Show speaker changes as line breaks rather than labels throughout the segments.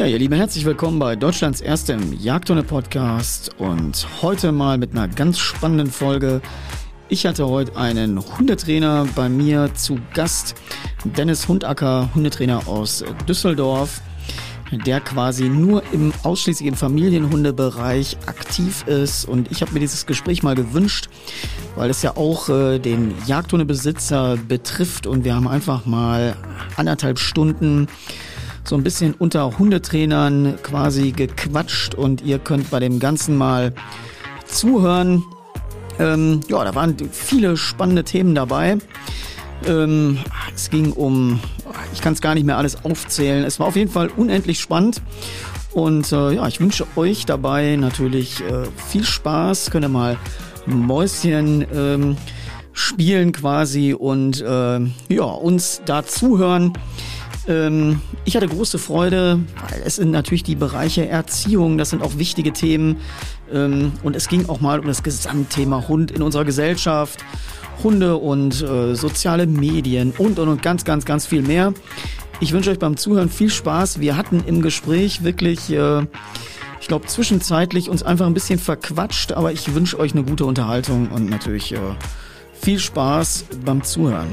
Ja, ihr Lieben, herzlich willkommen bei Deutschlands erstem Jagdhunde-Podcast und heute mal mit einer ganz spannenden Folge. Ich hatte heute einen Hundetrainer bei mir zu Gast, Dennis Hundacker, Hundetrainer aus Düsseldorf, der quasi nur im ausschließlich im Familienhundebereich aktiv ist und ich habe mir dieses Gespräch mal gewünscht, weil es ja auch äh, den Jagdhundebesitzer betrifft und wir haben einfach mal anderthalb Stunden so ein bisschen unter Hundetrainern quasi gequatscht und ihr könnt bei dem Ganzen mal zuhören. Ähm, ja, da waren viele spannende Themen dabei. Ähm, es ging um, ich kann es gar nicht mehr alles aufzählen. Es war auf jeden Fall unendlich spannend. Und äh, ja, ich wünsche euch dabei natürlich äh, viel Spaß. Könnt ihr mal Mäuschen ähm, spielen quasi und äh, ja, uns da zuhören. Ähm, ich hatte große Freude, weil es sind natürlich die Bereiche Erziehung, das sind auch wichtige Themen. Ähm, und es ging auch mal um das Gesamtthema Hund in unserer Gesellschaft, Hunde und äh, soziale Medien und, und, und ganz, ganz, ganz viel mehr. Ich wünsche euch beim Zuhören viel Spaß. Wir hatten im Gespräch wirklich, äh, ich glaube, zwischenzeitlich uns einfach ein bisschen verquatscht, aber ich wünsche euch eine gute Unterhaltung und natürlich äh, viel Spaß beim Zuhören.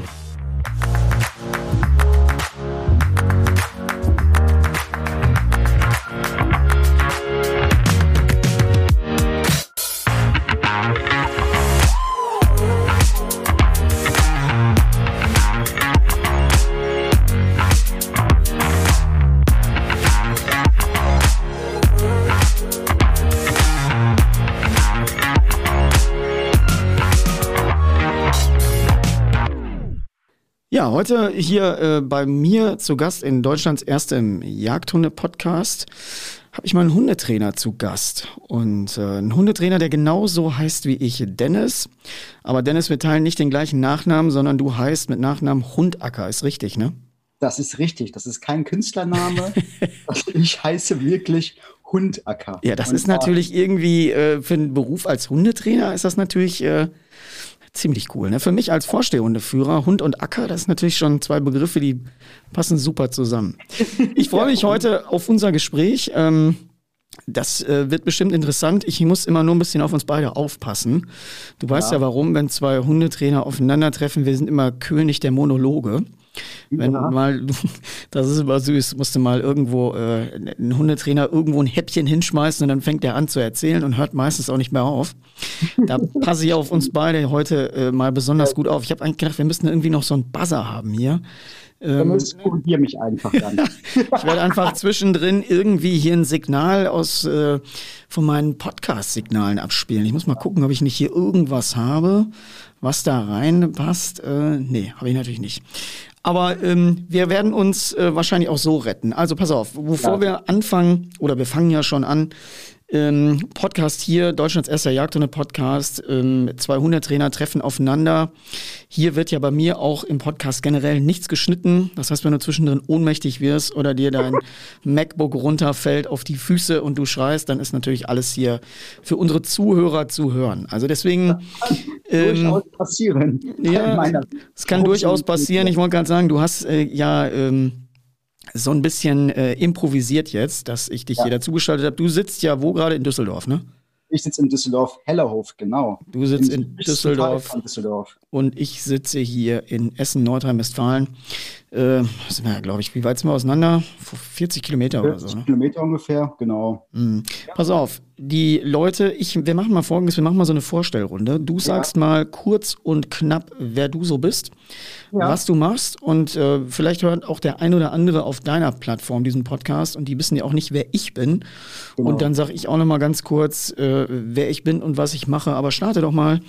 Ja, heute hier äh, bei mir zu Gast in Deutschlands erstem Jagdhunde-Podcast habe ich mal einen Hundetrainer zu Gast. Und äh, ein Hundetrainer, der genauso heißt wie ich, Dennis. Aber Dennis, wir teilen nicht den gleichen Nachnamen, sondern du heißt mit Nachnamen Hundacker. Ist richtig, ne?
Das ist richtig. Das ist kein Künstlername. ich heiße wirklich Hundacker.
Ja, das Und ist natürlich irgendwie äh, für einen Beruf als Hundetrainer ist das natürlich äh, ziemlich cool. Ne? Für mich als Vorstehhundeführer, Hund und Acker, das sind natürlich schon zwei Begriffe, die passen super zusammen. Ich freue mich heute auf unser Gespräch. Ähm, das äh, wird bestimmt interessant. Ich muss immer nur ein bisschen auf uns beide aufpassen. Du weißt ja, ja warum, wenn zwei Hundetrainer aufeinandertreffen, wir sind immer König der Monologe. Wenn ja. mal, das ist immer süß, musste mal irgendwo äh, ein Hundetrainer irgendwo ein Häppchen hinschmeißen und dann fängt er an zu erzählen und hört meistens auch nicht mehr auf. Da passe ich auf uns beide heute äh, mal besonders gut auf. Ich habe eigentlich gedacht, wir müssten irgendwie noch so einen Buzzer haben hier.
Ähm, korrigier mich einfach dann.
ich werde einfach zwischendrin irgendwie hier ein Signal aus äh, von meinen Podcast-Signalen abspielen. Ich muss mal gucken, ob ich nicht hier irgendwas habe, was da reinpasst. Äh, nee, habe ich natürlich nicht. Aber ähm, wir werden uns äh, wahrscheinlich auch so retten. Also pass auf, bevor ja. wir anfangen, oder wir fangen ja schon an, ähm, Podcast hier, Deutschlands erster Jagdhunde-Podcast. Ähm, zwei Hundetrainer treffen aufeinander. Hier wird ja bei mir auch im Podcast generell nichts geschnitten. Das heißt, wenn du zwischendrin ohnmächtig wirst oder dir dein MacBook runterfällt auf die Füße und du schreist, dann ist natürlich alles hier für unsere Zuhörer zu hören. Also deswegen.
Ähm, durchaus passieren.
Ja, es kann durchaus passieren. Ich wollte gerade sagen, du hast äh, ja. Ähm, so ein bisschen äh, improvisiert jetzt, dass ich dich ja. hier dazugeschaltet habe. Du sitzt ja wo gerade in Düsseldorf, ne?
Ich sitze in Düsseldorf, Hellerhof, genau.
Du sitzt in, in Düsseldorf, Düsseldorf, und ich sitze hier in Essen, Nordrhein-Westfalen. Äh, sind wir, glaube ich, wie weit sind wir auseinander? 40 Kilometer 40 oder so.
Ne? Kilometer ungefähr, genau.
Mhm. Pass auf, die Leute, ich, wir machen mal folgendes, wir machen mal so eine Vorstellrunde. Du sagst ja. mal kurz und knapp, wer du so bist, ja. was du machst und äh, vielleicht hört auch der ein oder andere auf deiner Plattform diesen Podcast und die wissen ja auch nicht, wer ich bin. Genau. Und dann sage ich auch noch mal ganz kurz, äh, wer ich bin und was ich mache. Aber starte doch mal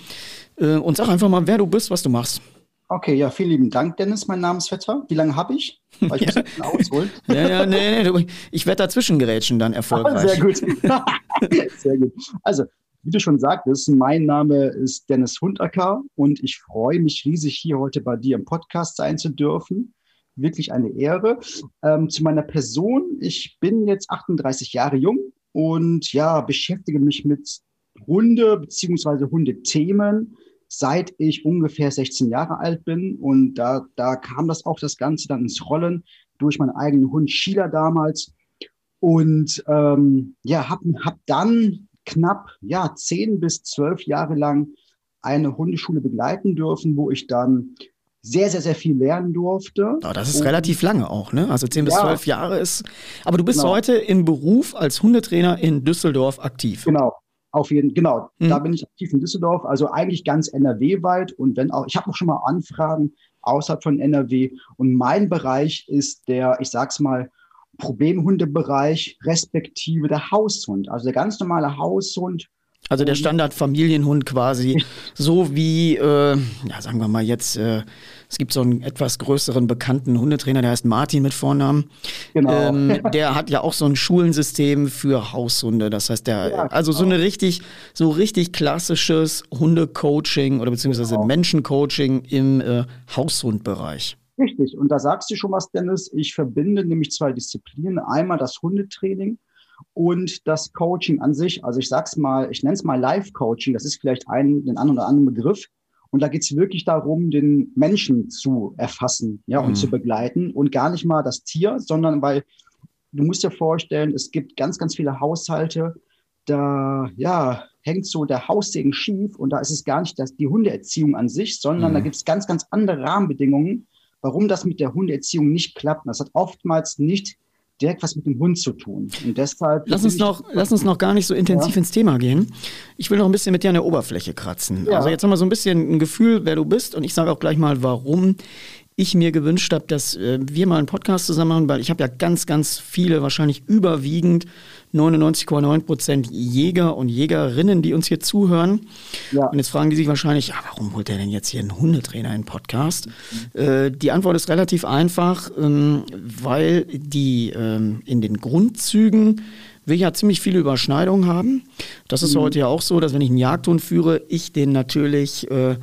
äh, und sag einfach mal, wer du bist, was du machst.
Okay, ja, vielen lieben Dank, Dennis, mein Namensvetter. Wie lange habe ich? Weil ich
ja. ausholen. ja, ja, nee, nee, ich werde dazwischen gerätschen dann erfolgreich.
sehr gut. sehr gut. Also, wie du schon sagtest, mein Name ist Dennis Hundacker und ich freue mich riesig, hier heute bei dir im Podcast sein zu dürfen. Wirklich eine Ehre. Ähm, zu meiner Person, ich bin jetzt 38 Jahre jung und ja, beschäftige mich mit Hunde bzw. Hundethemen seit ich ungefähr 16 Jahre alt bin. Und da, da kam das auch das Ganze dann ins Rollen durch meinen eigenen Hund Sheila damals. Und ähm, ja, habe hab dann knapp ja, zehn bis zwölf Jahre lang eine Hundeschule begleiten dürfen, wo ich dann sehr, sehr, sehr viel lernen durfte.
Oh, das ist und, relativ lange auch, ne? Also zehn bis zwölf Jahre ist. Aber du bist genau. heute im Beruf als Hundetrainer in Düsseldorf aktiv.
Genau. Auf jeden genau. Mhm. Da bin ich aktiv in Düsseldorf, also eigentlich ganz NRW-weit. Und wenn auch, ich habe auch schon mal Anfragen außerhalb von NRW. Und mein Bereich ist der, ich sag's mal, Problemhundebereich respektive der Haushund. Also der ganz normale Haushund.
Also der Standard-Familienhund quasi, so wie, äh, ja, sagen wir mal jetzt, äh, es gibt so einen etwas größeren bekannten Hundetrainer, der heißt Martin mit Vornamen. Genau. Ähm, der hat ja auch so ein Schulensystem für Haushunde. Das heißt, der, ja, also so genau. eine richtig, so richtig klassisches Hundecoaching oder beziehungsweise genau. Menschencoaching im äh, Haushundbereich.
Richtig. Und da sagst du schon was, Dennis. Ich verbinde nämlich zwei Disziplinen. Einmal das Hundetraining und das Coaching an sich. Also ich sag's mal, ich nenne es mal Live-Coaching. Das ist vielleicht ein, den anderen oder anderen Begriff. Und da geht es wirklich darum, den Menschen zu erfassen ja, und mhm. zu begleiten und gar nicht mal das Tier, sondern weil du musst dir vorstellen, es gibt ganz, ganz viele Haushalte, da ja, hängt so der Haussegen schief und da ist es gar nicht das, die Hundeerziehung an sich, sondern mhm. da gibt es ganz, ganz andere Rahmenbedingungen, warum das mit der Hundeerziehung nicht klappt. Und das hat oftmals nicht direkt was mit dem Hund zu tun. Und deshalb.
Lass uns noch, lass uns noch gar nicht so intensiv ja. ins Thema gehen. Ich will noch ein bisschen mit dir an der Oberfläche kratzen. Ja. Also jetzt haben wir so ein bisschen ein Gefühl, wer du bist. Und ich sage auch gleich mal, warum ich mir gewünscht habe, dass äh, wir mal einen Podcast zusammen machen, weil ich habe ja ganz, ganz viele, wahrscheinlich überwiegend 99,9 Prozent Jäger und Jägerinnen, die uns hier zuhören. Ja. Und jetzt fragen die sich wahrscheinlich, ja, warum holt der denn jetzt hier einen Hundetrainer in den Podcast? Mhm. Äh, die Antwort ist relativ einfach, ähm, weil die ähm, in den Grundzügen wir ja ziemlich viele Überschneidungen haben. Das ist mhm. heute ja auch so, dass wenn ich einen Jagdhund führe, ich den natürlich äh,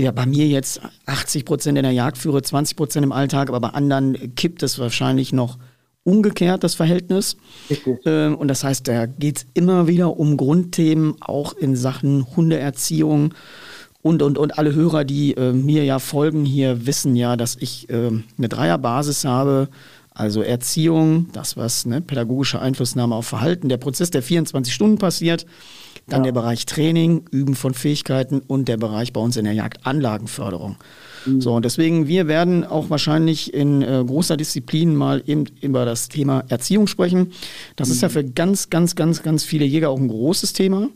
ja, bei mir jetzt 80 Prozent in der Jagd führe, 20 Prozent im Alltag, aber bei anderen kippt es wahrscheinlich noch umgekehrt, das Verhältnis. Ähm, und das heißt, da geht es immer wieder um Grundthemen, auch in Sachen Hundeerziehung. Und, und, und alle Hörer, die äh, mir ja folgen hier, wissen ja, dass ich äh, eine Dreierbasis habe. Also Erziehung, das was, ne, pädagogische Einflussnahme auf Verhalten, der Prozess, der 24 Stunden passiert. Dann ja. der Bereich Training, Üben von Fähigkeiten und der Bereich bei uns in der Jagd Anlagenförderung. Mhm. So, und deswegen, wir werden auch wahrscheinlich in äh, großer Disziplin mal eben über das Thema Erziehung sprechen. Das mhm. ist ja mhm. für ganz, ganz, ganz, ganz viele Jäger auch ein großes Thema.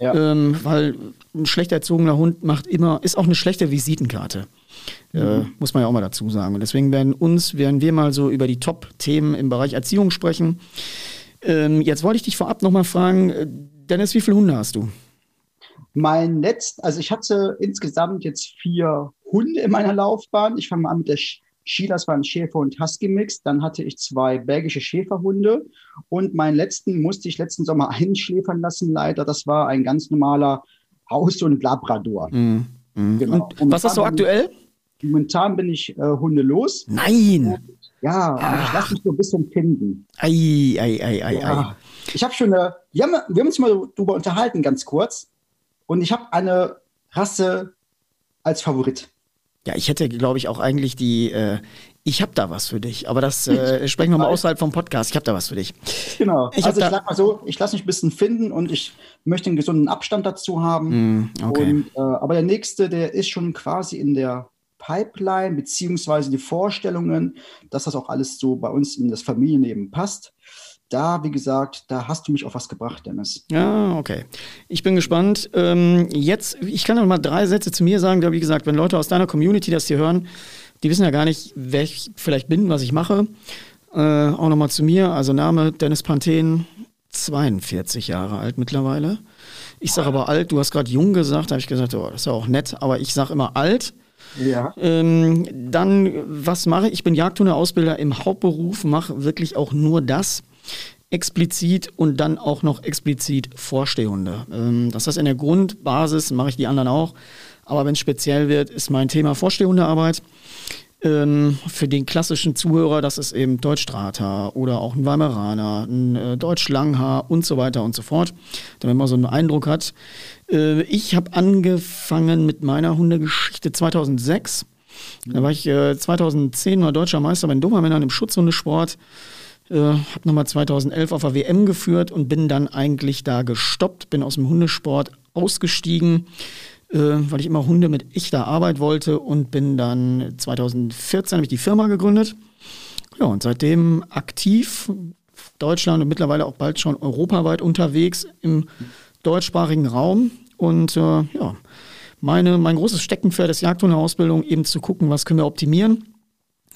Ja. Ähm, weil ein schlecht erzogener Hund macht immer, ist auch eine schlechte Visitenkarte. Äh, mhm. Äh, muss man ja auch mal dazu sagen. Und deswegen werden uns, werden wir mal so über die Top-Themen im Bereich Erziehung sprechen. Ähm, jetzt wollte ich dich vorab nochmal fragen, äh, Dennis, wie viele Hunde hast du?
Mein letzt, also ich hatte insgesamt jetzt vier Hunde in meiner Laufbahn. Ich fange mal an mit der Sheila, das war ein Schäfer- und Husky-Mix. Dann hatte ich zwei belgische Schäferhunde. Und meinen letzten musste ich letzten Sommer einschläfern lassen, leider. Das war ein ganz normaler Haus- und Labrador.
Mhm. Mhm. Genau. Und was hast du aktuell?
Momentan bin ich äh, hundelos.
Nein!
Und, ja, ich lasse mich so ein bisschen finden.
Ei, ei, ei, ei, ja. ei.
Ich habe schon eine, wir haben, wir haben uns mal darüber unterhalten, ganz kurz. Und ich habe eine Rasse als Favorit.
Ja, ich hätte, glaube ich, auch eigentlich die, äh, ich habe da was für dich, aber das äh, sprechen wir mal außerhalb vom Podcast. Ich habe da was für dich.
Genau. Ich also ich sag mal so, ich lasse mich ein bisschen finden und ich möchte einen gesunden Abstand dazu haben.
Mm, okay. Und,
äh, aber der nächste, der ist schon quasi in der Pipeline, beziehungsweise die Vorstellungen, dass das auch alles so bei uns in das Familienleben passt da, wie gesagt, da hast du mich auf was gebracht, Dennis.
Ja, okay. Ich bin gespannt. Ähm, jetzt, ich kann noch mal drei Sätze zu mir sagen. Wie gesagt, wenn Leute aus deiner Community das hier hören, die wissen ja gar nicht, wer ich vielleicht bin, was ich mache. Äh, auch noch mal zu mir. Also Name Dennis Panthen, 42 Jahre alt mittlerweile. Ich sage aber alt, du hast gerade jung gesagt, da habe ich gesagt, oh, das ist ja auch nett, aber ich sage immer alt.
Ja.
Ähm, dann, was mache ich? Ich bin Jagdhundeausbilder im Hauptberuf, mache wirklich auch nur das explizit und dann auch noch explizit Vorstehhunde. Ähm, das heißt, in der Grundbasis mache ich die anderen auch, aber wenn es speziell wird, ist mein Thema Vorstehhundearbeit. Ähm, für den klassischen Zuhörer, das ist eben Deutschdrahthaar oder auch ein Weimaraner, ein äh, Deutschlanghaar und so weiter und so fort, damit man so einen Eindruck hat. Äh, ich habe angefangen mit meiner Hundegeschichte 2006. Da war ich äh, 2010 mal deutscher Meister bei den Dobermännern im Schutzhundesport. Äh, habe nochmal 2011 auf der WM geführt und bin dann eigentlich da gestoppt, bin aus dem Hundesport ausgestiegen, äh, weil ich immer Hunde mit echter Arbeit wollte und bin dann 2014 habe ich die Firma gegründet. Ja, und seitdem aktiv Deutschland und mittlerweile auch bald schon europaweit unterwegs im deutschsprachigen Raum. Und äh, ja, meine, mein großes Steckenpferd ist Jagdhundeausbildung, eben zu gucken, was können wir optimieren.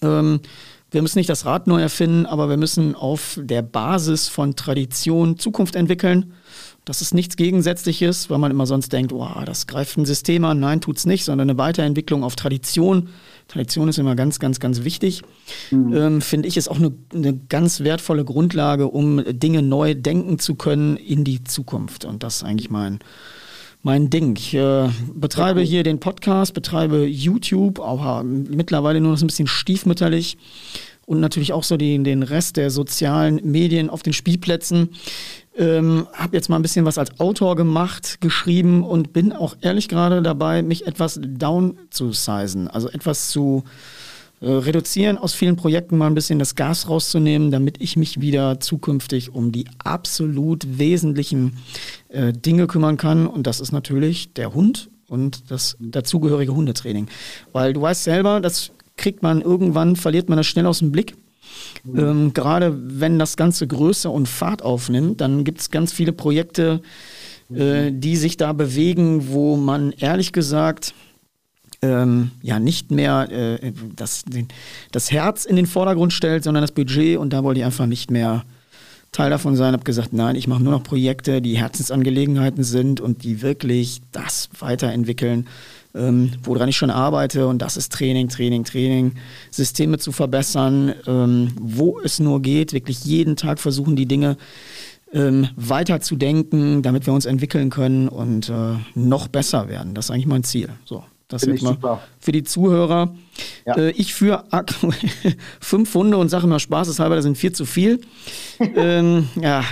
Ähm, wir müssen nicht das Rad neu erfinden, aber wir müssen auf der Basis von Tradition Zukunft entwickeln. Das ist nichts Gegensätzliches, weil man immer sonst denkt, oh, das greift ein System an. Nein, tut es nicht, sondern eine Weiterentwicklung auf Tradition. Tradition ist immer ganz, ganz, ganz wichtig. Mhm. Ähm, Finde ich, ist auch eine, eine ganz wertvolle Grundlage, um Dinge neu denken zu können in die Zukunft. Und das ist eigentlich mein, mein Ding. Ich äh, betreibe hier den Podcast, betreibe YouTube, aber mittlerweile nur noch ein bisschen stiefmütterlich und natürlich auch so die, den Rest der sozialen Medien auf den Spielplätzen. Ähm, habe jetzt mal ein bisschen was als Autor gemacht, geschrieben und bin auch ehrlich gerade dabei, mich etwas down zu sizen, also etwas zu äh, reduzieren, aus vielen Projekten mal ein bisschen das Gas rauszunehmen, damit ich mich wieder zukünftig um die absolut wesentlichen äh, Dinge kümmern kann. Und das ist natürlich der Hund und das dazugehörige Hundetraining. Weil du weißt selber, das kriegt man irgendwann, verliert man das schnell aus dem Blick. Mhm. Ähm, gerade wenn das Ganze Größe und Fahrt aufnimmt, dann gibt es ganz viele Projekte, äh, die sich da bewegen, wo man ehrlich gesagt ähm, ja nicht mehr äh, das, den, das Herz in den Vordergrund stellt, sondern das Budget und da wollte ich einfach nicht mehr Teil davon sein, habe gesagt, nein, ich mache nur noch Projekte, die Herzensangelegenheiten sind und die wirklich das weiterentwickeln, ähm, woran ich schon arbeite und das ist Training, Training, Training, Systeme zu verbessern, ähm, wo es nur geht, wirklich jeden Tag versuchen, die Dinge ähm, weiter zu denken, damit wir uns entwickeln können und äh, noch besser werden. Das ist eigentlich mein Ziel. So. Das ist mal super. für die Zuhörer. Ja. Äh, ich führe fünf Hunde und sage immer spaßeshalber, das sind vier zu viel. ähm, ja,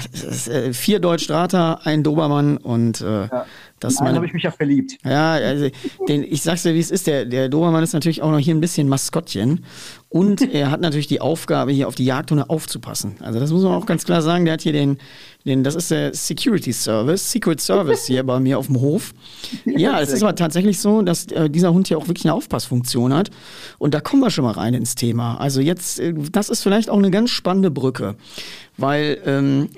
äh, vier Deutsch-Strata, ein Dobermann und äh, ja.
das habe ich mich ja verliebt.
Ja, also, den, ich sag's dir, wie es ist. Der, der Dobermann ist natürlich auch noch hier ein bisschen Maskottchen. Und er hat natürlich die Aufgabe, hier auf die Jagdhunde aufzupassen. Also das muss man auch ganz klar sagen. Der hat hier den, den das ist der Security Service, Secret Service hier bei mir auf dem Hof. Ja, es ist aber tatsächlich so, dass äh, dieser Hund hier auch wirklich eine Aufpassfunktion hat. Und da kommen wir schon mal rein ins Thema. Also jetzt, äh, das ist vielleicht auch eine ganz spannende Brücke. Weil ähm,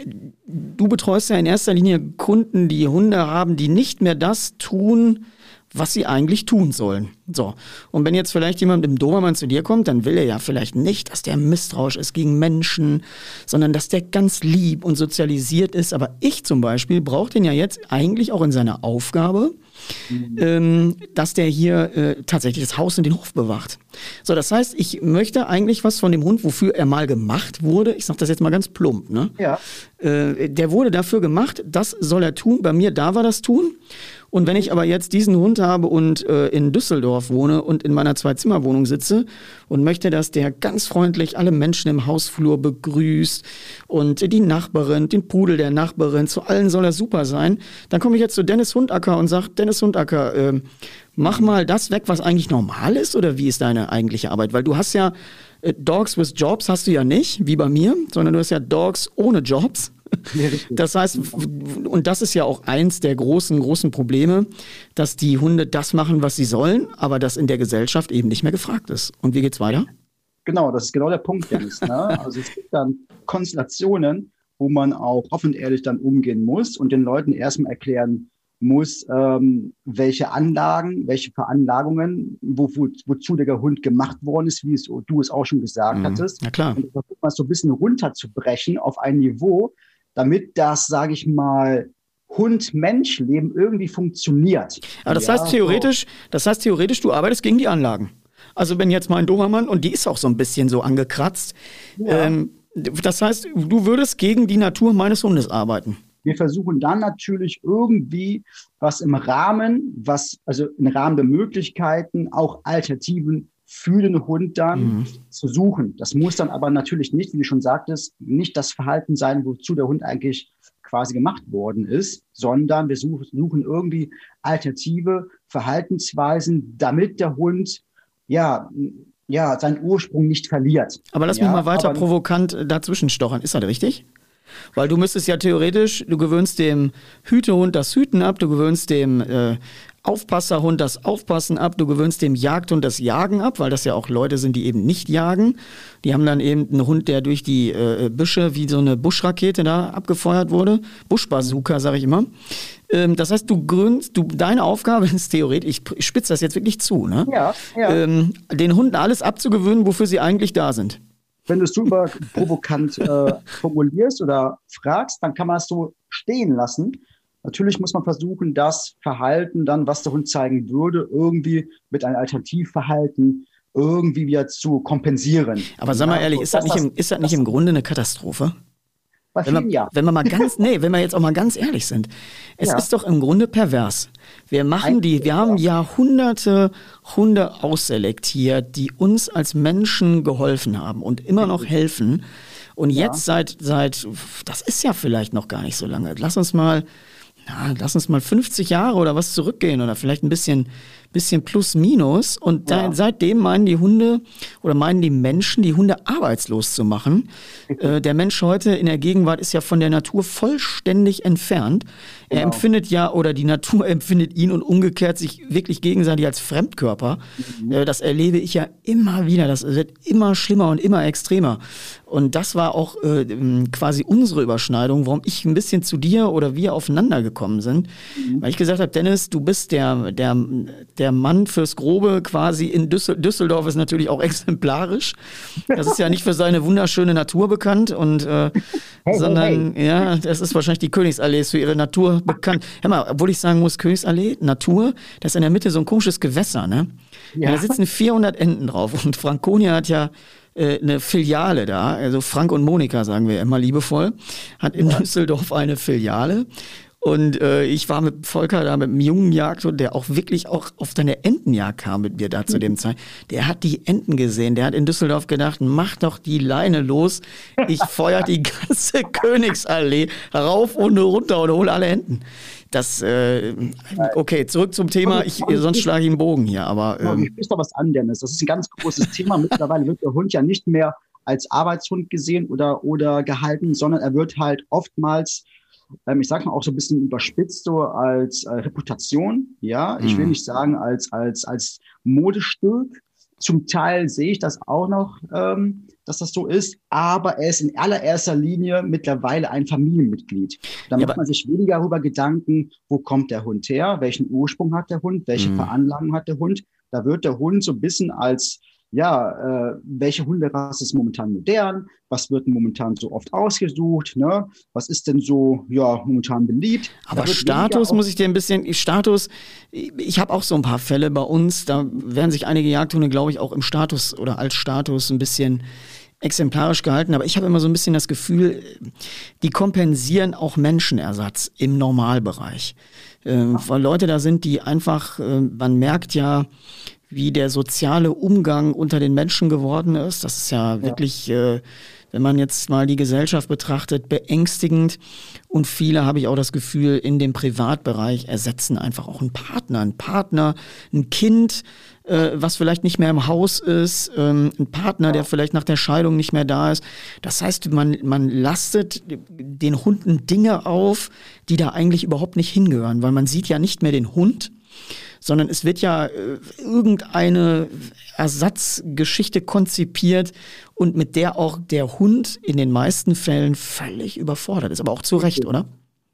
du betreust ja in erster Linie Kunden, die Hunde haben, die nicht mehr das tun, was sie eigentlich tun sollen. So. Und wenn jetzt vielleicht jemand im Dobermann zu dir kommt, dann will er ja vielleicht nicht, dass der misstrauisch ist gegen Menschen, sondern dass der ganz lieb und sozialisiert ist. Aber ich zum Beispiel brauche den ja jetzt eigentlich auch in seiner Aufgabe, mhm. ähm, dass der hier äh, tatsächlich das Haus und den Hof bewacht. So, das heißt, ich möchte eigentlich was von dem Hund, wofür er mal gemacht wurde. Ich sage das jetzt mal ganz plump. Ne? Ja. Äh, der wurde dafür gemacht, das soll er tun. Bei mir da war das tun. Und wenn ich aber jetzt diesen Hund habe und äh, in Düsseldorf wohne und in meiner Zwei-Zimmer-Wohnung sitze und möchte, dass der ganz freundlich alle Menschen im Hausflur begrüßt und die Nachbarin, den Pudel der Nachbarin, zu allen soll er super sein, dann komme ich jetzt zu Dennis Hundacker und sage, Dennis Hundacker, äh, mach mal das weg, was eigentlich normal ist oder wie ist deine eigentliche Arbeit? Weil du hast ja äh, Dogs with Jobs hast du ja nicht, wie bei mir, sondern du hast ja Dogs ohne Jobs. Das heißt, und das ist ja auch eins der großen, großen Probleme, dass die Hunde das machen, was sie sollen, aber das in der Gesellschaft eben nicht mehr gefragt ist. Und wie geht's weiter?
Genau, das ist genau der Punkt, Dennis. Ne? Also es gibt dann Konstellationen, wo man auch offen und ehrlich dann umgehen muss und den Leuten erstmal erklären muss, ähm, welche Anlagen, welche Veranlagungen, wo, wo, wozu der Hund gemacht worden ist, wie es, du es auch schon gesagt mhm. hattest.
Na klar.
Und das mal so ein bisschen runterzubrechen auf ein Niveau, damit das, sage ich mal, Hund-Mensch-Leben irgendwie funktioniert.
Aber das ja, heißt theoretisch, das heißt theoretisch, du arbeitest gegen die Anlagen. Also wenn jetzt mal ein Dobermann, und die ist auch so ein bisschen so angekratzt, ja. ähm, das heißt, du würdest gegen die Natur meines Hundes arbeiten.
Wir versuchen dann natürlich irgendwie was im Rahmen, was, also im Rahmen der Möglichkeiten, auch Alternativen für den Hund dann mhm. zu suchen. Das muss dann aber natürlich nicht, wie du schon sagtest, nicht das Verhalten sein, wozu der Hund eigentlich quasi gemacht worden ist, sondern wir suchen irgendwie alternative Verhaltensweisen, damit der Hund ja ja, seinen Ursprung nicht verliert.
Aber lass
ja,
mich mal weiter provokant äh, dazwischen stochern. Ist das richtig? Weil du müsstest ja theoretisch, du gewöhnst dem Hütehund das Hüten ab, du gewöhnst dem äh, Aufpasserhund das Aufpassen ab, du gewöhnst dem Jagdhund das Jagen ab, weil das ja auch Leute sind, die eben nicht jagen. Die haben dann eben einen Hund, der durch die äh, Büsche wie so eine Buschrakete da abgefeuert wurde. Buschbazooka, sage ich immer. Ähm, das heißt, du gründest, du, deine Aufgabe ist theoretisch, ich spitze das jetzt wirklich zu, ne?
Ja, ja.
Ähm, den Hunden alles abzugewöhnen, wofür sie eigentlich da sind.
Wenn du es super provokant äh, formulierst oder fragst, dann kann man es so stehen lassen. Natürlich muss man versuchen, das Verhalten dann, was der Hund zeigen würde, irgendwie mit einem Alternativverhalten irgendwie wieder zu kompensieren.
Aber sag mal ja, ehrlich, ist das, das, nicht, im, ist das nicht im Grunde eine Katastrophe?
Bei
wenn, man,
ja.
wenn wir mal ganz, nee, wenn wir jetzt auch mal ganz ehrlich sind. Es ja. ist doch im Grunde pervers. Wir machen die, wir haben Jahrhunderte Hunde ausselektiert, die uns als Menschen geholfen haben und immer noch helfen. Und jetzt ja. seit, seit, das ist ja vielleicht noch gar nicht so lange. Lass uns mal ja, lass uns mal 50 Jahre oder was zurückgehen oder vielleicht ein bisschen, bisschen plus minus. Und ja. da, seitdem meinen die Hunde oder meinen die Menschen, die Hunde arbeitslos zu machen. äh, der Mensch heute in der Gegenwart ist ja von der Natur vollständig entfernt. Er genau. empfindet ja oder die Natur empfindet ihn und umgekehrt sich wirklich gegenseitig als Fremdkörper. Mhm. Äh, das erlebe ich ja immer wieder. Das wird immer schlimmer und immer extremer. Und das war auch äh, quasi unsere Überschneidung, warum ich ein bisschen zu dir oder wir aufeinander gekommen sind. Mhm. Weil ich gesagt habe, Dennis, du bist der, der, der Mann fürs Grobe quasi in Düssel Düsseldorf ist natürlich auch exemplarisch. Das ist ja nicht für seine wunderschöne Natur bekannt und äh, hey, sondern hey, hey. ja, das ist wahrscheinlich die Königsallee ist für ihre Natur bekannt. Hör mal, obwohl ich sagen muss, Königsallee, Natur, das ist in der Mitte so ein komisches Gewässer, ne? Ja. Da sitzen 400 Enten drauf und Franconia hat ja äh, eine Filiale da, also Frank und Monika sagen wir immer liebevoll, hat in ja. Düsseldorf eine Filiale. Und äh, ich war mit Volker da mit einem jungen Jagdhund, der auch wirklich auch auf seine Entenjagd kam mit mir da zu dem Zeit. Der hat die Enten gesehen. Der hat in Düsseldorf gedacht, mach doch die Leine los. Ich feuer die ganze Königsallee rauf und runter und hole alle Enten. Das, äh, okay, zurück zum Thema. Ich, sonst schlage ich einen Bogen hier, aber.
Ähm, ich doch was an, Dennis. Das ist ein ganz großes Thema. Mittlerweile wird der Hund ja nicht mehr als Arbeitshund gesehen oder, oder gehalten, sondern er wird halt oftmals, ähm, ich sage mal auch so ein bisschen überspitzt, so als äh, Reputation. Ja, ich will mhm. nicht sagen als, als, als Modestück. Zum Teil sehe ich das auch noch, ähm, dass das so ist, aber er ist in allererster Linie mittlerweile ein Familienmitglied. Da ja, macht man sich weniger darüber Gedanken, wo kommt der Hund her, welchen Ursprung hat der Hund, welche mhm. Veranlagung hat der Hund. Da wird der Hund so ein bisschen als ja, äh, welche Hunderasse ist momentan modern, was wird momentan so oft ausgesucht, ne? was ist denn so ja, momentan beliebt.
Aber Status muss ich dir ein bisschen, Status, ich habe auch so ein paar Fälle bei uns, da werden sich einige Jagdhunde, glaube ich, auch im Status oder als Status ein bisschen exemplarisch gehalten, aber ich habe immer so ein bisschen das Gefühl, die kompensieren auch Menschenersatz im Normalbereich. Ähm, weil Leute da sind, die einfach, äh, man merkt ja, wie der soziale Umgang unter den Menschen geworden ist. Das ist ja, ja. wirklich, äh, wenn man jetzt mal die Gesellschaft betrachtet, beängstigend. Und viele, habe ich auch das Gefühl, in dem Privatbereich ersetzen einfach auch einen Partner, einen Partner, ein Kind, äh, was vielleicht nicht mehr im Haus ist, ähm, ein Partner, ja. der vielleicht nach der Scheidung nicht mehr da ist. Das heißt, man, man lastet den Hunden Dinge auf, die da eigentlich überhaupt nicht hingehören, weil man sieht ja nicht mehr den Hund, sondern es wird ja äh, irgendeine Ersatzgeschichte konzipiert und mit der auch der Hund in den meisten Fällen völlig überfordert ist, aber auch zu Recht, oder?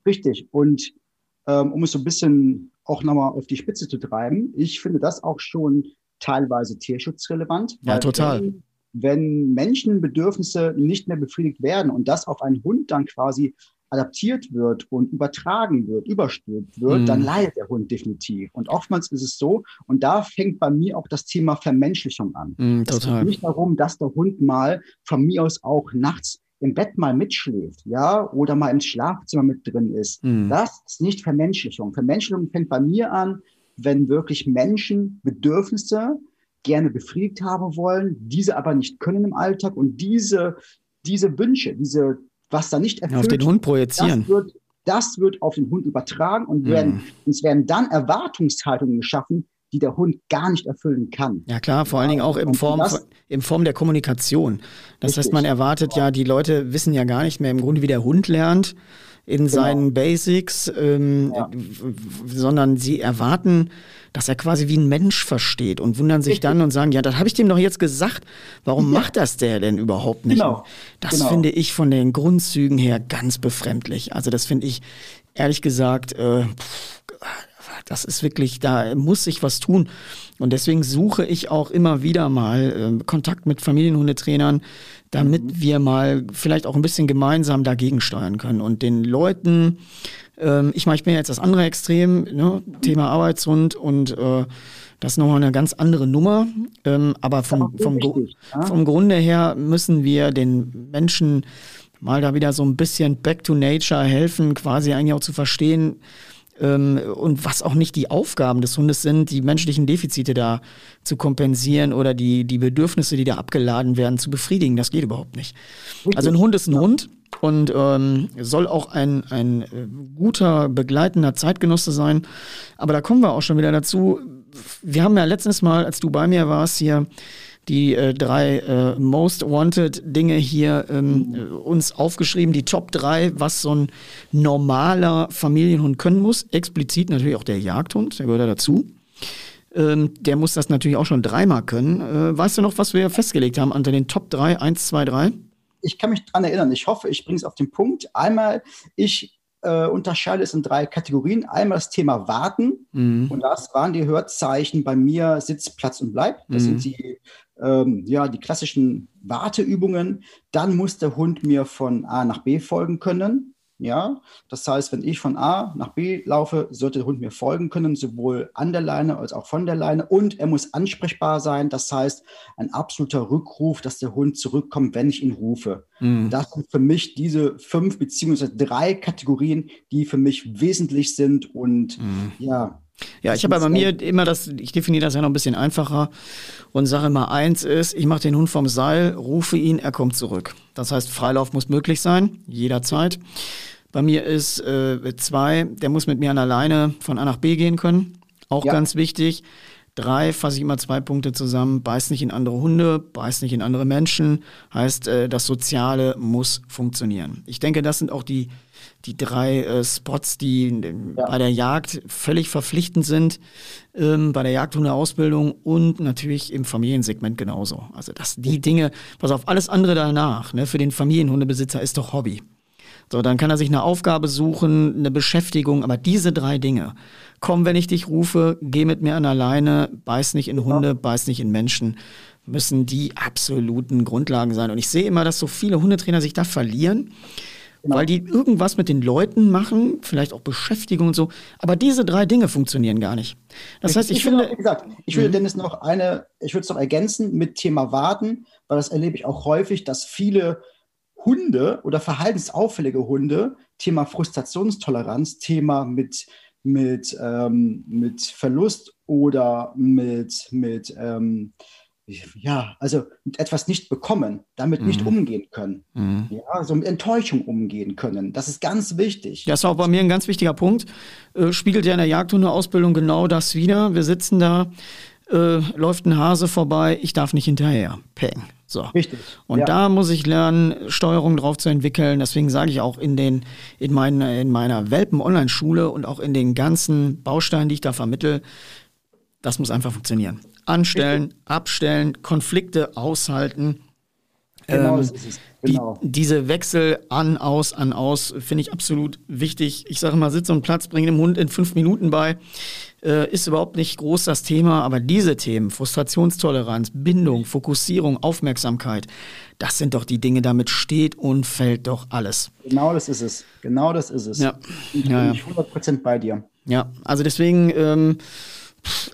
Richtig. Und ähm, um es so ein bisschen auch nochmal auf die Spitze zu treiben, ich finde das auch schon teilweise tierschutzrelevant.
Ja, total.
Wenn, wenn Menschenbedürfnisse nicht mehr befriedigt werden und das auf einen Hund dann quasi adaptiert wird und übertragen wird, überstülpt wird, mhm. dann leidet der Hund definitiv. Und oftmals ist es so, und da fängt bei mir auch das Thema Vermenschlichung an.
Mhm, total.
Es geht nicht darum, dass der Hund mal von mir aus auch nachts im Bett mal mitschläft, ja, oder mal im Schlafzimmer mit drin ist. Mhm. Das ist nicht Vermenschlichung. Vermenschlichung fängt bei mir an, wenn wirklich Menschen Bedürfnisse gerne befriedigt haben wollen, diese aber nicht können im Alltag und diese, diese Wünsche, diese was da nicht
erfüllt Auf den Hund projizieren.
Das wird, das wird auf den Hund übertragen und werden, mm. es werden dann Erwartungshaltungen geschaffen, die der Hund gar nicht erfüllen kann.
Ja klar, vor allen Dingen auch in Form, in Form der Kommunikation. Das richtig. heißt, man erwartet ja, die Leute wissen ja gar nicht mehr im Grunde, wie der Hund lernt in genau. seinen Basics, ähm, ja. sondern sie erwarten, dass er quasi wie ein Mensch versteht und wundern sich dann und sagen, ja, das habe ich dem doch jetzt gesagt. Warum ja. macht das der denn überhaupt nicht? Genau. Das genau. finde ich von den Grundzügen her ganz befremdlich. Also das finde ich ehrlich gesagt, äh, pff, das ist wirklich, da muss sich was tun. Und deswegen suche ich auch immer wieder mal äh, Kontakt mit Familienhundetrainern, damit mhm. wir mal vielleicht auch ein bisschen gemeinsam dagegen steuern können und den Leuten, ähm, ich meine, ich bin jetzt das andere Extrem, ne, Thema Arbeitshund und äh, das ist nochmal eine ganz andere Nummer. Ähm, aber vom, vom, wichtig, ja? vom Grunde her müssen wir den Menschen mal da wieder so ein bisschen back to nature helfen, quasi eigentlich auch zu verstehen, ähm, und was auch nicht die Aufgaben des Hundes sind, die menschlichen Defizite da zu kompensieren oder die, die Bedürfnisse, die da abgeladen werden, zu befriedigen. Das geht überhaupt nicht. Also ein Hund ist ein ja. Hund und ähm, soll auch ein, ein äh, guter, begleitender Zeitgenosse sein. Aber da kommen wir auch schon wieder dazu. Wir haben ja letztens mal, als du bei mir warst, hier die äh, drei äh, Most Wanted Dinge hier ähm, äh, uns aufgeschrieben, die Top 3, was so ein normaler Familienhund können muss. Explizit natürlich auch der Jagdhund, der gehört da dazu. Ähm, der muss das natürlich auch schon dreimal können. Äh, weißt du noch, was wir festgelegt haben unter den Top 3, 1, 2, 3?
Ich kann mich daran erinnern. Ich hoffe, ich bringe es auf den Punkt. Einmal, ich äh, unterscheide es in drei Kategorien. Einmal das Thema Warten. Mhm. Und das waren die Hörzeichen bei mir Sitz, Platz und Bleib. Das mhm. sind die ähm, ja, die klassischen Warteübungen. Dann muss der Hund mir von A nach B folgen können. Ja, das heißt, wenn ich von A nach B laufe, sollte der Hund mir folgen können, sowohl an der Leine als auch von der Leine. Und er muss ansprechbar sein. Das heißt, ein absoluter Rückruf, dass der Hund zurückkommt, wenn ich ihn rufe. Mhm. Das sind für mich diese fünf beziehungsweise drei Kategorien, die für mich wesentlich sind und mhm. ja,
ja, ich habe bei mir immer das, ich definiere das ja noch ein bisschen einfacher und sage immer, eins ist, ich mache den Hund vom Seil, rufe ihn, er kommt zurück. Das heißt, Freilauf muss möglich sein, jederzeit. Bei mir ist äh, zwei, der muss mit mir an der Leine von A nach B gehen können. Auch ja. ganz wichtig. Drei, fasse ich immer zwei Punkte zusammen, beißt nicht in andere Hunde, beißt nicht in andere Menschen, heißt, äh, das Soziale muss funktionieren. Ich denke, das sind auch die die drei äh, Spots, die ja. bei der Jagd völlig verpflichtend sind, ähm, bei der Jagdhundeausbildung und natürlich im Familiensegment genauso. Also das, die Dinge, pass auf, alles andere danach, ne, für den Familienhundebesitzer ist doch Hobby. So, dann kann er sich eine Aufgabe suchen, eine Beschäftigung, aber diese drei Dinge, komm, wenn ich dich rufe, geh mit mir an alleine, beiß nicht in Hunde, ja. beiß nicht in Menschen, müssen die absoluten Grundlagen sein. Und ich sehe immer, dass so viele Hundetrainer sich da verlieren Genau. Weil die irgendwas mit den Leuten machen, vielleicht auch Beschäftigung und so. Aber diese drei Dinge funktionieren gar nicht. Das heißt, ich, ich finde.
wie gesagt, ich würde mhm. Dennis noch eine, ich würde es noch ergänzen mit Thema Warten, weil das erlebe ich auch häufig, dass viele Hunde oder verhaltensauffällige Hunde, Thema Frustrationstoleranz, Thema mit, mit, ähm, mit Verlust oder mit, mit ähm, ja, also mit etwas nicht bekommen, damit mhm. nicht umgehen können. Mhm. Ja, also mit Enttäuschung umgehen können. Das ist ganz wichtig.
Das ist auch bei mir ein ganz wichtiger Punkt. Äh, spiegelt ja in der Jagdhundeausbildung genau das wieder. Wir sitzen da, äh, läuft ein Hase vorbei, ich darf nicht hinterher. Peng. So. Richtig. Und ja. da muss ich lernen, Steuerung drauf zu entwickeln. Deswegen sage ich auch in den, in meiner, in meiner Welpen-Online-Schule und auch in den ganzen Bausteinen, die ich da vermittel, das muss einfach funktionieren anstellen, abstellen, Konflikte aushalten. Genau, ähm, das ist es. Genau. Die, diese Wechsel an, aus, an, aus finde ich absolut wichtig. Ich sage mal, Sitz und Platz bringen dem Hund in fünf Minuten bei. Äh, ist überhaupt nicht groß das Thema, aber diese Themen, Frustrationstoleranz, Bindung, Fokussierung, Aufmerksamkeit, das sind doch die Dinge, damit steht und fällt doch alles.
Genau das ist es. Genau das ist es.
Ja.
Ich bin ja, ja. 100% bei dir.
Ja, also deswegen. Ähm,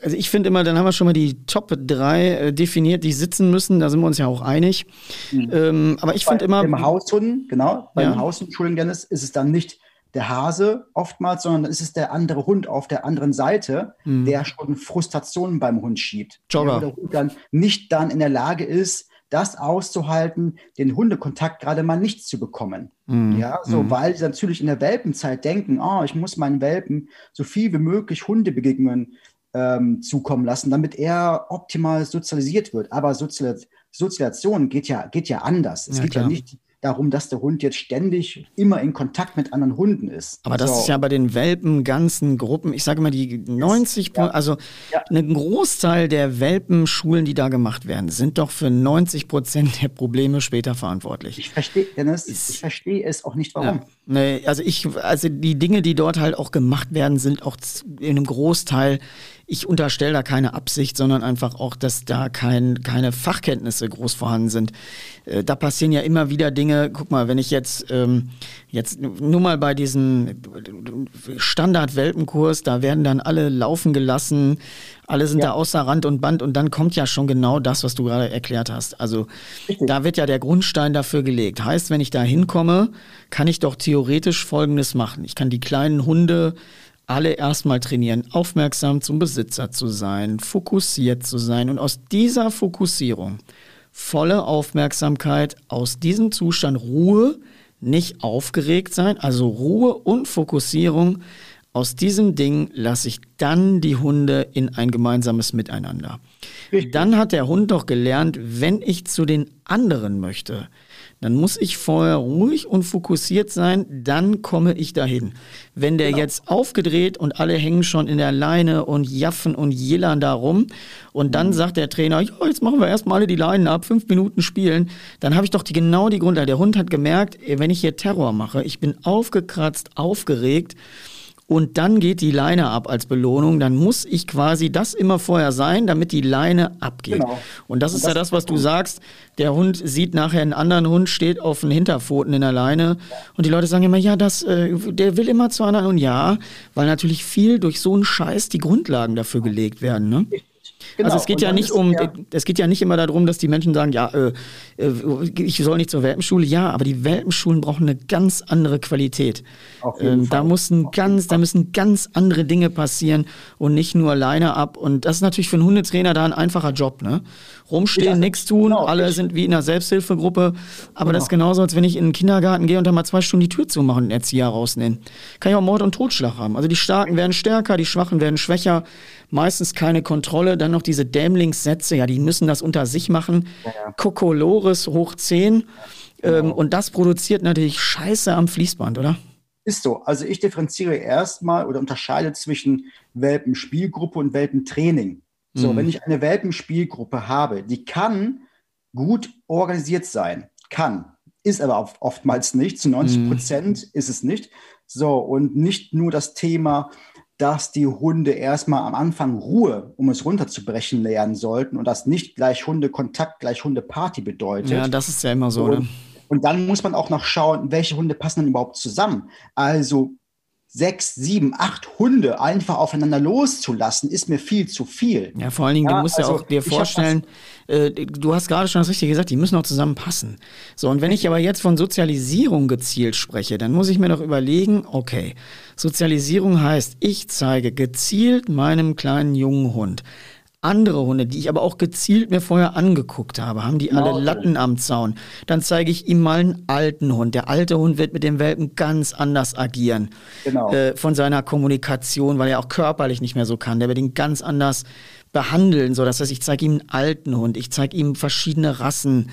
also ich finde immer, dann haben wir schon mal die Top 3 äh, definiert, die sitzen müssen. Da sind wir uns ja auch einig. Mhm. Ähm, aber ich finde immer.
Beim Haushund, genau, beim ja. Haushund, Dennis, ist es dann nicht der Hase oftmals, sondern ist es der andere Hund auf der anderen Seite, mhm. der schon Frustrationen beim Hund schiebt. Jogger. Der Hund dann nicht dann in der Lage ist, das auszuhalten, den Hundekontakt gerade mal nicht zu bekommen. Mm, ja, so, mm. weil sie natürlich in der Welpenzeit denken, oh, ich muss meinen Welpen so viel wie möglich Hundebegegnungen ähm, zukommen lassen, damit er optimal sozialisiert wird. Aber Sozial Sozialisation geht ja, geht ja anders. Es ja, geht klar. ja nicht darum, dass der Hund jetzt ständig immer in Kontakt mit anderen Hunden ist.
Aber das so. ist ja bei den Welpen ganzen Gruppen, ich sage mal, die 90, ja. also ja. ein Großteil der Welpenschulen, die da gemacht werden, sind doch für 90 Prozent der Probleme später verantwortlich.
Ich verstehe, Dennis, ist, ich verstehe es auch nicht, warum. Ja.
Nee, also ich, also die Dinge, die dort halt auch gemacht werden, sind auch in einem Großteil ich unterstelle da keine Absicht, sondern einfach auch, dass da kein, keine Fachkenntnisse groß vorhanden sind. Äh, da passieren ja immer wieder Dinge. Guck mal, wenn ich jetzt, ähm, jetzt nur mal bei diesem Standard-Welpenkurs, da werden dann alle laufen gelassen, alle sind ja. da außer Rand und Band und dann kommt ja schon genau das, was du gerade erklärt hast. Also Richtig. da wird ja der Grundstein dafür gelegt. Heißt, wenn ich da hinkomme, kann ich doch theoretisch Folgendes machen. Ich kann die kleinen Hunde alle erstmal trainieren, aufmerksam zum Besitzer zu sein, fokussiert zu sein und aus dieser Fokussierung volle Aufmerksamkeit, aus diesem Zustand Ruhe, nicht aufgeregt sein, also Ruhe und Fokussierung. Aus diesem Ding lasse ich dann die Hunde in ein gemeinsames Miteinander. Richtig. Dann hat der Hund doch gelernt, wenn ich zu den anderen möchte, dann muss ich vorher ruhig und fokussiert sein, dann komme ich dahin. Wenn der genau. jetzt aufgedreht und alle hängen schon in der Leine und jaffen und jillern da rum und dann mhm. sagt der Trainer, ja, jetzt machen wir erstmal alle die Leinen ab, fünf Minuten spielen, dann habe ich doch die, genau die Grundlage. Der Hund hat gemerkt, wenn ich hier Terror mache, ich bin aufgekratzt, aufgeregt, und dann geht die Leine ab als Belohnung, dann muss ich quasi das immer vorher sein, damit die Leine abgeht. Genau. Und das und ist das ja das, was du sagst. Der Hund sieht nachher einen anderen Hund, steht auf den Hinterpfoten in der Leine und die Leute sagen immer, ja, das, äh, der will immer zu anderen und ja, weil natürlich viel durch so einen Scheiß die Grundlagen dafür gelegt werden. Ne? Genau. Also es geht ja nicht um, ja. es geht ja nicht immer darum, dass die Menschen sagen, ja, äh, ich soll nicht zur Welpenschule. Ja, aber die Welpenschulen brauchen eine ganz andere Qualität. Ähm, da müssen ganz, da müssen ganz andere Dinge passieren und nicht nur Leine ab. Und das ist natürlich für einen Hundetrainer da ein einfacher Job, ne? Rumstehen, ja, nichts tun, genau, alle ich. sind wie in einer Selbsthilfegruppe. Aber genau. das ist genauso, als wenn ich in den Kindergarten gehe und dann mal zwei Stunden die Tür zumachen und den Erzieher rausnehmen. Kann ich auch Mord und Totschlag haben. Also die Starken werden stärker, die Schwachen werden schwächer meistens keine Kontrolle. Dann noch diese Dämlingssätze, ja, die müssen das unter sich machen. Ja. Kokolores hoch 10. Ja, genau. ähm, und das produziert natürlich Scheiße am Fließband, oder?
Ist so. Also ich differenziere erstmal oder unterscheide zwischen Welpenspielgruppe und Welpentraining. So, mhm. wenn ich eine Welpenspielgruppe habe, die kann gut organisiert sein. Kann. Ist aber oftmals nicht. Zu 90 mhm. Prozent mhm. ist es nicht. So, und nicht nur das Thema dass die Hunde erstmal am Anfang Ruhe, um es runterzubrechen, lernen sollten und das nicht gleich Hundekontakt, gleich Hundeparty bedeutet.
Ja, das ist ja immer so. Und,
ne? und dann muss man auch noch schauen, welche Hunde passen denn überhaupt zusammen. Also sechs, sieben, acht Hunde einfach aufeinander loszulassen, ist mir viel zu viel.
Ja, vor allen Dingen, ja, du musst also, ja auch dir vorstellen, äh, du hast gerade schon das Richtige gesagt, die müssen auch zusammenpassen. So, und wenn ich aber jetzt von Sozialisierung gezielt spreche, dann muss ich mir doch überlegen, okay, Sozialisierung heißt, ich zeige gezielt meinem kleinen jungen Hund andere Hunde, die ich aber auch gezielt mir vorher angeguckt habe, haben die alle okay. Latten am Zaun. Dann zeige ich ihm mal einen alten Hund. Der alte Hund wird mit dem Welpen ganz anders agieren. Genau. Äh, von seiner Kommunikation, weil er auch körperlich nicht mehr so kann. Der wird ihn ganz anders behandeln. So, das heißt, ich zeige ihm einen alten Hund, ich zeige ihm verschiedene Rassen.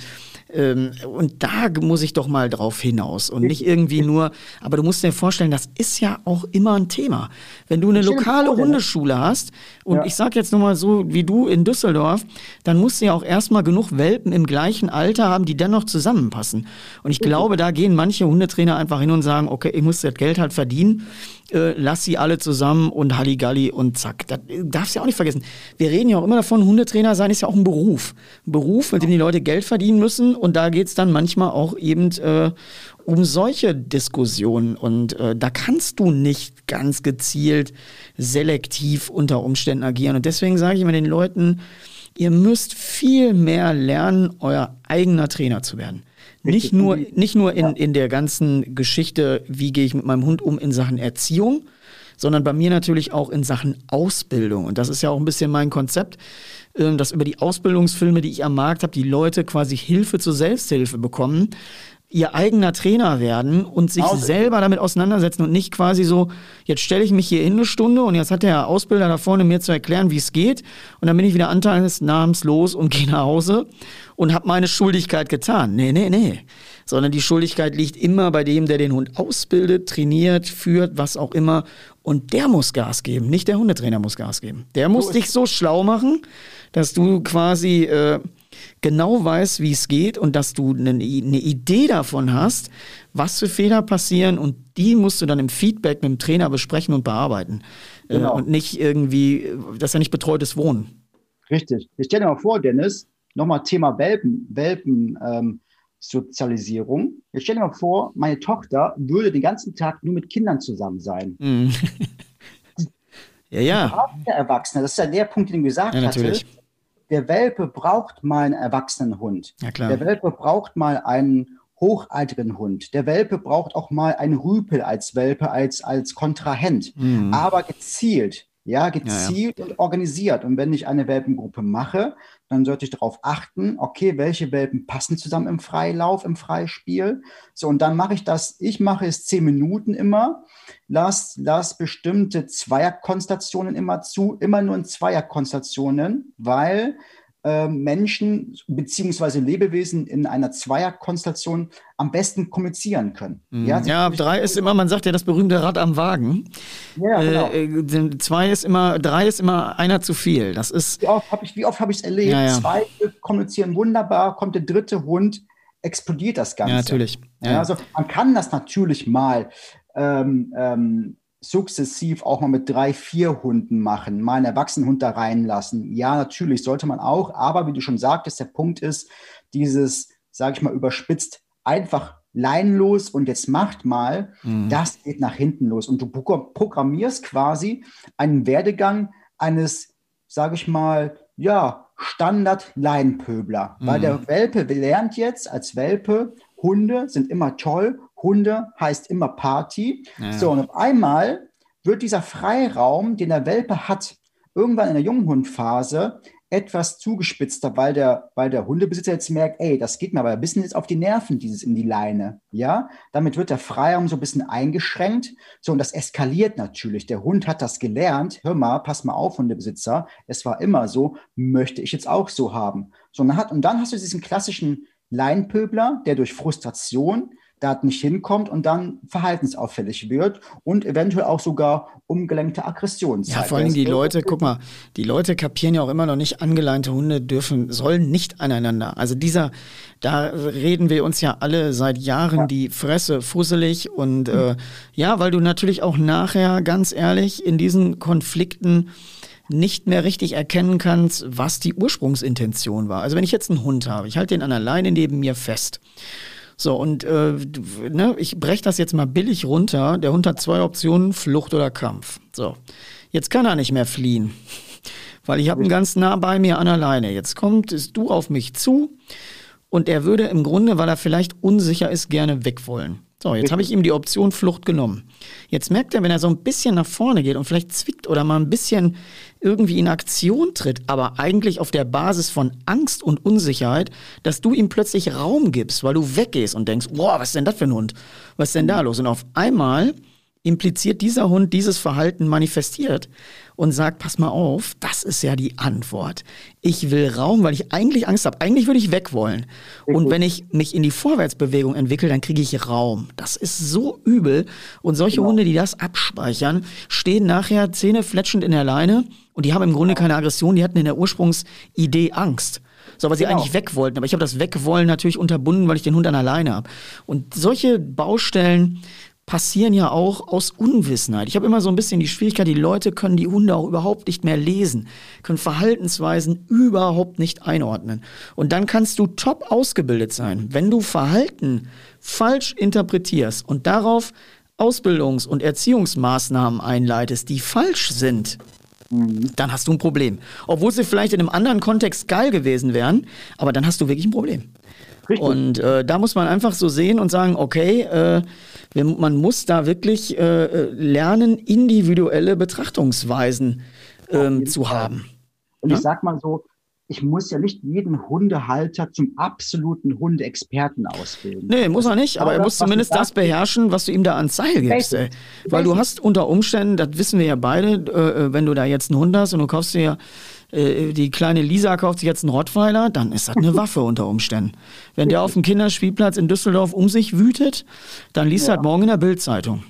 Ähm, und da muss ich doch mal drauf hinaus und nicht irgendwie nur, aber du musst dir vorstellen, das ist ja auch immer ein Thema. Wenn du eine lokale Hundeschule hast und ja. ich sag jetzt nur mal so wie du in Düsseldorf, dann musst du ja auch erstmal genug Welpen im gleichen Alter haben, die dennoch zusammenpassen. Und ich glaube, da gehen manche Hundetrainer einfach hin und sagen, okay, ich muss das Geld halt verdienen äh, lass sie alle zusammen und Halligalli und zack. Das darfst du ja auch nicht vergessen. Wir reden ja auch immer davon, Hundetrainer sein ist ja auch ein Beruf. Ein Beruf, mit dem die Leute Geld verdienen müssen und da geht es dann manchmal auch eben äh, um solche Diskussionen und äh, da kannst du nicht ganz gezielt selektiv unter Umständen agieren und deswegen sage ich immer den Leuten, ihr müsst viel mehr lernen, euer eigener Trainer zu werden. Nicht nur, nicht nur in, in der ganzen Geschichte, wie gehe ich mit meinem Hund um in Sachen Erziehung, sondern bei mir natürlich auch in Sachen Ausbildung. Und das ist ja auch ein bisschen mein Konzept, ähm, dass über die Ausbildungsfilme, die ich am Markt habe, die Leute quasi Hilfe zur Selbsthilfe bekommen. Ihr eigener Trainer werden und sich
Genau.
selber damit auseinandersetzen und nicht quasi so, jetzt stelle ich mich hier in eine Stunde und jetzt hat der Ausbilder da vorne mir zu erklären, wie es geht und dann bin ich wieder anteilsnahmslos und gehe nach Hause und habe meine Schuldigkeit getan. Nee, nee, nee. Sondern die Schuldigkeit liegt immer bei dem, der den Hund ausbildet, trainiert, führt, was auch immer. Und der muss Gas geben, nicht der Hundetrainer muss Gas geben. Der muss
ist
dich so schlau machen, dass du quasi äh, genau weißt, wie es geht und dass du eine, eine Idee davon hast, was für Fehler passieren und die musst du dann im Feedback mit dem Trainer besprechen und bearbeiten. Äh,
Genau.
und nicht irgendwie, das ist ja nicht betreutes Wohnen.
Richtig. Ich stell dir mal vor, Dennis, nochmal Thema Welpen, Welpen ähm, Sozialisierung. Ich stell dir mal vor, meine Tochter würde den ganzen Tag nur mit Kindern zusammen sein.
Mhm. ja, ja,
Erwachsene, das ist ja der Punkt, den du gesagt
Ja, natürlich.
hattest. Der Welpe braucht mal einen erwachsenen Hund.
ja klar.
Der Welpe braucht mal einen hochaltrigen Hund. Der Welpe braucht auch mal einen Rüpel als Welpe, als, als Kontrahent.
Mhm.
aber gezielt. Ja, gezielt und organisiert. Und wenn ich eine Welpengruppe mache, dann sollte ich darauf achten, okay, welche Welpen passen zusammen im Freilauf, im Freispiel. So, und dann mache ich das, ich mache es zehn Minuten immer, lass, lass bestimmte Zweierkonstellationen immer zu, immer nur in Zweierkonstellationen, weil Menschen beziehungsweise Lebewesen in einer Zweierkonstellation am besten kommunizieren können.
Mhm.
Ja,
Ja, drei ist immer, man sagt ja das berühmte Rad am Wagen.
ja, genau.
Äh, äh, zwei ist immer, drei ist immer einer zu viel. Das ist,
Wie oft habe ich es erlebt?
Ja, ja.
Zwei kommunizieren wunderbar, kommt der dritte Hund, explodiert das Ganze.
ja, natürlich. Ja,
also man kann das natürlich mal ähm, ähm, sukzessiv auch mal mit drei, vier Hunden machen, mal einen Erwachsenenhund da reinlassen. Ja, natürlich sollte man auch, aber wie du schon sagtest, der Punkt ist, dieses, sage ich mal, überspitzt, einfach leinlos und jetzt macht mal,
Mhm.
das geht nach hinten los. Und du pro- programmierst quasi einen Werdegang eines, sage ich mal, ja, Standard-Leinpöbler. Weil
Mhm.
der Welpe lernt jetzt als Welpe, Hunde sind immer toll, Hunde heißt immer Party.
Ja,
So, und auf einmal wird dieser Freiraum, den der Welpe hat, irgendwann in der Junghundphase etwas zugespitzter, weil der, weil der Hundebesitzer jetzt merkt, ey, das geht mir aber ein bisschen jetzt auf die Nerven, dieses in die Leine. Ja, damit wird der Freiraum so ein bisschen eingeschränkt. So, und das eskaliert natürlich. Der Hund hat das gelernt. Hör mal, pass mal auf, Hundebesitzer. Es war immer so, möchte ich jetzt auch so haben. So, und dann, hat, und dann hast du diesen klassischen Leinpöbler, der durch Frustration da nicht hinkommt und dann verhaltensauffällig wird und eventuell auch sogar umgelenkte Aggressionen
Ja,
zeigt.
vor allem die Leute, guck mal, die Leute kapieren ja auch immer noch nicht, angeleinte Hunde dürfen, sollen nicht aneinander. Also dieser, da reden wir uns ja alle seit Jahren die Fresse fusselig und äh, ja, weil du natürlich auch nachher, ganz ehrlich, in diesen Konflikten nicht mehr richtig erkennen kannst, was die Ursprungsintention war. Also wenn ich jetzt einen Hund habe, ich halte den an der Leine neben mir fest. So, und äh, ne, ich breche das jetzt mal billig runter. Der Hund hat zwei Optionen, Flucht oder Kampf. So, jetzt kann er nicht mehr fliehen, weil ich habe ihn ganz nah bei mir an der Leine. Jetzt kommt es du auf mich zu und er würde im Grunde, weil er vielleicht unsicher ist, gerne weg wollen. So, jetzt habe ich ihm die Option Flucht genommen. Jetzt merkt er, wenn er so ein bisschen nach vorne geht und vielleicht zwickt oder mal ein bisschen irgendwie in Aktion tritt, aber eigentlich auf der Basis von Angst und Unsicherheit, dass du ihm plötzlich Raum gibst, weil du weggehst und denkst, boah, was ist denn das für ein Hund? Was ist denn da los? Und auf einmal impliziert dieser Hund dieses Verhalten manifestiert und sagt, pass mal auf, das ist ja die Antwort. Ich will Raum, weil ich eigentlich Angst habe. Eigentlich würde ich weg wollen. Und wenn ich mich in die Vorwärtsbewegung entwickle, dann kriege ich Raum. Das ist so übel. Und solche Hunde, die das abspeichern, stehen nachher zähnefletschend in der Leine und die haben im Grunde keine Aggression, die hatten in der Ursprungsidee Angst. So, weil sie
Genau.
eigentlich weg wollten. Aber ich habe das Wegwollen natürlich unterbunden, weil ich den Hund an der Leine habe. Und solche Baustellen passieren ja auch aus Unwissenheit. Ich habe immer so ein bisschen die Schwierigkeit, die Leute können die Hunde auch überhaupt nicht mehr lesen, können Verhaltensweisen überhaupt nicht einordnen. Und dann kannst du top ausgebildet sein. Wenn du Verhalten falsch interpretierst und darauf Ausbildungs- und Erziehungsmaßnahmen einleitest, die falsch sind, dann hast du ein Problem. Obwohl sie vielleicht in einem anderen Kontext geil gewesen wären, aber dann hast du wirklich ein Problem.
Richtig.
Und äh, da muss man einfach so sehen und sagen, okay, äh, wir, man muss da wirklich äh, äh, lernen, individuelle Betrachtungsweisen ähm, zu haben.
Und
Ja?
ich sag mal so, ich muss ja nicht jeden Hundehalter zum absoluten Hundeexperten ausbilden.
Nee, muss er nicht, aber er muss zumindest das beherrschen, was du ihm da ans Seil gibst. Ey. Weil du hast unter Umständen, das wissen wir ja beide, äh, äh, wenn du da jetzt einen Hund hast und du kaufst dir ja äh, die kleine Lisa kauft sich jetzt einen Rottweiler, dann ist das eine Waffe unter Umständen. Wenn der auf dem Kinderspielplatz in Düsseldorf um sich wütet, dann liest ja. er halt morgen in der Bildzeitung.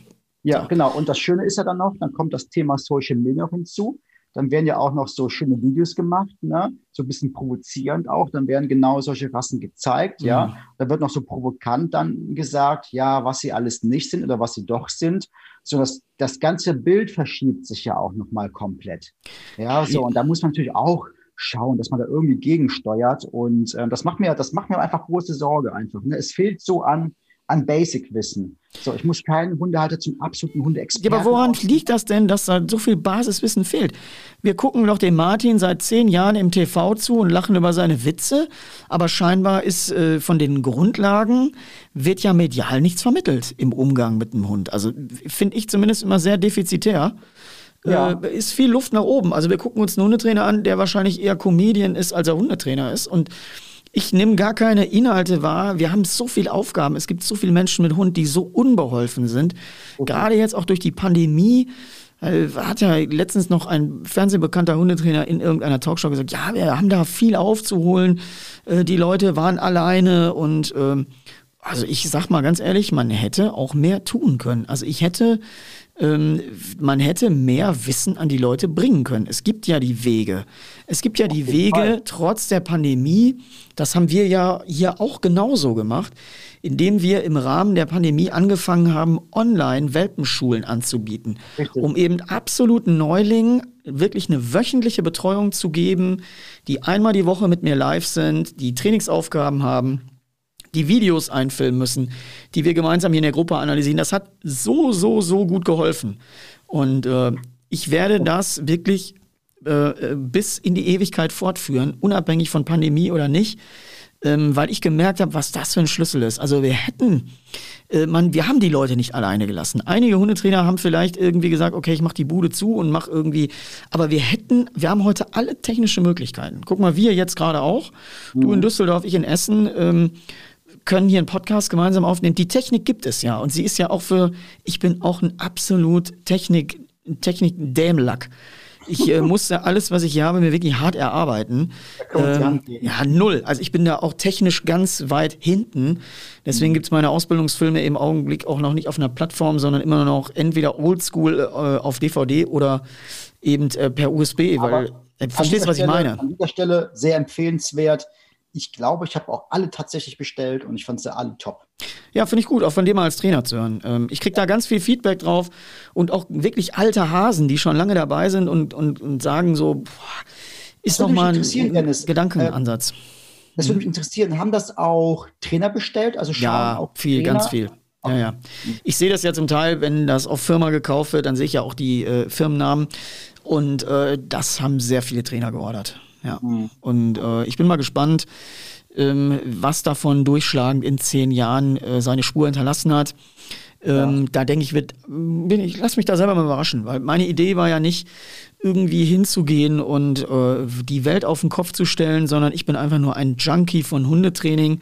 Ja, genau. Und das Schöne ist ja dann noch, dann kommt das Thema Social Media hinzu. Dann werden ja auch noch so schöne Videos gemacht, ne? so ein bisschen provozierend auch. Dann werden genau solche Rassen gezeigt, ja. Mhm. Da wird noch so provokant dann gesagt, ja, was sie alles nicht sind oder was sie doch sind. So das, das ganze Bild verschiebt sich ja auch nochmal komplett. Ja, so. Und da muss man natürlich auch schauen, dass man da irgendwie gegensteuert. Und äh, das macht mir, das macht mir einfach große Sorge einfach. Ne? Es fehlt so an, an Basic-Wissen. So, ich muss keinen Hundehalter zum absoluten Hundeexperten.
Ja, aber woran liegt das denn, dass da so viel Basiswissen fehlt? Wir gucken doch dem Martin seit zehn Jahren im TV zu und lachen über seine Witze, aber scheinbar ist äh, von den Grundlagen wird ja medial nichts vermittelt im Umgang mit dem Hund. Also finde ich zumindest immer sehr defizitär. Ja. Äh, ist viel Luft nach oben. Also wir gucken uns einen Hundetrainer an, der wahrscheinlich eher Comedian ist, als er Hundetrainer ist und ich nehme gar keine Inhalte wahr. Wir haben so viele Aufgaben. Es gibt so viele Menschen mit Hund, die so unbeholfen sind. Okay. Gerade jetzt auch durch die Pandemie. Äh, hat ja letztens noch ein fernsehbekannter Hundetrainer in irgendeiner Talkshow gesagt, ja, wir haben da viel aufzuholen. Äh, die Leute waren alleine und ähm, also ich sag mal ganz ehrlich, man hätte auch mehr tun können. Also ich hätte ähm, man hätte mehr Wissen an die Leute bringen können. Es gibt ja die Wege. Es gibt ja die Wege, Fall. trotz der Pandemie, das haben wir ja hier auch genauso gemacht, indem wir im Rahmen der Pandemie angefangen haben, online Welpenschulen anzubieten, Richtig. um eben absoluten Neulingen wirklich eine wöchentliche Betreuung zu geben, die einmal die Woche mit mir live sind, die Trainingsaufgaben haben die Videos einfilmen müssen, die wir gemeinsam hier in der Gruppe analysieren. Das hat so, so, so gut geholfen. Und äh, ich werde das wirklich äh, bis in die Ewigkeit fortführen, unabhängig von Pandemie oder nicht, ähm, weil ich gemerkt habe, was das für ein Schlüssel ist. Also wir hätten, äh, man, wir haben die Leute nicht alleine gelassen. Einige Hundetrainer haben vielleicht irgendwie gesagt, okay, ich mache die Bude zu und mache irgendwie, aber wir hätten, wir haben heute alle technische Möglichkeiten. Guck mal, wir jetzt gerade auch, mhm. du in mhm. Düsseldorf, ich in Essen. Ähm, können hier einen Podcast gemeinsam aufnehmen. Die Technik gibt es ja und sie ist ja auch für, ich bin auch ein absolut Technik, Technik-Dämlack. Ich äh, musste alles, was ich hier habe, mir wirklich hart erarbeiten. Ähm, ja, null. Also ich bin da auch technisch ganz weit hinten. Deswegen mhm. gibt es meine Ausbildungsfilme im Augenblick auch noch nicht auf einer Plattform, sondern immer noch entweder oldschool äh, auf DVD oder eben äh, per USB. Aber weil, äh, verstehst du, was ich meine?
An dieser Stelle sehr empfehlenswert ich glaube, ich habe auch alle tatsächlich bestellt und ich fand sie alle top.
Ja, finde ich gut, auch von dir mal als Trainer zu hören. Ähm, ich kriege da ganz viel Feedback drauf und auch wirklich alte Hasen, die schon lange dabei sind und, und, und sagen so, boah, ist doch mal ein, ein Gedankenansatz. Äh,
das würde mich interessieren. Haben das auch Trainer bestellt? Also
ja, auch viel, Trainer? ganz viel. Ja, ja. Ich sehe das ja zum Teil, wenn das auf Firma gekauft wird, dann sehe ich ja auch die äh, Firmennamen. Und äh, das haben sehr viele Trainer geordert ja. Mhm. Und äh, ich bin mal gespannt, ähm, was davon durchschlagend in zehn Jahren äh, seine Spur hinterlassen hat. Ähm, ja. Da denke ich, wird, bin ich, lass mich da selber mal überraschen, weil meine Idee war ja nicht, irgendwie hinzugehen und äh, die Welt auf den Kopf zu stellen, sondern ich bin einfach nur ein Junkie von Hundetraining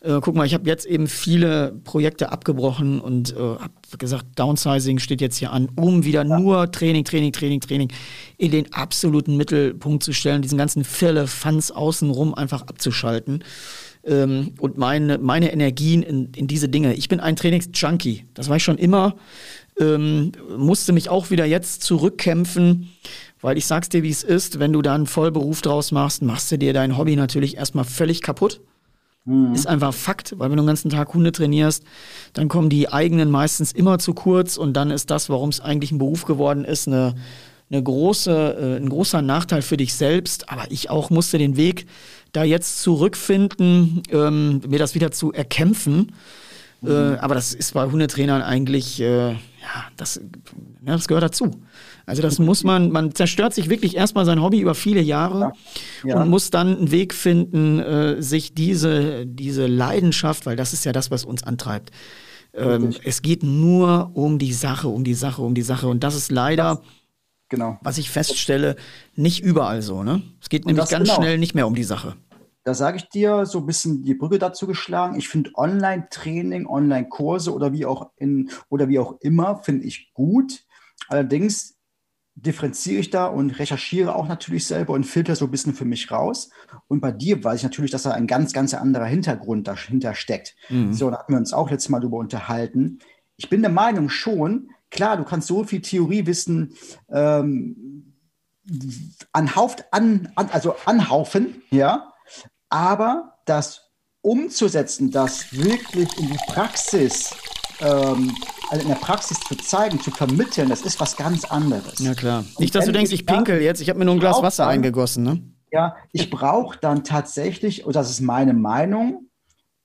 äh, guck mal, ich habe jetzt eben viele Projekte abgebrochen und äh, habe gesagt, Downsizing steht jetzt hier an, um wieder ja. nur Training, Training, Training, Training in den absoluten Mittelpunkt zu stellen, diesen ganzen Firlefanz außenrum einfach abzuschalten. Ähm, und meine, meine Energien in, in diese Dinge. Ich bin ein Trainingsjunkie, das war ich schon immer. Ähm, musste mich auch wieder jetzt zurückkämpfen, weil ich sag's dir, wie es ist, wenn du da einen Vollberuf draus machst, machst du dir dein Hobby natürlich erstmal völlig kaputt. Mhm. Ist einfach Fakt, weil wenn du den ganzen Tag Hunde trainierst, dann kommen die eigenen meistens immer zu kurz und dann ist das, warum es eigentlich ein Beruf geworden ist, eine, eine große, äh, ein großer Nachteil für dich selbst. Aber ich auch musste den Weg da jetzt zurückfinden, ähm, mir das wieder zu erkämpfen. Mhm. Äh, aber das ist bei Hundetrainern eigentlich, äh, ja, das, ja, das gehört dazu. Also das muss man, man zerstört sich wirklich erstmal sein Hobby über viele Jahre ja. Ja. und muss dann einen Weg finden, äh, sich diese, diese Leidenschaft, weil das ist ja das, was uns antreibt. Ähm, es geht nur um die Sache, um die Sache, um die Sache. Und das ist leider
genau.
Was ich feststelle, nicht überall so, ne? Es geht nämlich ganz genau. schnell nicht mehr um die Sache.
Da sage ich dir so ein bisschen die Brücke dazu geschlagen. Ich finde Online-Training, Online-Kurse oder wie auch in oder wie auch immer, finde ich gut. Allerdings differenziere ich da und recherchiere auch natürlich selber und filter so ein bisschen für mich raus. Und bei dir weiß ich natürlich, dass da ein ganz, ganz anderer Hintergrund dahinter steckt. Mhm. So, da hatten wir uns auch letztes Mal darüber unterhalten. Ich bin der Meinung schon, klar, du kannst so viel Theoriewissen ähm, anhauft, an, an, also anhaufen, ja, aber das umzusetzen, das wirklich in die Praxis ähm, also in der Praxis zu zeigen, zu vermitteln, das ist was ganz anderes.
Ja klar. Nicht, dass du denkst, ich pinkel jetzt, ich habe mir nur ein Glas Wasser dann, eingegossen, ne?
Ja, ich brauche dann tatsächlich, und das ist meine Meinung,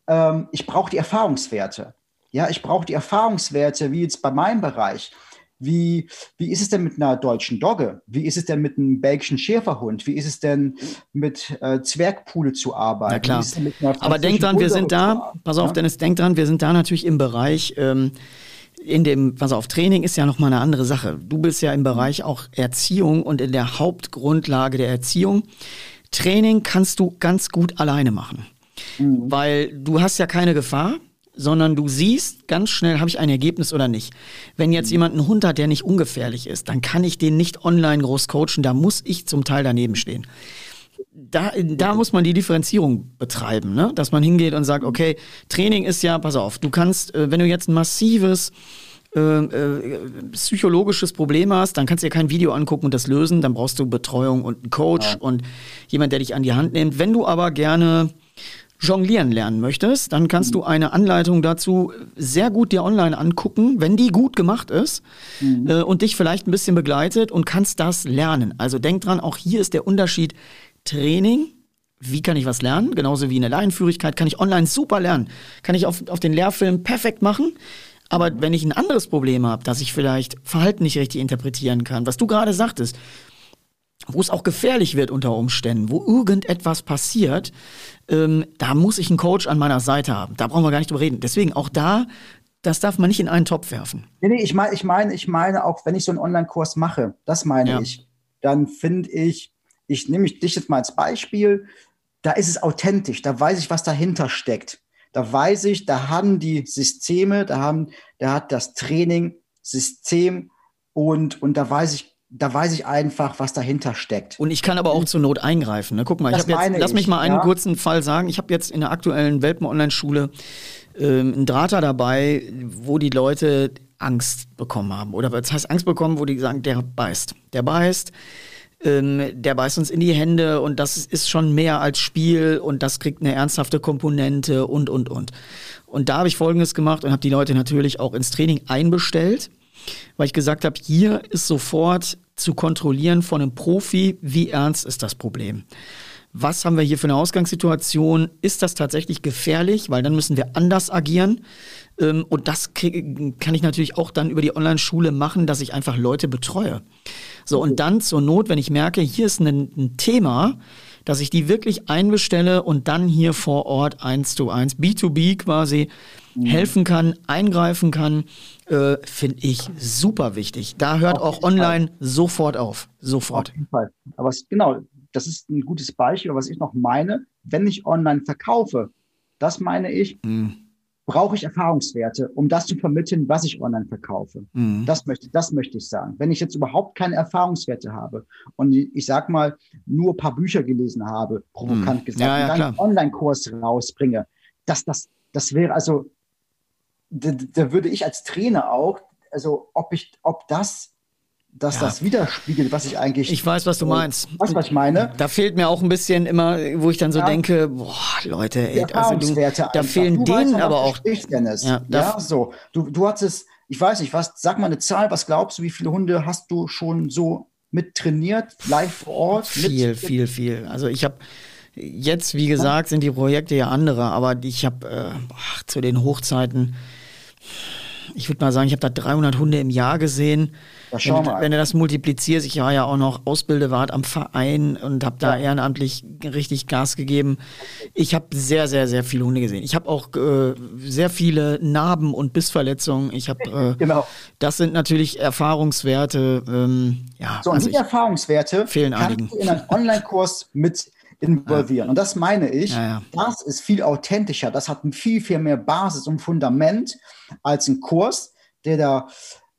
ähm, ich brauche die Erfahrungswerte. Ja, ich brauche die Erfahrungswerte, wie jetzt bei meinem Bereich. Wie, wie ist es denn mit einer deutschen Dogge? Wie ist es denn mit einem belgischen Schäferhund? Wie ist es denn mit äh, Zwergpule zu arbeiten?
Ja, klar. Aber denk dran, wir sind da, pass auf, ja? Dennis, denk dran, wir sind da natürlich im Bereich, ähm, in dem, pass auf, Training ist ja nochmal eine andere Sache. Du bist ja im Bereich auch Erziehung und in der Hauptgrundlage der Erziehung. Training kannst du ganz gut alleine machen. Mhm. Weil du hast ja keine Gefahr, sondern du siehst ganz schnell, habe ich ein Ergebnis oder nicht. Wenn jetzt mhm. jemand einen Hund hat, der nicht ungefährlich ist, dann kann ich den nicht online groß coachen, da muss ich zum Teil daneben stehen da, da muss man die Differenzierung betreiben, ne? dass man hingeht und sagt, okay, Training ist ja, pass auf, du kannst, äh, wenn du jetzt ein massives äh, äh, psychologisches Problem hast, dann kannst du dir kein Video angucken und das lösen, dann brauchst du Betreuung und einen Coach ja. und jemand, der dich an die Hand nimmt. Wenn du aber gerne jonglieren lernen möchtest, dann kannst du eine Anleitung dazu sehr gut dir online angucken, wenn die gut gemacht ist mhm. äh, und dich vielleicht ein bisschen begleitet und kannst das lernen. Also denk dran, auch hier ist der Unterschied Training. Wie kann ich was lernen? Genauso wie in der Laienführigkeit kann ich online super lernen. Kann ich auf, auf den Lehrfilm perfekt machen. Aber wenn ich ein anderes Problem habe, dass ich vielleicht Verhalten nicht richtig interpretieren kann, was du gerade sagtest, wo es auch gefährlich wird unter Umständen, wo irgendetwas passiert, ähm, da muss ich einen Coach an meiner Seite haben. Da brauchen wir gar nicht drüber reden. Deswegen auch da, das darf man nicht in einen Topf werfen.
Nee, nee, ich meine, ich meine, ich meine auch, wenn ich so einen Online-Kurs mache, das meine ja. ich, dann finde ich, ich nehme dich jetzt mal als Beispiel, da ist es authentisch, da weiß ich, was dahinter steckt. Da weiß ich, da haben die Systeme, da haben, da hat das Training System und, und da weiß ich, da weiß ich einfach, was dahinter steckt.
Und ich kann aber auch zur Not eingreifen. Ne? Guck mal, ich jetzt, lass ich, mich mal einen ja. kurzen Fall sagen. Ich habe jetzt in der aktuellen Welpen-Online-Schule ähm, einen Drater dabei, wo die Leute Angst bekommen haben. Oder was heißt Angst bekommen, wo die sagen, der beißt. Der beißt ähm, der beißt uns in die Hände und das ist schon mehr als Spiel und das kriegt eine ernsthafte Komponente und, und, und. Und da habe ich Folgendes gemacht und habe die Leute natürlich auch ins Training einbestellt, weil ich gesagt habe, hier ist sofort zu kontrollieren von einem Profi, wie ernst ist das Problem. Was haben wir hier für eine Ausgangssituation? Ist das tatsächlich gefährlich? Weil dann müssen wir anders agieren. Ähm, und das kann ich natürlich auch dann über die Online-Schule machen, dass ich einfach Leute betreue. So, und dann zur Not, wenn ich merke, hier ist ein, ein Thema, dass ich die wirklich einbestelle und dann hier vor Ort eins zu eins, B2B quasi, mhm. helfen kann, eingreifen kann, äh, finde ich super wichtig. Da hört auch online Fall. sofort auf. Sofort. Auf jeden
Fall. Aber es, genau, das ist ein gutes Beispiel, was ich noch meine. Wenn ich online verkaufe, das meine ich, mhm brauche ich Erfahrungswerte, um das zu vermitteln, was ich online verkaufe. Mhm. Das möchte, das möchte ich sagen. Wenn ich jetzt überhaupt keine Erfahrungswerte habe und ich sag mal nur ein paar Bücher gelesen habe, provokant mhm. gesagt, ja, ja, und dann einen Online-Kurs rausbringe, das, das, das wäre also, da, da würde ich als Trainer auch, also ob ich, ob das dass ja. das widerspiegelt, was ich eigentlich.
Ich weiß, was du meinst.
Weißt was ich meine?
Da fehlt mir auch ein bisschen immer, wo ich dann so ja. denke, boah, Leute, ey, also du, da fehlen du denen aber auch.
Ich, Dennis. Ja, ja, so. Du, du hattest, ich weiß nicht, was, sag mal eine Zahl, was glaubst du, wie viele Hunde hast du schon so mit trainiert, live vor Ort?
Viel, mit, viel, viel. Also ich habe jetzt, wie gesagt, sind die Projekte ja andere, aber ich habe äh, zu den Hochzeiten ich würde mal sagen, ich habe da 300 Hunde im Jahr gesehen. Ja, wenn, du, wenn, du das multiplizierst, ich war ja auch noch Ausbildewart am Verein und habe da ja. ehrenamtlich richtig Gas gegeben. Ich habe sehr, sehr, sehr viele Hunde gesehen. Ich habe auch äh, sehr viele Narben und Bissverletzungen. Ich habe, äh, genau. das sind natürlich Erfahrungswerte. Ähm, ja,
so, und also die Erfahrungswerte
fehlen
kannst
einigen.
du in einem Online-Kurs mit involvieren. Ja. Und das meine ich, ja, ja. das ist viel authentischer, das hat viel, viel mehr Basis und Fundament als ein Kurs, der da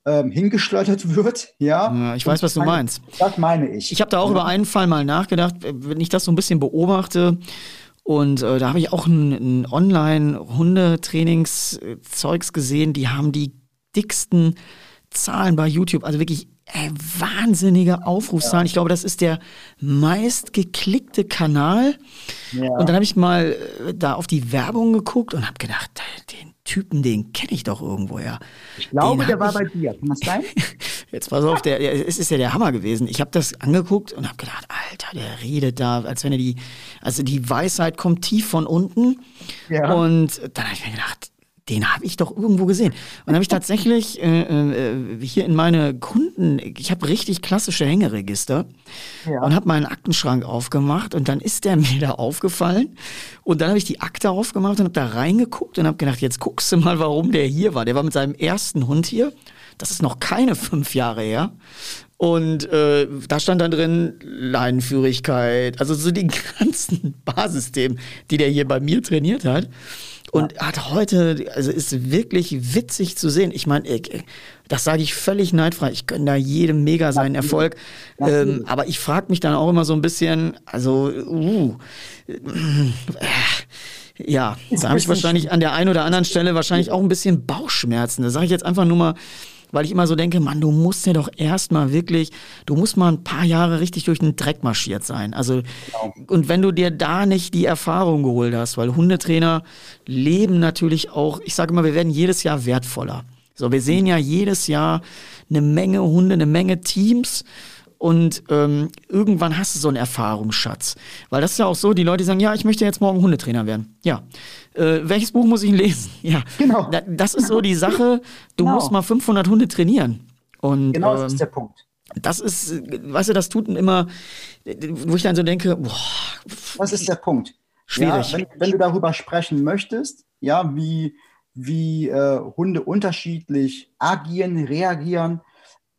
ähm, hingeschleudert wird. Ja,
ich weiß, was du meinst.
Das meine ich.
Ich habe da auch über einen Fall mal nachgedacht, wenn ich das so ein bisschen beobachte. Und äh, da habe ich auch ein, ein Online-Hundetrainings-Zeugs gesehen, die haben die dicksten Zahlen bei YouTube, also wirklich äh, wahnsinnige Aufrufszahlen. Ja. Ich glaube, das ist der meistgeklickte Kanal. Ja. Und dann habe ich mal äh, da auf die Werbung geguckt und habe gedacht, den Typen, den kenne ich doch irgendwoher.
Ich glaube, der war ich... bei dir. Kann das sein?
Jetzt pass auf, der, der, es ist ja der Hammer gewesen. Ich habe das angeguckt und habe gedacht, Alter, der redet da, als wenn er die, also die Weisheit kommt tief von unten. Ja. Und dann habe ich mir gedacht, den habe ich doch irgendwo gesehen. Und dann habe ich tatsächlich äh, äh, hier in meine Kunden, ich habe richtig klassische Hängeregister ja. und habe meinen Aktenschrank aufgemacht und dann ist der mir da aufgefallen und dann habe ich die Akte aufgemacht und habe da reingeguckt und habe gedacht, jetzt guckst du mal, warum der hier war. Der war mit seinem ersten Hund hier. Das ist noch keine fünf Jahre her. Und äh, da stand dann drin Leinenführigkeit, also so die ganzen Basisthemen, die der hier bei mir trainiert hat. Und ja. hat heute, also ist wirklich witzig zu sehen. Ich meine, das sage ich völlig neidfrei. Ich gönne da jedem mega seinen Erfolg. Ähm, aber ich frage mich dann auch immer so ein bisschen, also, uh, äh, ja, da habe ich wahrscheinlich an der einen oder anderen Stelle wahrscheinlich auch ein bisschen Bauchschmerzen. Da sage ich jetzt einfach nur mal, weil ich immer so denke, Mann, du musst ja doch erstmal wirklich, du musst mal ein paar Jahre richtig durch den Dreck marschiert sein. Also, genau. und wenn du dir da nicht die Erfahrung geholt hast, weil Hundetrainer leben natürlich auch, ich sage immer, wir werden jedes Jahr wertvoller. So, wir sehen ja jedes Jahr eine Menge Hunde, eine Menge Teams und ähm, irgendwann hast du so einen Erfahrungsschatz. Weil das ist ja auch so, die Leute sagen, ja, ich möchte jetzt morgen Hundetrainer werden. Ja. Äh, welches Buch muss ich lesen? Ja. Genau. das ist so die Sache, du genau. musst mal 500 Hunde trainieren. Und,
genau, das ähm, ist der Punkt.
Das ist, weißt du, das tut immer, wo ich dann so denke, boah.
Was ist der Punkt? Schwierig. Ja, wenn, wenn, du darüber sprechen möchtest, ja, wie, wie äh, Hunde unterschiedlich agieren, reagieren,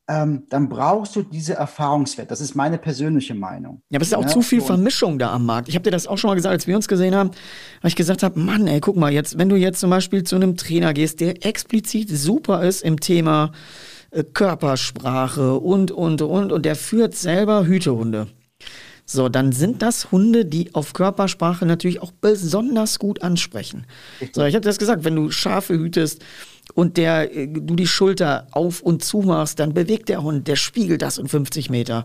ähm, dann brauchst du diese Erfahrungswerte. Das ist meine persönliche Meinung.
Ja, aber es ist auch ja, zu viel Vermischung da am Markt. Ich habe dir das auch schon mal gesagt, als wir uns gesehen haben, weil ich gesagt habe, Mann, ey, guck mal, jetzt, wenn du jetzt zum Beispiel zu einem Trainer gehst, der explizit super ist im Thema äh, Körpersprache und, und, und, und der führt selber Hütehunde. So, dann sind das Hunde, die auf Körpersprache natürlich auch besonders gut ansprechen. So, ich habe das gesagt, wenn du Schafe hütest, und der, äh, du die Schulter auf und zu machst, dann bewegt der Hund, der spiegelt das in 50 Meter.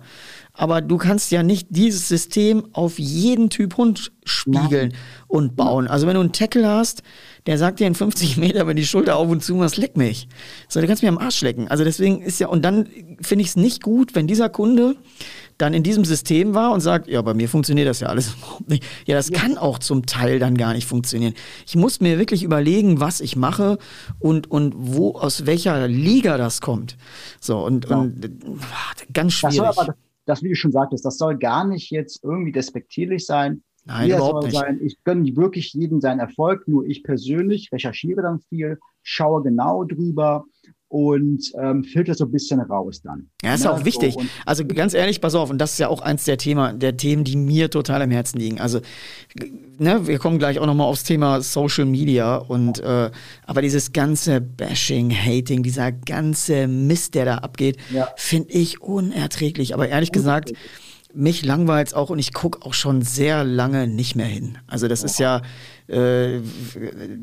Aber du kannst ja nicht dieses System auf jeden Typ Hund spiegeln Nein. und bauen. Also wenn du einen Tackle hast, der sagt dir in 50 Meter, wenn die Schulter auf und zu machst, leck mich. So, du kannst mir am Arsch lecken. Also deswegen ist ja, und dann finde ich es nicht gut, wenn dieser Kunde dann in diesem System war und sagt, ja, bei mir funktioniert das ja alles überhaupt nicht. Ja, das ja. kann auch zum Teil dann gar nicht funktionieren. Ich muss mir wirklich überlegen, was ich mache und, und wo, aus welcher Liga das kommt. So, und, ja. und ganz schwierig.
Das, aber, das, wie du schon sagtest, das soll gar nicht jetzt irgendwie despektierlich sein.
Nein, Jeder überhaupt nicht.
Sein, ich gönne wirklich jedem seinen Erfolg, nur ich persönlich recherchiere dann viel, schaue genau drüber und ähm, filtert so ein bisschen raus dann.
Ja, ist ja auch wichtig. So, also ganz ehrlich, pass auf, und das ist ja auch eins der Thema, der Themen, die mir total am Herzen liegen. Also, ne, wir kommen gleich auch nochmal aufs Thema Social Media und äh, aber dieses ganze Bashing, Hating, dieser ganze Mist, der da abgeht, ja. finde ich unerträglich. Aber ehrlich gesagt, mich langweilt es auch und ich gucke auch schon sehr lange nicht mehr hin. Also das ist ja, äh,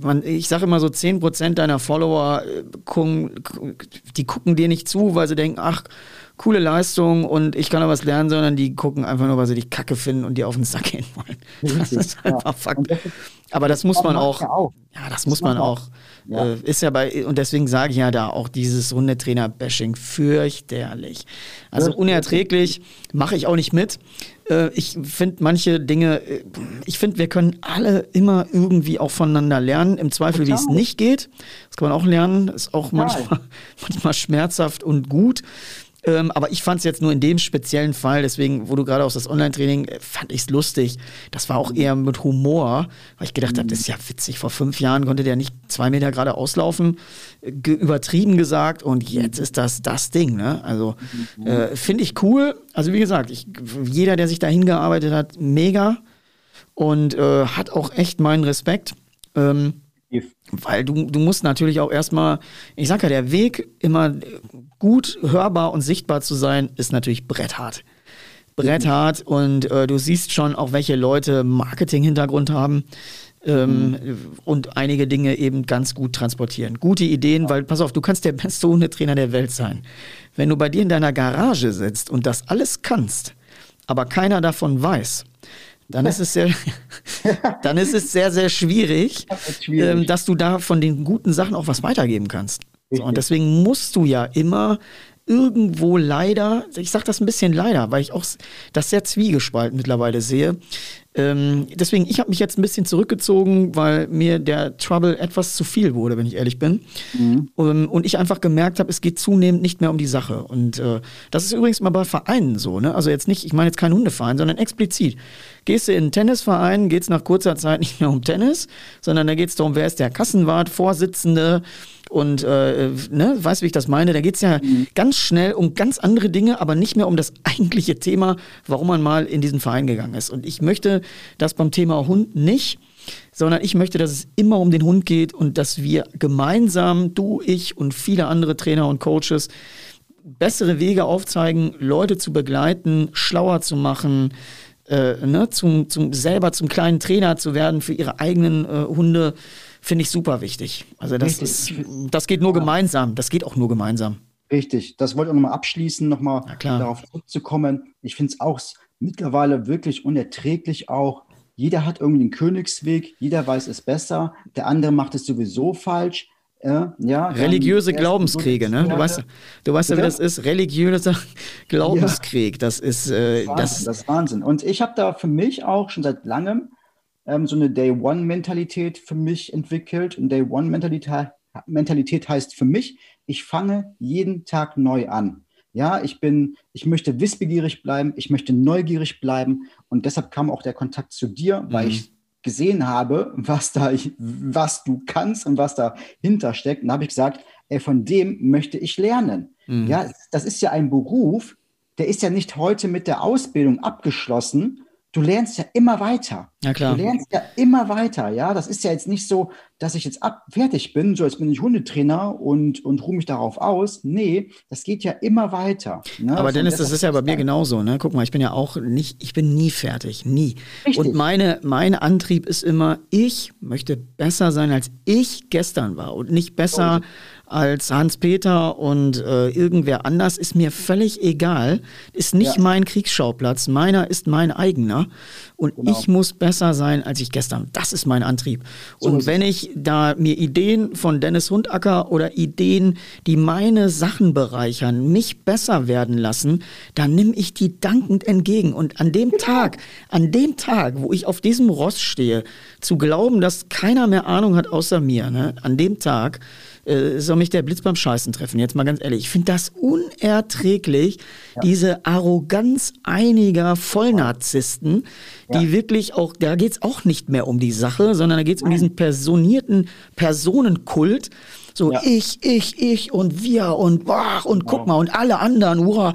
man, ich sage immer so 10% deiner Follower, gucken, die gucken dir nicht zu, weil sie denken, ach, coole Leistung und ich kann da was lernen, sondern die gucken einfach nur, weil sie dich kacke finden und dir auf den Sack gehen wollen. Das ist einfach Fakt. Aber das muss man auch, ja, das muss man auch. Ja. Äh, ist ja bei, und deswegen sage ich ja da auch dieses Hundetrainer-Bashing fürchterlich. Also unerträglich, mache ich auch nicht mit. Äh, ich finde manche Dinge, äh, ich finde, wir können alle immer irgendwie auch voneinander lernen. Im Zweifel, wie es nicht geht. Das kann man auch lernen. Ist auch manchmal, manchmal schmerzhaft und gut. Ähm, aber ich fand es jetzt nur in dem speziellen Fall, deswegen, wo du gerade aus das Online-Training, äh, fand ich es lustig. Das war auch eher mit Humor, weil ich gedacht habe, das ist ja witzig. Vor fünf Jahren konnte der nicht zwei Meter gerade auslaufen, ge übertrieben gesagt, und jetzt ist das das Ding. Ne? Also äh, finde ich cool. Also wie gesagt, ich, jeder, der sich da hingearbeitet hat, mega und äh, hat auch echt meinen Respekt. Ähm, weil du, du musst natürlich auch erstmal, ich sag ja, der Weg immer gut hörbar und sichtbar zu sein, ist natürlich bretthart. Bretthart und äh, du siehst schon auch, welche Leute Marketing-Hintergrund haben. Ähm, mhm. und einige Dinge eben ganz gut transportieren. Gute Ideen, weil pass auf, du kannst der beste Hundetrainer der Welt sein. Wenn du bei dir in deiner Garage sitzt und das alles kannst, aber keiner davon weiß, dann ist es sehr, dann ist es sehr, sehr schwierig, das schwierig. Ähm, dass du da von den guten Sachen auch was weitergeben kannst. So, und deswegen musst du ja immer irgendwo leider, ich sage das ein bisschen leider, weil ich auch das sehr zwiegespalten mittlerweile sehe. Ähm, deswegen, ich habe mich jetzt ein bisschen zurückgezogen, weil mir der Trouble etwas zu viel wurde, wenn ich ehrlich bin. Mhm. Um, ähm, und ich einfach gemerkt habe, es geht zunehmend nicht mehr um die Sache. Und äh, das ist übrigens mal bei Vereinen so, ne? Also jetzt nicht, ich meine jetzt kein Hundeverein, sondern explizit. Gehst du in einen Tennisverein, geht es nach kurzer Zeit nicht mehr um Tennis, sondern da geht es darum, wer ist der Kassenwart, Vorsitzende, und äh, ne, weißt du, wie ich das meine? Da geht es ja mhm. ganz schnell um ganz andere Dinge, aber nicht mehr um das eigentliche Thema, warum man mal in diesen Verein gegangen ist. Und ich möchte das beim Thema Hund nicht, sondern ich möchte, dass es immer um den Hund geht und dass wir gemeinsam, du, ich und viele andere Trainer und Coaches, bessere Wege aufzeigen, Leute zu begleiten, schlauer zu machen, äh, ne, zum, zum, selber zum kleinen Trainer zu werden für ihre eigenen äh, Hunde finde ich super wichtig. Also das, ist, das geht nur gemeinsam. Das geht auch nur gemeinsam.
Richtig. Das wollte ich auch nochmal abschließen, nochmal darauf zurückzukommen. Ich finde es auch mittlerweile wirklich unerträglich auch. Jeder hat irgendwie den Königsweg, jeder weiß es besser, der andere macht es sowieso falsch. Ja, ja,
Religiöse Glaubenskriege, ne? Du weißt, du weißt ja, wie das ist. Religiöser Glaubenskrieg, ja. das ist. Äh,
das, das, das ist Wahnsinn. Und ich habe da für mich auch schon seit langem ähm, so eine Day-One-Mentalität für mich entwickelt. Und Day-One-Mentalität Mentalität heißt für mich, ich fange jeden Tag neu an. Ja, ich bin, ich möchte wissbegierig bleiben, ich möchte neugierig bleiben und deshalb kam auch der Kontakt zu dir, weil mhm. ich gesehen habe, was da, was du kannst und was dahinter steckt. Und da habe ich gesagt, ey, von dem möchte ich lernen. Mhm. Ja, das ist ja ein Beruf, der ist ja nicht heute mit der Ausbildung abgeschlossen, du lernst ja immer weiter.
Ja, klar.
Du lernst ja immer weiter, ja. Das ist ja jetzt nicht so, dass ich jetzt ab fertig bin, so jetzt bin ich Hundetrainer und, und ruhe mich darauf aus. Nee, das geht ja immer weiter.
Ne? Aber Dennis, das ist ja bei mir genauso, ne? Guck mal, ich bin ja auch nicht, ich bin nie fertig, nie. Richtig. Und meine, mein Antrieb ist immer, ich möchte besser sein, als ich gestern war und nicht besser. Oh als Hans-Peter und äh, irgendwer anders, ist mir völlig egal. Ist nicht ja. mein Kriegsschauplatz. Meiner ist mein eigener. Und genau. ich muss besser sein, als ich gestern. Das ist mein Antrieb. So und wenn ich da mir Ideen von Dennis Hundacker oder Ideen, die meine Sachen bereichern, mich besser werden lassen, dann nehme ich die dankend entgegen. Und an dem genau. Tag, an dem Tag, wo ich auf diesem Ross stehe, zu glauben, dass keiner mehr Ahnung hat außer mir, ne, an dem Tag, äh, soll mich der Blitz beim Scheißen treffen. Jetzt mal ganz ehrlich, ich finde das unerträglich, ja. diese Arroganz einiger Vollnarzissten, die ja. wirklich auch, da geht es auch nicht mehr um die Sache, sondern da geht es um diesen personierten Personenkult. So ja. ich, ich, ich und wir und boah, und guck mal und alle anderen, wow.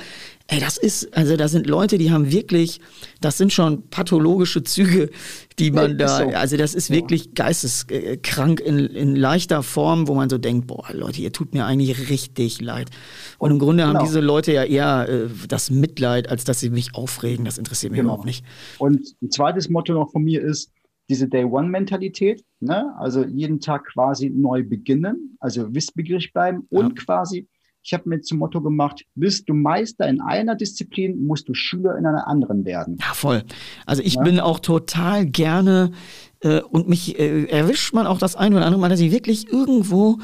Ey, das ist, also da sind Leute, die haben wirklich, das sind schon pathologische Züge, die man ja, da, so. also das ist wirklich geisteskrank in, in leichter Form, wo man so denkt, boah, Leute, ihr tut mir eigentlich richtig leid. Und im Grunde genau. haben diese Leute ja eher äh, das Mitleid, als dass sie mich aufregen. Das interessiert mich genau. überhaupt nicht.
Und ein zweites Motto noch von mir ist, diese Day-One-Mentalität, ne? also jeden Tag quasi neu beginnen, also wissbegierig bleiben und ja. quasi Ich habe mir zum Motto gemacht, bist du Meister in einer Disziplin, musst du Schüler in einer anderen werden.
Ja, voll. Also ich ja? bin auch total gerne äh, und mich äh, erwischt man auch das ein oder andere Mal, dass ich wirklich irgendwo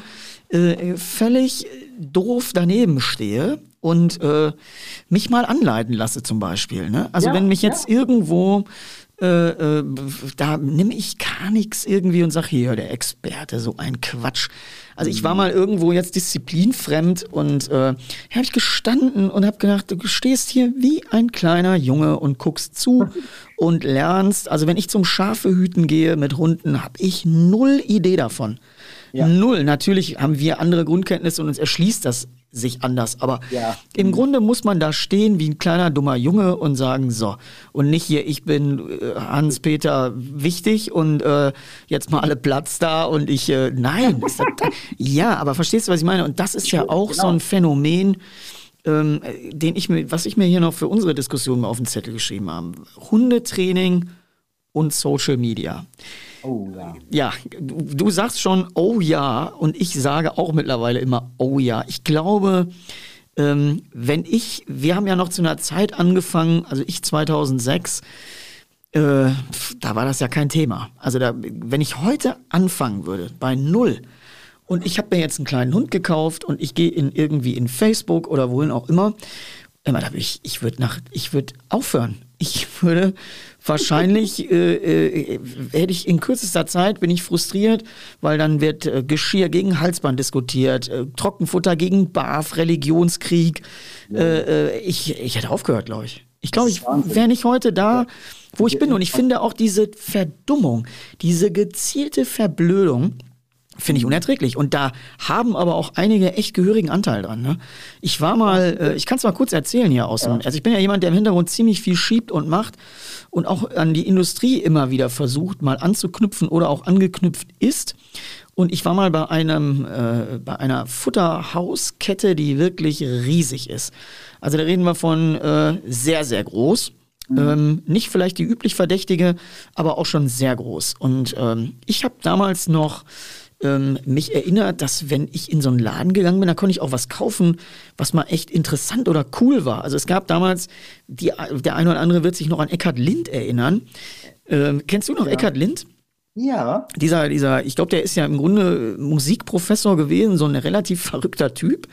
äh, völlig doof daneben stehe und äh, mich mal anleiten lasse zum Beispiel. Ne? Also ja, wenn mich jetzt ja. irgendwo äh, äh, da nehme ich gar nichts irgendwie und sage, hier, der Experte, so ein Quatsch. Also ich war mal irgendwo jetzt disziplinfremd und äh, habe ich gestanden und habe gedacht, du stehst hier wie ein kleiner Junge und guckst zu und lernst. Also wenn ich zum Schafehüten gehe mit Hunden, habe ich null Idee davon. Ja. Null. Natürlich haben wir andere Grundkenntnisse und uns erschließt das sich anders. Aber ja. im. Grunde muss man da stehen wie ein kleiner dummer Junge und sagen, so, und nicht hier, ich bin äh, Hans-Peter wichtig und äh, jetzt mal alle Platz da und ich, äh, nein. Das, ja, aber verstehst du, was ich meine? Und das ist ja auch genau. so ein Phänomen, ähm, den ich mir, was ich mir hier noch für unsere Diskussion mal auf den Zettel geschrieben habe. Hundetraining und Social Media. Oh ja. Ja, du, du, sagst schon, oh ja, und ich sage auch mittlerweile immer, oh ja. Ich glaube, ähm, wenn ich, wir haben ja noch zu einer Zeit angefangen, also ich 2006, äh, da war das ja kein Thema. Also da, wenn ich heute anfangen würde, bei null, und ich habe mir jetzt einen kleinen Hund gekauft und ich gehe in irgendwie in Facebook oder wohin auch immer, immer da ich, ich würde nach, ich würde aufhören. Ich würde wahrscheinlich äh, äh, hätte ich in kürzester Zeit bin ich frustriert, weil dann wird äh, Geschirr gegen Halsband diskutiert, äh, Trockenfutter gegen BAF, Religionskrieg. Ja. Äh, äh, ich, ich hätte aufgehört, glaube ich. Ich glaube, ich wäre nicht heute da, wo ich bin. Und ich finde auch diese Verdummung, diese gezielte Verblödung, finde ich unerträglich. Und da haben aber auch einige echt gehörigen Anteil dran. Ne? Ich war mal, äh, ich kann es mal kurz erzählen hier aus dem, also ich bin ja jemand, der im Hintergrund ziemlich viel schiebt und macht und auch an die Industrie immer wieder versucht, mal anzuknüpfen oder auch angeknüpft ist. Und ich war mal bei einem, äh, bei einer Futterhauskette, die wirklich riesig ist. Also da reden wir von äh, sehr, sehr groß. Mhm. Ähm, nicht vielleicht die üblich Verdächtige, aber auch schon sehr groß. Und ähm, ich habe damals noch ähm, mich erinnert, dass wenn ich in so einen Laden gegangen bin, da konnte ich auch was kaufen, was mal echt interessant oder cool war. Also es gab damals, die, der eine oder andere wird sich noch an Eckhard Lind erinnern. Ähm, kennst du noch ja. Eckhard Lind?
Ja.
Dieser, dieser, ich glaube, der ist ja im Grunde Musikprofessor gewesen, so ein relativ verrückter Typ.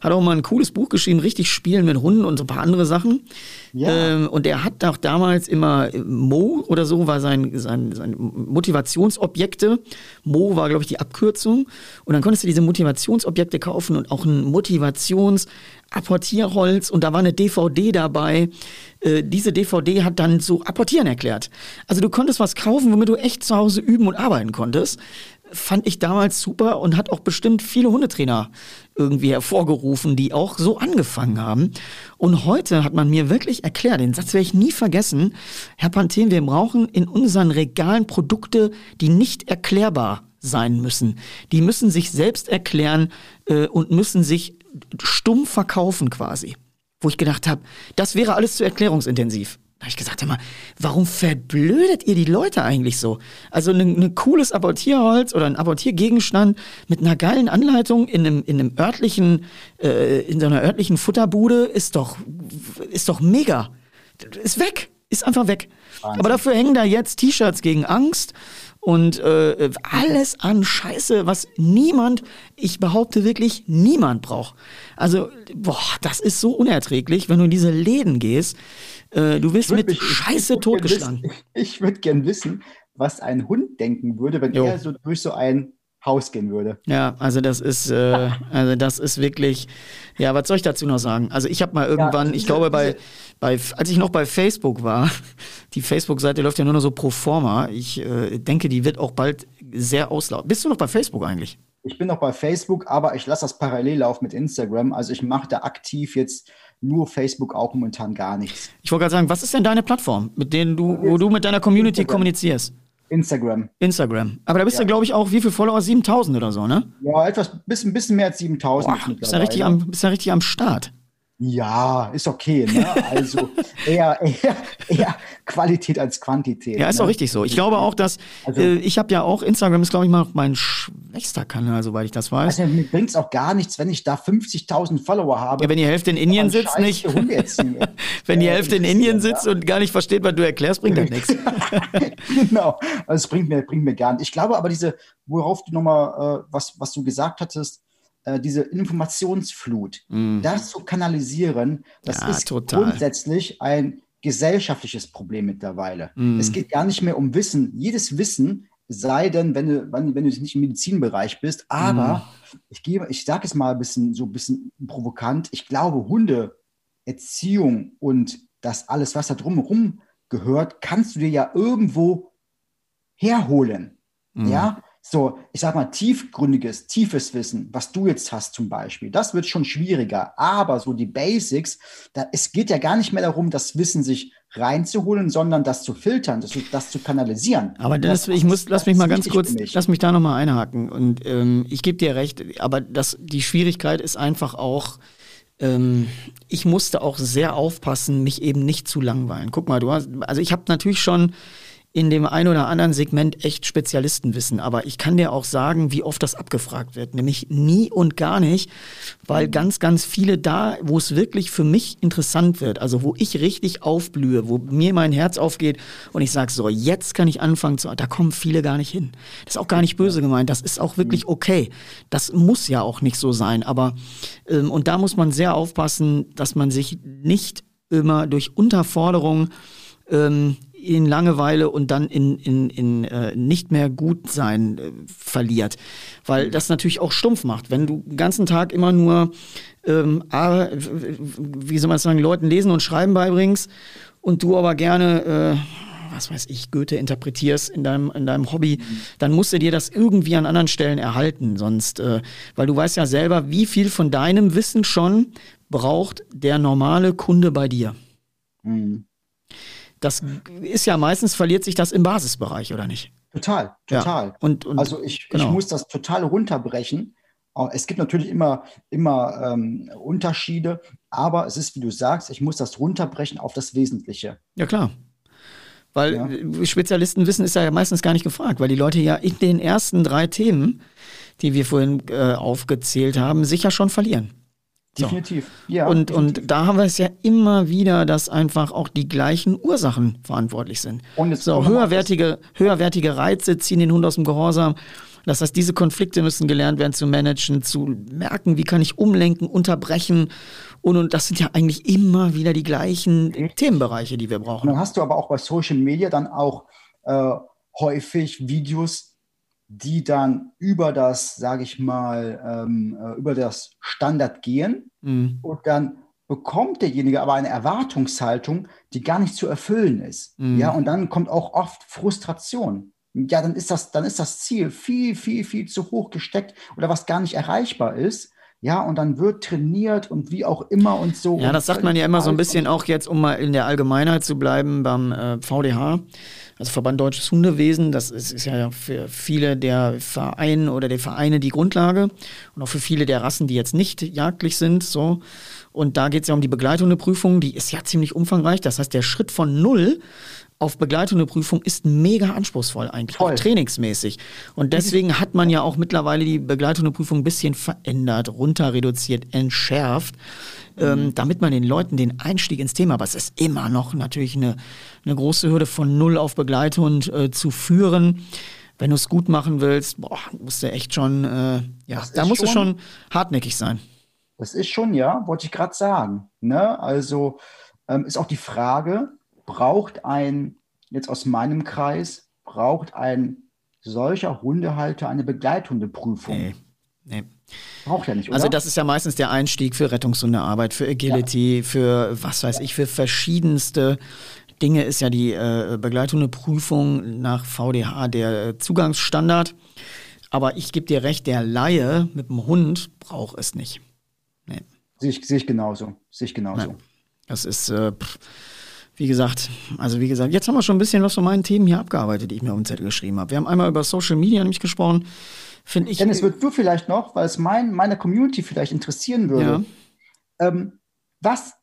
Hat auch mal ein cooles Buch geschrieben, richtig Spielen mit Hunden und so ein paar andere Sachen. Ja. Ähm, und der hat auch damals immer Mo oder so war sein, sein, sein Motivationsobjekte. Mo war, glaube ich, die Abkürzung. Und dann konntest du diese Motivationsobjekte kaufen und auch ein Motivations- Apportierholz und da war eine DVD dabei. Äh, diese DVD hat dann so Apportieren erklärt. Also du konntest was kaufen, womit du echt zu Hause üben und arbeiten konntest. Fand ich damals super und hat auch bestimmt viele Hundetrainer irgendwie hervorgerufen, die auch so angefangen haben. Und heute hat man mir wirklich erklärt, den Satz werde ich nie vergessen, Herr Panthen, wir brauchen in unseren Regalen Produkte, die nicht erklärbar sein müssen. Die müssen sich selbst erklären äh, und müssen sich stumm verkaufen quasi. Wo ich gedacht habe, das wäre alles zu erklärungsintensiv. Da habe ich gesagt, mal, warum verblödet ihr die Leute eigentlich so? Also ein ne cooles Apportierholz oder ein Apportiergegenstand mit einer geilen Anleitung in einem, in einem örtlichen, äh, in so einer örtlichen Futterbude ist doch, ist doch mega. Ist weg. Ist einfach weg. Wahnsinn. Aber dafür hängen da jetzt T-Shirts gegen Angst und äh, alles an Scheiße, was niemand, ich behaupte wirklich, niemand braucht. Also, boah, das ist so unerträglich, wenn du in diese Läden gehst. Äh, du wirst mit mich, Scheiße ich, totgeschlagen.
Wissen, ich würde gern wissen, was ein Hund denken würde, wenn jo. er so durch so ein Haus gehen würde.
Ja, also das ist, äh, also das ist wirklich, ja, was soll ich dazu noch sagen? Also ich habe mal irgendwann, ja, diese, ich glaube bei, bei, als ich noch bei Facebook war, die Facebook-Seite läuft ja nur noch so pro forma. Ich äh, denke, die wird auch bald sehr auslaufen. Bist du noch bei Facebook eigentlich?
Ich bin noch bei Facebook, aber ich lasse das parallel laufen mit Instagram. Also ich mache da aktiv jetzt nur Facebook auch momentan gar nichts.
Ich wollte gerade sagen, was ist denn deine Plattform, mit denen du, wo du mit deiner Community Instagram. kommunizierst?
Instagram.
Instagram. Aber da bist ja. du, glaube ich, auch, wie viele Follower? 7000 oder so, ne?
Ja, etwas, bisschen, bisschen mehr als 7000.
Bist ja richtig am, bist ja richtig am Start.
Ja, ist okay. Ne? Also eher, eher, eher Qualität als Quantität.
Ja, ist
ne?
auch richtig so. Ich glaube auch, dass
Also-
äh, ich habe ja auch Instagram ist glaube ich mal mein schwächster Kanal, soweit ich das weiß.
Also mir bringt es auch gar nichts, wenn ich da 50.000 Follower habe.
ja, wenn die Hälfte in Indien sitzt, nicht. Wenn die
Äh,
Hälfte in Indien
ja.
sitzt und gar nicht versteht, was du erklärst, bringt das nichts.
genau. Also es bringt mir, bringt mir gar nicht. Ich glaube aber diese, worauf du nochmal, äh, was, was du gesagt hattest, äh, diese Informationsflut, das zu kanalisieren, das
Mhm. Ja,
ist
total.
grundsätzlich ein gesellschaftliches Problem mittlerweile.
Mhm.
Es geht gar nicht mehr um Wissen. Jedes Wissen, sei denn, wenn du, wenn, wenn du nicht im Medizinbereich bist, aber ich gebe, ich sage es mal ein bisschen so ein bisschen provokant, ich glaube, Hundeerziehung und das alles, was da drumherum gehört, kannst du dir ja irgendwo herholen.
Mhm.
Ja, so, ich sag mal, tiefgründiges, tiefes Wissen, was du jetzt hast zum Beispiel, das wird schon schwieriger. Aber so die Basics, da, es geht ja gar nicht mehr darum, das Wissen sich reinzuholen, sondern das zu filtern, das, das zu kanalisieren.
Aber Dennis,
Das-
ich muss,
das
lass mich mal ganz kurz,
mich.
lass mich da nochmal einhaken. Und ähm, ich gebe dir recht, aber das, die Schwierigkeit ist einfach auch, ähm, ich musste auch sehr aufpassen, mich eben nicht zu langweilen. Guck mal, du hast, also ich habe natürlich schon in dem einen oder anderen Segment echt Spezialistenwissen, aber ich kann dir auch sagen, wie oft das abgefragt wird, nämlich nie und gar nicht, weil ganz, ganz viele da, wo es wirklich für mich interessant wird, also wo ich richtig aufblühe, wo mir mein Herz aufgeht und ich sage so, jetzt kann ich anfangen zu, da kommen viele gar nicht hin. Das ist auch gar nicht böse gemeint, das ist auch wirklich okay. Das muss ja auch nicht so sein, aber ähm, und da muss man sehr aufpassen, dass man sich nicht immer durch Unterforderung ähm, in Langeweile und dann in, in, in äh, nicht mehr gut sein äh, verliert. Weil das natürlich auch stumpf macht. Wenn du den ganzen Tag immer nur, ähm, wie soll man sagen, Leuten lesen und schreiben beibringst und du aber gerne, äh, was weiß ich, Goethe interpretierst in deinem, in deinem Hobby, dann musst du dir das irgendwie an anderen Stellen erhalten. Sonst, äh, weil du weißt ja selber, wie viel von deinem Wissen schon braucht der normale Kunde bei dir.
Mhm.
Das ist ja meistens verliert sich das im Basisbereich, oder nicht?
Total,
Ja.
total.
Und, und
Also ich,
genau.
ich muss das total runterbrechen. Auch Es gibt natürlich immer, immer ähm, Unterschiede, aber es ist, wie du sagst, ich muss das runterbrechen auf das Wesentliche.
ja klar. Weil
Ja.
äh, Spezialisten wissen ist ja meistens gar nicht gefragt, weil die Leute ja in den ersten drei Themen, die wir vorhin äh, aufgezählt haben, sich ja schon verlieren. So.
Definitiv. Ja,
und,
definitiv.
und da haben wir es ja immer wieder, dass einfach auch die gleichen Ursachen verantwortlich sind.
Und
So, höherwertige, höherwertige Reize ziehen den Hund aus dem Gehorsam. Das heißt, diese Konflikte müssen gelernt werden zu managen, zu merken, wie kann ich umlenken, unterbrechen. Und, und das sind ja eigentlich immer wieder die gleichen Themenbereiche, die wir
Und
brauchen.
dann hast du aber auch bei Social Media dann auch äh, häufig Videos, die dann über das, sage ich mal, ähm, äh, über das Standard gehen.
Mhm.
Und dann bekommt derjenige aber eine Erwartungshaltung, die gar nicht zu erfüllen ist.
Mhm.
Ja, und dann kommt auch oft Frustration. Ja, dann ist das, dann ist das Ziel viel, viel, viel zu hoch gesteckt oder was gar nicht erreichbar ist. Ja, und dann wird trainiert und wie auch immer und so.
Ja, das sagt man ja immer so ein bisschen auch jetzt, um mal in der Allgemeinheit zu bleiben, beim äh, VDH, also Verband Deutsches Hundewesen. Das ist, ist ja für viele der Vereine oder der Vereine die Grundlage und auch für viele der Rassen, die jetzt nicht jagdlich sind. So. Und da geht es ja um die Begleithundeprüfung, die ist ja ziemlich umfangreich. Das heißt, der Schritt von null auf Begleithundeprüfung ist mega anspruchsvoll eigentlich,
Voll.
auch trainingsmäßig. Und deswegen hat man ja auch mittlerweile die Begleithundeprüfung ein bisschen verändert, runter reduziert, entschärft, ähm, damit man den Leuten den Einstieg ins Thema, aber es ist immer noch natürlich eine, eine große Hürde von null auf Begleithund äh, zu führen. Wenn du es gut machen willst, boah, musst du echt schon, äh, ja,
Das
da musst du
schon-
schon hartnäckig sein.
Das ist schon, ja, wollte ich gerade sagen. Ne? Also ähm, ist auch die Frage, braucht ein, jetzt aus meinem Kreis, braucht ein solcher Hundehalter eine Begleithundeprüfung?
Nee. Nee.
Braucht er nicht, oder?
Also das ist ja meistens der Einstieg für Rettungshundearbeit, für Agility, für was weiß ich, für verschiedenste Dinge ist ja die äh, Begleithundeprüfung nach VDH der äh, Zugangsstandard. Aber ich gebe dir recht, der Laie mit dem Hund braucht es nicht. Nee.
Sehe ich, sehe ich genauso. Sehe ich genauso.
Nein. Das ist, äh, pff, wie gesagt, also wie gesagt, jetzt haben wir schon ein bisschen was von meinen Themen hier abgearbeitet, die ich mir auf den Zettel geschrieben habe. Wir haben einmal über Social Media nämlich gesprochen. Finde ich.
Dennis, würdest du vielleicht noch, weil es mein, meine Community vielleicht interessieren würde, ähm, was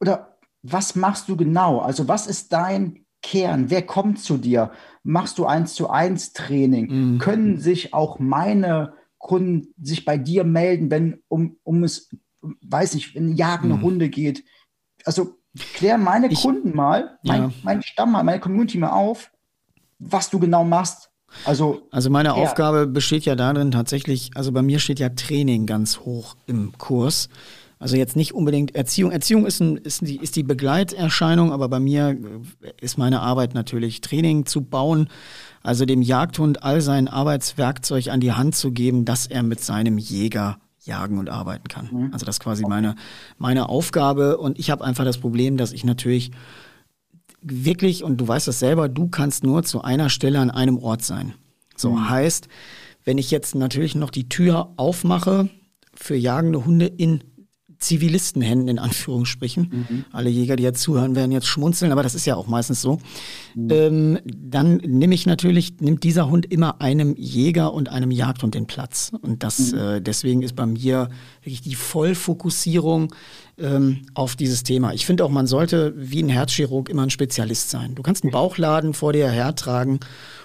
oder was machst du genau? Also was ist dein Kern? Wer kommt zu dir? Machst du eins zu eins Training? Mhm. Können sich auch meine Kunden sich bei dir melden, wenn um, um es, weiß ich, wenn jagende mhm. Hunde geht? Also klär meine ich, Kunden mal, mein, ja. mein Stamm mal, meine Community mal auf, was du genau machst. Also,
also meine ja. Aufgabe besteht ja darin tatsächlich, also bei mir steht ja Training ganz hoch im Kurs. Also jetzt nicht unbedingt Erziehung. Erziehung ist, ein, ist, die, ist die Begleiterscheinung, aber bei mir ist meine Arbeit natürlich Training zu bauen, also dem Jagdhund all sein Arbeitswerkzeug an die Hand zu geben, dass er mit seinem Jäger jagen und arbeiten kann. Mhm. Also das ist quasi meine, meine Aufgabe und ich habe einfach das Problem, dass ich natürlich wirklich, und du weißt das selber, du kannst nur zu einer Stelle an einem Ort sein. So mhm. heißt, wenn ich jetzt natürlich noch die Tür aufmache für jagende Hunde in Zivilistenhänden in Anführungsstrichen. Mhm. Alle Jäger, die jetzt zuhören, werden jetzt schmunzeln, aber das ist ja auch meistens so. Mhm. Ähm, dann nehme ich natürlich, nimmt dieser Hund immer einem Jäger und einem Jagdhund den Platz. Und das, mhm. äh, deswegen ist bei mir wirklich die Vollfokussierung ähm, auf dieses Thema. Ich finde auch, man sollte wie ein Herzchirurg immer ein Spezialist sein. Du kannst einen Bauchladen vor dir hertragen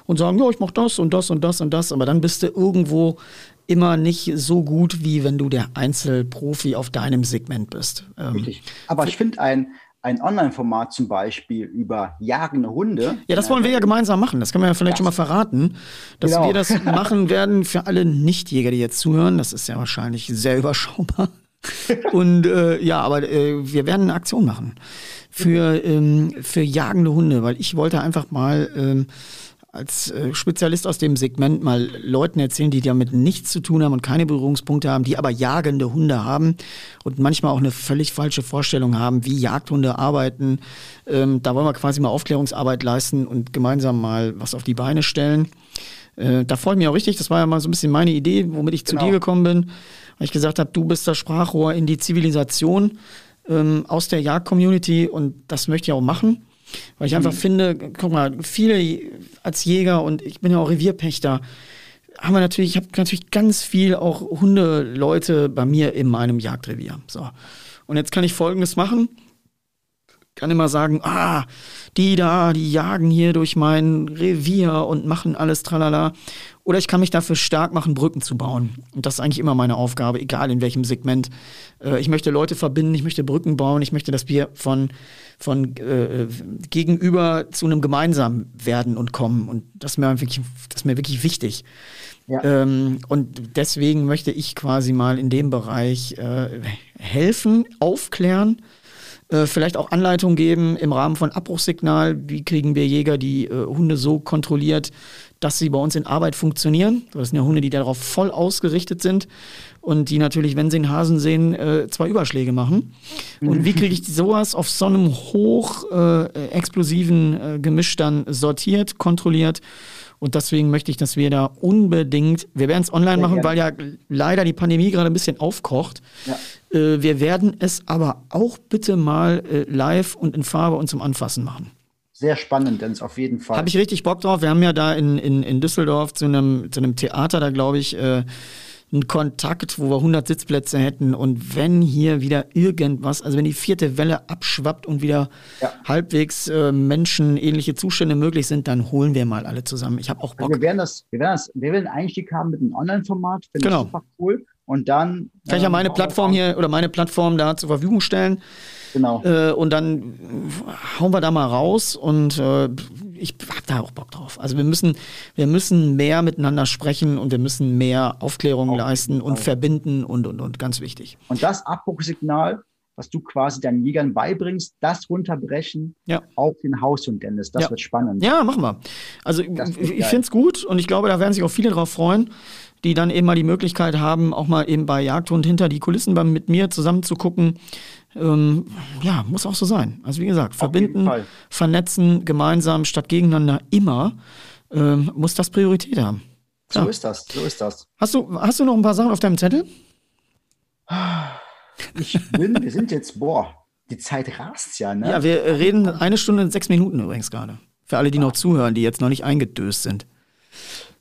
und sagen, ja, ich mache das und das und das und das, aber dann bist du irgendwo immer nicht so gut, wie wenn du der Einzelprofi auf deinem Segment bist.
Ähm, Richtig. Aber ich finde ein, ein Online-Format zum Beispiel über jagende Hunde.
Ja, das wollen wir ja gemeinsam machen. Das können wir ja vielleicht das, schon mal verraten, dass genau. wir das machen werden für alle Nichtjäger, die jetzt zuhören. Das ist ja wahrscheinlich sehr überschaubar. Und äh, ja, aber äh, wir werden eine Aktion machen für, ähm, für jagende Hunde, weil ich wollte einfach mal ähm, als äh, Spezialist aus dem Segment mal Leuten erzählen, die damit nichts zu tun haben und keine Berührungspunkte haben, die aber jagende Hunde haben und manchmal auch eine völlig falsche Vorstellung haben, wie Jagdhunde arbeiten. Ähm, da wollen wir quasi mal Aufklärungsarbeit leisten und gemeinsam mal was auf die Beine stellen. Äh, da freue ich mich auch richtig. Das war ja mal so ein bisschen meine Idee, womit ich genau. zu dir gekommen bin. Weil ich gesagt habe, du bist das Sprachrohr in die Zivilisation ähm, aus der Jagd-Community und das möchte ich auch machen. Weil ich einfach mhm. finde, guck mal, viele als Jäger und ich bin ja auch Revierpächter, haben wir natürlich, ich habe natürlich ganz viel auch Hundeleute bei mir in meinem Jagdrevier. So. Und jetzt kann ich folgendes machen. Kann immer sagen, ah, die da, die jagen hier durch mein Revier und machen alles tralala. Oder ich kann mich dafür stark machen, Brücken zu bauen. Und das ist eigentlich immer meine Aufgabe, egal in welchem Segment. Äh, ich möchte Leute verbinden, ich möchte Brücken bauen, ich möchte, dass wir von, von äh, gegenüber zu einem gemeinsam werden und kommen. Und das ist mir wirklich, das ist mir wirklich wichtig. Ja. Ähm, und deswegen möchte ich quasi mal in dem Bereich äh, helfen, aufklären, äh, vielleicht auch Anleitungen geben im Rahmen von Abbruchssignal. Wie kriegen wir Jäger die äh, Hunde so kontrolliert, dass sie bei uns in Arbeit funktionieren. Das sind ja Hunde, die darauf voll ausgerichtet sind und die natürlich, wenn sie einen Hasen sehen, äh, zwei Überschläge machen. Und wie kriege ich sowas auf so einem hoch äh, explosiven äh, Gemisch dann sortiert, kontrolliert? Und deswegen möchte ich, dass wir da unbedingt, wir werden es online machen, weil ja leider die Pandemie gerade ein bisschen aufkocht. Ja. Äh, wir werden es aber auch bitte mal äh, live und in Farbe und zum Anfassen machen
sehr spannend, denn es auf jeden Fall.
Habe ich richtig Bock drauf. Wir haben ja da in, in, in Düsseldorf zu einem, zu einem Theater, da glaube ich, äh, einen Kontakt, wo wir 100 Sitzplätze hätten. Und wenn hier wieder irgendwas, also wenn die vierte Welle abschwappt und wieder ja. halbwegs äh, menschenähnliche Zustände möglich sind, dann holen wir mal alle zusammen. Ich habe auch Bock.
Also wir werden das, wir werden das, wir werden einen Einstieg haben mit einem Online-Format.
Finde genau. ich super cool. Und dann. Kann ich ja meine ähm, Plattform hier oder meine Plattform da zur Verfügung stellen. Genau. Äh, und dann hauen wir da mal raus und äh, ich habe da auch Bock drauf. Also wir müssen, wir müssen mehr miteinander sprechen und wir müssen mehr Aufklärung Auf leisten und verbinden und, und, und, ganz wichtig.
Und das Abbruchsignal, was du quasi deinen Jägern beibringst, das runterbrechen ja. auf den Haushund, Dennis. Das
ja.
wird spannend.
Ja, machen wir. Also ich, ich finde es gut und ich glaube, da werden sich auch viele drauf freuen die dann eben mal die Möglichkeit haben, auch mal eben bei Jagdhund hinter die Kulissen mit mir zusammen zu gucken, ähm, ja, muss auch so sein. Also wie gesagt, verbinden, vernetzen, gemeinsam statt gegeneinander immer, ähm, muss das Priorität haben.
Klar. So ist das, so ist das.
Hast du, hast du noch ein paar Sachen auf deinem Zettel?
Ich bin, wir sind jetzt, boah, die Zeit rast ja, ne?
Ja, wir reden eine Stunde und sechs Minuten übrigens gerade. Für alle, die noch zuhören, die jetzt noch nicht eingedöst sind.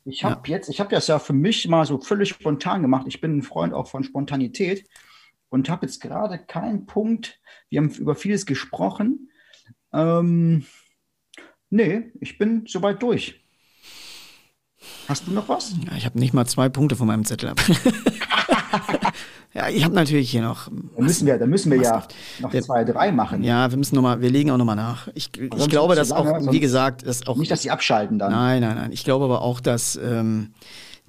Ich habe ja. jetzt, ich habe das ja für mich mal so völlig spontan gemacht. Ich bin ein Freund auch von Spontanität. Und habe jetzt gerade keinen Punkt. Wir haben über vieles gesprochen. Ähm, nee, ich bin soweit durch. Hast du noch was?
Ja, ich habe nicht mal zwei Punkte von meinem Zettel ab. ja, ich habe natürlich hier noch.
Da müssen wir, da müssen wir ja noch wir, zwei, drei machen.
Ja, wir müssen noch mal, wir legen auch nochmal nach. Ich, ich glaube, dass lange, auch, wie gesagt, dass auch.
Nicht, dass sie abschalten dann.
Nein, nein, nein. Ich glaube aber auch, dass ähm,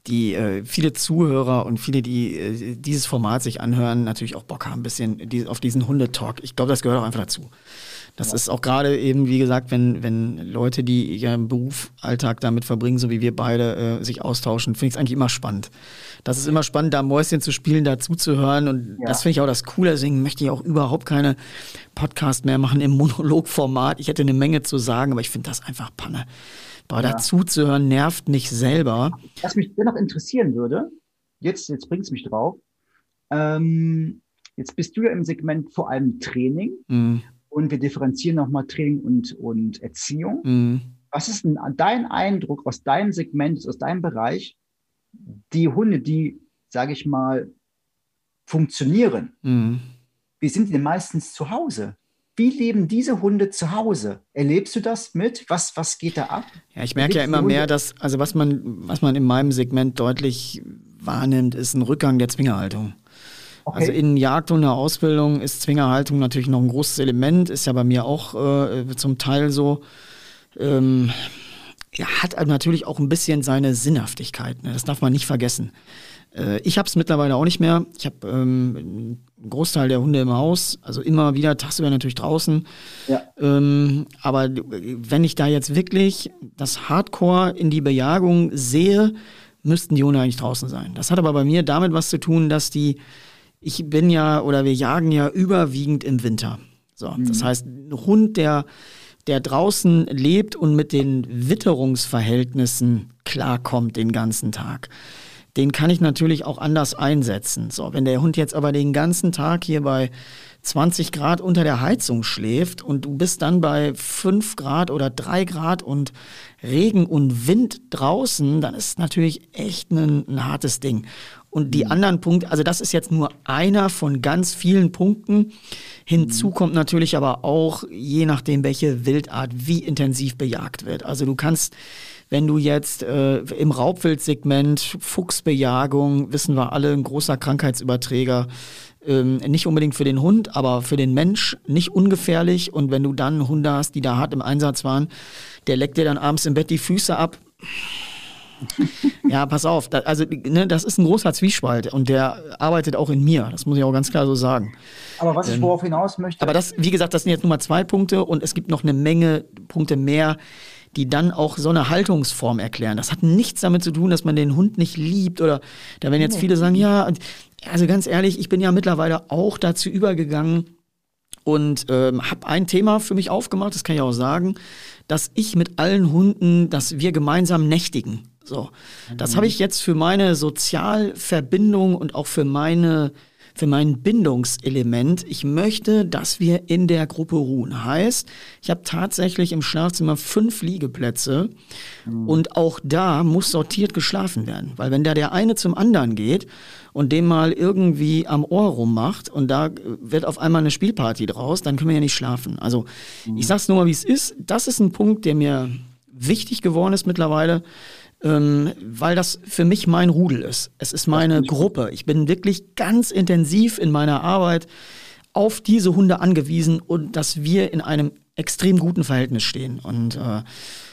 die äh, viele Zuhörer und viele, die äh, dieses Format sich anhören, natürlich auch Bock haben, ein bisschen auf diesen Hundetalk. Ich glaube, das gehört auch einfach dazu. Das ja. ist auch gerade eben, wie gesagt, wenn, wenn Leute, die ihren Beruf, Alltag damit verbringen, so wie wir beide, äh, sich austauschen, finde ich es eigentlich immer spannend. Das ist immer spannend, da Mäuschen zu spielen, da zuzuhören. Und ja. das finde ich auch das Coole. Deswegen möchte ich auch überhaupt keine Podcast mehr machen im Monologformat. Ich hätte eine Menge zu sagen, aber ich finde das einfach Panne. Aber ja. dazu zu hören nervt nicht selber.
Was mich dennoch interessieren würde, jetzt, jetzt bringt es mich drauf, ähm, jetzt bist du ja im Segment vor allem Training. Mhm und wir differenzieren nochmal Training und, und Erziehung. Mhm. Was ist denn dein Eindruck aus deinem Segment, aus deinem Bereich, die Hunde, die, sage ich mal, funktionieren, mhm. wie sind die denn meistens zu Hause? Wie leben diese Hunde zu Hause? Erlebst du das mit? Was, was geht da ab?
Ja, ich merke ja immer mehr, dass, also was man, was man in meinem Segment deutlich wahrnimmt, ist ein Rückgang der Zwingerhaltung. Okay. Also in Jagd und der Ausbildung ist Zwingerhaltung natürlich noch ein großes Element, ist ja bei mir auch äh, zum Teil so. Ähm, ja, hat natürlich auch ein bisschen seine Sinnhaftigkeit. Ne? Das darf man nicht vergessen. Äh, ich habe es mittlerweile auch nicht mehr. Ich habe ähm, einen Großteil der Hunde im Haus, also immer wieder tagsüber natürlich draußen. Ja. Ähm, aber wenn ich da jetzt wirklich das Hardcore in die Bejagung sehe, müssten die Hunde eigentlich draußen sein. Das hat aber bei mir damit was zu tun, dass die ich bin ja oder wir jagen ja überwiegend im Winter. So, mhm. das heißt, ein Hund, der, der draußen lebt und mit den Witterungsverhältnissen klarkommt den ganzen Tag, den kann ich natürlich auch anders einsetzen. So, wenn der Hund jetzt aber den ganzen Tag hier bei 20 Grad unter der Heizung schläft und du bist dann bei 5 Grad oder 3 Grad und Regen und Wind draußen, dann ist natürlich echt ein, ein hartes Ding. Und die mhm. anderen Punkte, also das ist jetzt nur einer von ganz vielen Punkten. Hinzu mhm. kommt natürlich aber auch, je nachdem, welche Wildart wie intensiv bejagt wird. Also du kannst, wenn du jetzt äh, im Raubwildsegment, Fuchsbejagung, wissen wir alle, ein großer Krankheitsüberträger, ähm, nicht unbedingt für den Hund, aber für den Mensch nicht ungefährlich. Und wenn du dann Hunde hast, die da hart im Einsatz waren, der leckt dir dann abends im Bett die Füße ab ja, pass auf. Da, also, ne, das ist ein großer Zwiespalt und der arbeitet auch in mir. Das muss ich auch ganz klar so sagen.
Aber was ich ähm, worauf hinaus möchte.
Aber das, wie gesagt, das sind jetzt nur mal zwei Punkte und es gibt noch eine Menge Punkte mehr, die dann auch so eine Haltungsform erklären. Das hat nichts damit zu tun, dass man den Hund nicht liebt oder da werden jetzt viele sagen, ja, also ganz ehrlich, ich bin ja mittlerweile auch dazu übergegangen, und ähm, habe ein Thema für mich aufgemacht, das kann ich auch sagen, dass ich mit allen Hunden, dass wir gemeinsam nächtigen. So, das habe ich jetzt für meine Sozialverbindung und auch für meine für mein Bindungselement. Ich möchte, dass wir in der Gruppe ruhen. Heißt, ich habe tatsächlich im Schlafzimmer fünf Liegeplätze mhm. und auch da muss sortiert geschlafen werden. Weil wenn da der eine zum anderen geht und dem mal irgendwie am Ohr rummacht und da wird auf einmal eine Spielparty draus, dann können wir ja nicht schlafen. Also mhm. ich sag's nur mal, wie es ist. Das ist ein Punkt, der mir wichtig geworden ist mittlerweile ähm, weil das für mich mein Rudel ist. Es ist meine Gruppe. Ich bin wirklich ganz intensiv in meiner Arbeit auf diese Hunde angewiesen und dass wir in einem extrem guten Verhältnis stehen. Und äh,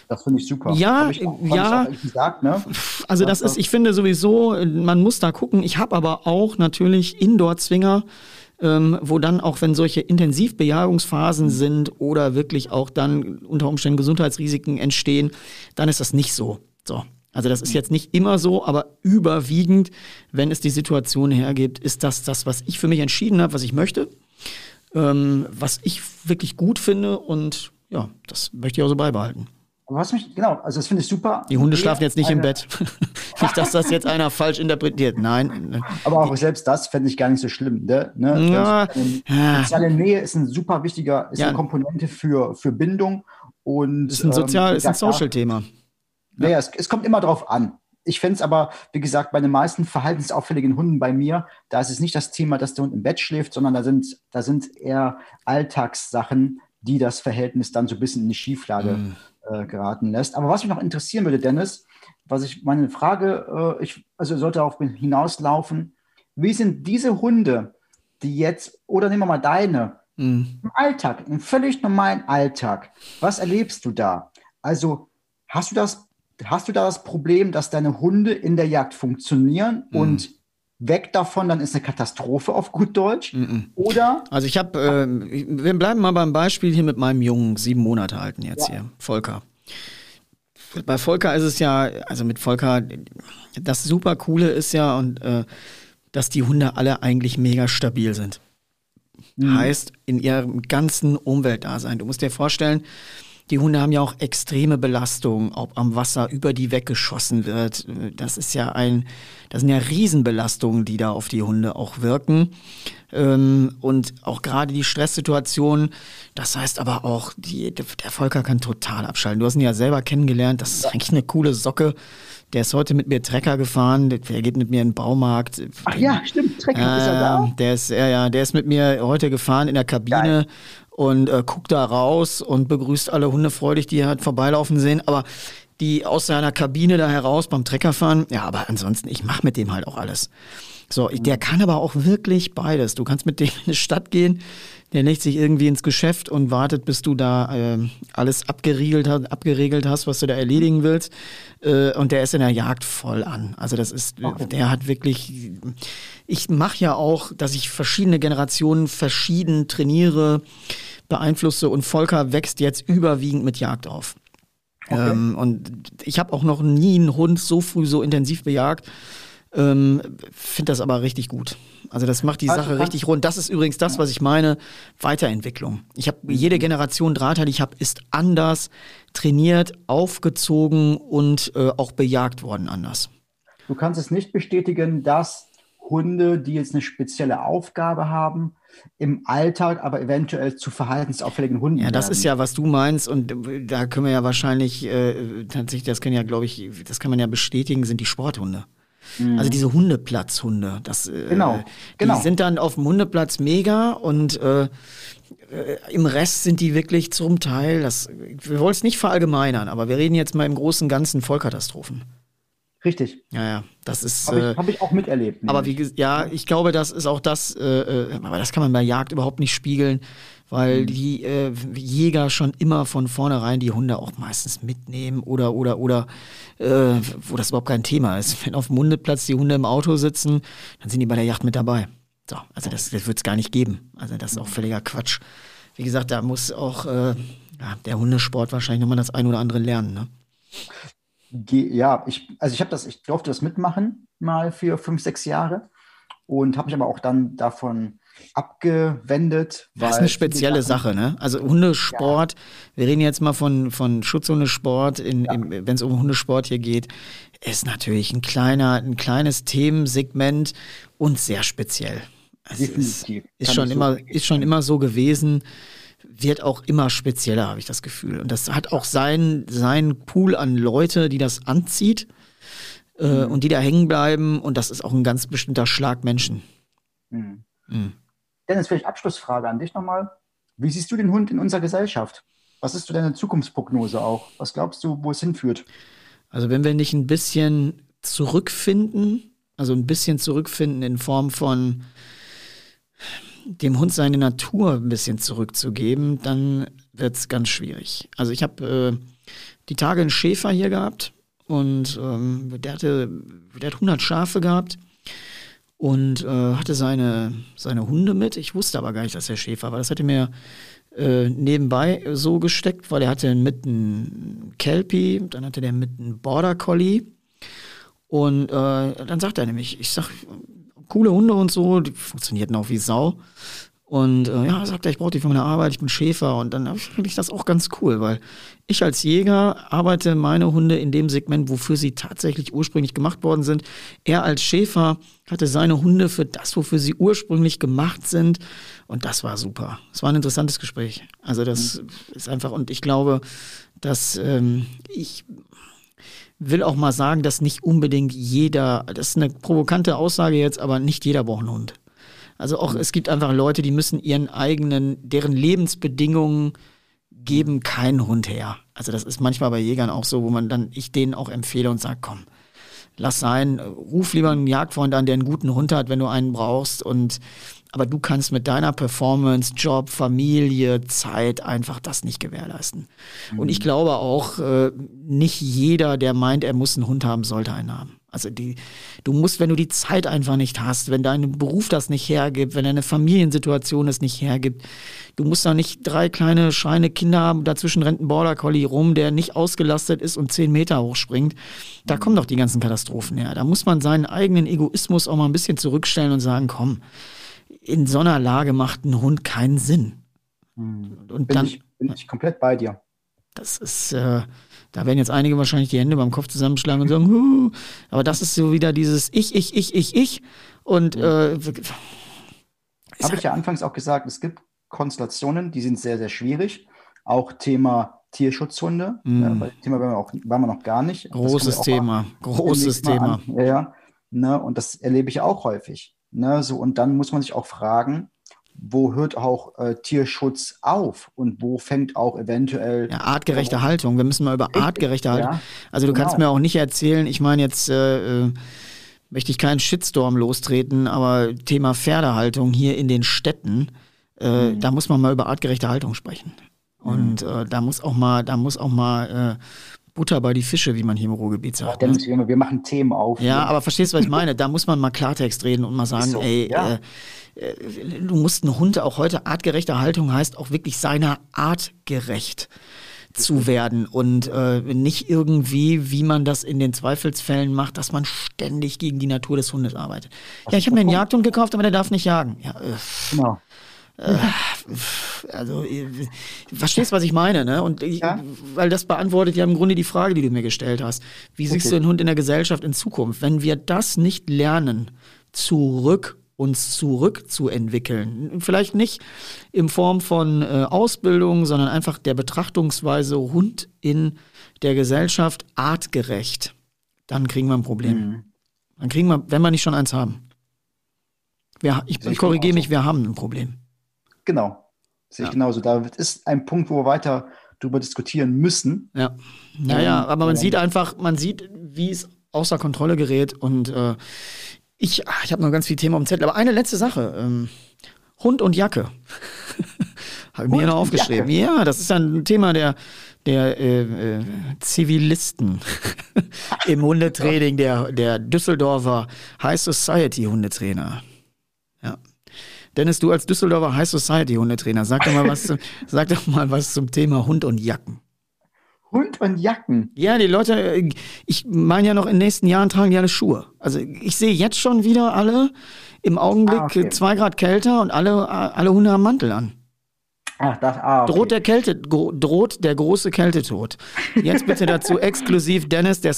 das finde ich super.
Ja, ich auch, ja. Gesagt, ne? Also das ist, ich finde sowieso, man muss da gucken. Ich habe aber auch natürlich Indoor-Zwinger, ähm, wo dann auch, wenn solche Intensivbejagungsphasen sind oder wirklich auch dann unter Umständen Gesundheitsrisiken entstehen, dann ist das nicht so. So. Also das ist jetzt nicht immer so, aber überwiegend, wenn es die Situation hergibt, ist das das, was ich für mich entschieden habe, was ich möchte, ähm, was ich wirklich gut finde und ja, das möchte ich auch so beibehalten.
Was mich, genau, also das finde ich super.
Die Hunde schlafen jetzt nicht im Bett. nicht, dass das jetzt einer falsch interpretiert. Nein.
Aber auch selbst das fände ich gar nicht so schlimm. Ne? ne? Ja. Soziale Nähe ist ein super wichtiger, ist ja. eine Komponente für, für Bindung. Und,
ist ein sozial, ähm, ist ein Social-Thema.
Naja, es, es kommt immer drauf an. ich fände es aber, wie gesagt, bei den meisten verhaltensauffälligen Hunden bei mir, da ist es nicht das Thema, dass der Hund im Bett schläft, sondern da sind, da sind eher Alltagssachen, die das Verhältnis dann so ein bisschen in die Schieflage mm. äh, geraten lässt. Aber was mich noch interessieren würde, Dennis, was ich meine Frage, äh, ich, also sollte auch hinauslaufen, wie sind diese Hunde, die jetzt, oder nehmen wir mal deine, mm. im Alltag, im völlig normalen Alltag, was erlebst du da? Also hast du das hast du da das Problem, dass deine Hunde in der Jagd funktionieren mhm. und weg davon, dann ist eine Katastrophe auf gut Deutsch? Mhm. Oder?
Also ich habe, äh, wir bleiben mal beim Beispiel hier mit meinem Jungen, sieben Monate alten jetzt ja. hier, Volker. Bei Volker ist es ja, also mit Volker, das super coole ist ja und äh, dass die Hunde alle eigentlich mega stabil sind. Mhm. Heißt, in ihrem ganzen Umweltdasein. Du musst dir vorstellen, die Hunde haben ja auch extreme Belastungen, ob am Wasser über die weggeschossen wird. Das ist ja ein, das sind ja Riesenbelastungen, die da auf die Hunde auch wirken. Ähm, und auch gerade die Stresssituation, das heißt aber auch, die, der Volker kann total abschalten. Du hast ihn ja selber kennengelernt, das ist eigentlich eine coole Socke. Der ist heute mit mir Trecker gefahren, der geht mit mir in den Baumarkt.
Ach ja, stimmt, Trecker äh, ist er da.
Der ist, ja, ja, der ist mit mir heute gefahren in der Kabine. Geil und äh, guckt da raus und begrüßt alle Hunde freudig, die er hat vorbeilaufen sehen. Aber die aus seiner Kabine da heraus beim Treckerfahren, ja, aber ansonsten, ich mache mit dem halt auch alles. So, der kann aber auch wirklich beides. Du kannst mit dem in die Stadt gehen, der legt sich irgendwie ins Geschäft und wartet, bis du da äh, alles abgeriegelt, hast, abgeregelt hast, was du da erledigen willst. Äh, und der ist in der Jagd voll an. Also das ist, okay. der hat wirklich. Ich mache ja auch, dass ich verschiedene Generationen verschieden trainiere, beeinflusse und Volker wächst jetzt überwiegend mit Jagd auf. Okay. Ähm, und ich habe auch noch nie einen Hund so früh so intensiv bejagt. Ähm, Finde das aber richtig gut. Also das macht die also Sache richtig rund. Das ist übrigens das, was ich meine, Weiterentwicklung. Ich habe jede Generation Drahtheit, die ich habe, ist anders trainiert, aufgezogen und äh, auch bejagt worden anders.
Du kannst es nicht bestätigen, dass Hunde, die jetzt eine spezielle Aufgabe haben, im Alltag, aber eventuell zu verhaltensauffälligen Hunden.
Ja, das werden. ist ja, was du meinst, und da können wir ja wahrscheinlich, äh, tatsächlich, das können ja, glaube ich, das kann man ja bestätigen, sind die Sporthunde. Mhm. Also diese Hundeplatzhunde. Das, genau, äh, genau. Die sind dann auf dem Hundeplatz mega und äh, äh, im Rest sind die wirklich zum Teil, das, wir wollen es nicht verallgemeinern, aber wir reden jetzt mal im Großen und Ganzen Vollkatastrophen.
Richtig.
Ja, ja, das ist.
Habe ich, äh, hab ich, auch miterlebt.
Nämlich. Aber wie ja, ich glaube, das ist auch das, äh, äh, aber das kann man bei Jagd überhaupt nicht spiegeln, weil mhm. die äh, Jäger schon immer von vornherein die Hunde auch meistens mitnehmen oder oder oder äh, wo das überhaupt kein Thema ist. Wenn auf dem Hundeplatz die Hunde im Auto sitzen, dann sind die bei der Yacht mit dabei. So, also das, das wird es gar nicht geben. Also das ist auch völliger Quatsch. Wie gesagt, da muss auch äh, ja, der Hundesport wahrscheinlich nochmal das ein oder andere lernen. Ne?
Ja, ich, also ich habe das, ich durfte das mitmachen mal für fünf, sechs Jahre und habe mich aber auch dann davon abgewendet.
Das ist eine spezielle Sache, ne? Also Hundesport, ja. wir reden jetzt mal von, von Schutzhundesport, ja. wenn es um Hundesport hier geht, ist natürlich ein kleiner, ein kleines Themensegment und sehr speziell. Also ist, ist schon immer, ist schon immer so gewesen, wird auch immer spezieller, habe ich das Gefühl. Und das hat auch seinen sein Pool an Leute, die das anzieht äh, mhm. und die da hängen bleiben. Und das ist auch ein ganz bestimmter Schlag Menschen.
Mhm. Mhm. Dennis, vielleicht Abschlussfrage an dich nochmal. Wie siehst du den Hund in unserer Gesellschaft? Was ist so deine Zukunftsprognose auch? Was glaubst du, wo es hinführt?
Also wenn wir nicht ein bisschen zurückfinden, also ein bisschen zurückfinden in Form von dem Hund seine Natur ein bisschen zurückzugeben, dann wird es ganz schwierig. Also ich habe äh, die Tage einen Schäfer hier gehabt und ähm, der, hatte, der hat 100 Schafe gehabt und äh, hatte seine, seine Hunde mit. Ich wusste aber gar nicht, dass er Schäfer war. Das hatte mir äh, nebenbei so gesteckt, weil er hatte mit einem Kelpie, dann hatte der mit einem Border Collie. Und äh, dann sagt er nämlich, ich sag, coole Hunde und so, die funktionierten auch wie Sau. Und äh, ja, sagt er, ich brauche die für meine Arbeit, ich bin Schäfer. Und dann finde ich das auch ganz cool, weil ich als Jäger arbeite meine Hunde in dem Segment, wofür sie tatsächlich ursprünglich gemacht worden sind. Er als Schäfer hatte seine Hunde für das, wofür sie ursprünglich gemacht sind. Und das war super. Es war ein interessantes Gespräch. Also das mhm. ist einfach, und ich glaube, dass ähm, ich will auch mal sagen, dass nicht unbedingt jeder, das ist eine provokante Aussage jetzt, aber nicht jeder braucht einen Hund. Also auch, es gibt einfach Leute, die müssen ihren eigenen, deren Lebensbedingungen geben keinen Hund her. Also das ist manchmal bei Jägern auch so, wo man dann, ich denen auch empfehle und sage, komm, lass sein, ruf lieber einen Jagdfreund an, der einen guten Hund hat, wenn du einen brauchst und aber du kannst mit deiner Performance, Job, Familie, Zeit einfach das nicht gewährleisten. Mhm. Und ich glaube auch, äh, nicht jeder, der meint, er muss einen Hund haben, sollte einen haben. Also die, du musst, wenn du die Zeit einfach nicht hast, wenn dein Beruf das nicht hergibt, wenn deine Familiensituation es nicht hergibt, du musst da nicht drei kleine schreine Kinder haben, dazwischen rennt ein Border Collie rum, der nicht ausgelastet ist und zehn Meter hochspringt. Da kommen doch die ganzen Katastrophen her. Da muss man seinen eigenen Egoismus auch mal ein bisschen zurückstellen und sagen, komm, in so einer Lage macht ein Hund keinen Sinn.
Hm. Und bin dann ich, bin ich komplett bei dir.
Das ist, äh, da werden jetzt einige wahrscheinlich die Hände beim Kopf zusammenschlagen und sagen, Huh. aber das ist so wieder dieses Ich, ich, ich, ich, ich. Und äh,
habe ich ja anfangs auch gesagt, es gibt Konstellationen, die sind sehr, sehr schwierig. Auch Thema Tierschutzhunde. Mm. Ja, bei dem Thema waren wir, auch, waren wir noch gar nicht.
Großes Thema, großes Thema.
Ja, ne, und das erlebe ich auch häufig. Ne, so, und dann muss man sich auch fragen, wo hört auch äh, Tierschutz auf und wo fängt auch eventuell.
Ja, artgerechte Haltung. Wir müssen mal über artgerechte Haltung. Ja, also du genau. kannst mir auch nicht erzählen, ich meine jetzt. Äh, äh, möchte ich keinen Shitstorm lostreten, aber Thema Pferdehaltung hier in den Städten, äh, mhm. da muss man mal über artgerechte Haltung sprechen. Und mhm. äh, da muss auch mal, da muss auch mal äh, Butter bei die Fische, wie man hier im Ruhrgebiet sagt.
Ja, Dennis, ne? wir machen Themen auf.
Ja, aber verstehst du, was ich meine? Da muss man mal Klartext reden und mal sagen, so, ey, ja. äh, äh, du musst einen Hund auch heute artgerechte Haltung heißt auch wirklich seiner Art gerecht zu werden und äh, nicht irgendwie, wie man das in den Zweifelsfällen macht, dass man ständig gegen die Natur des Hundes arbeitet. Ja, ich habe mir einen Jagdhund gekauft, aber der darf nicht jagen. Ja, äh, genau. Äh, also, verstehst, was ich meine, ne? Und ich, ja? weil das beantwortet ja im Grunde die Frage, die du mir gestellt hast. Wie siehst okay. du den Hund in der Gesellschaft in Zukunft? Wenn wir das nicht lernen, zurück uns zurückzuentwickeln. Vielleicht nicht in Form von äh, Ausbildung, sondern einfach der Betrachtungsweise Hund in der Gesellschaft artgerecht. Dann kriegen wir ein Problem. Mhm. Dann kriegen wir, wenn wir nicht schon eins haben. Wir, ich, ich korrigiere mich, wir haben ein Problem.
Genau. Sehe ich genauso. Da ist ein Punkt, wo wir weiter darüber diskutieren müssen.
Ja. Naja, ähm, aber man sieht einfach, man sieht, wie es außer Kontrolle gerät. Und äh, ich, ach, ich habe noch ganz viel Thema auf dem Zettel. Aber eine letzte Sache. Ähm, Hund und Jacke. habe ich mir noch aufgeschrieben. Jacke. Ja, das ist ein Thema der, der äh, äh, Zivilisten im Hundetraining, der, der Düsseldorfer High Society Hundetrainer. Dennis, du als Düsseldorfer High Society Hundetrainer, sag doch mal was, zum, sag doch mal was zum Thema Hund und Jacken.
Hund und Jacken.
Ja, die Leute, ich meine ja noch in den nächsten Jahren tragen die alle Schuhe. Also ich sehe jetzt schon wieder alle im Augenblick ah, okay. zwei Grad kälter und alle, alle Hunde haben Mantel an. Ach, das, ah, okay. Droht der Kälte, droht der große Kältetod. Jetzt bitte dazu exklusiv Dennis, der,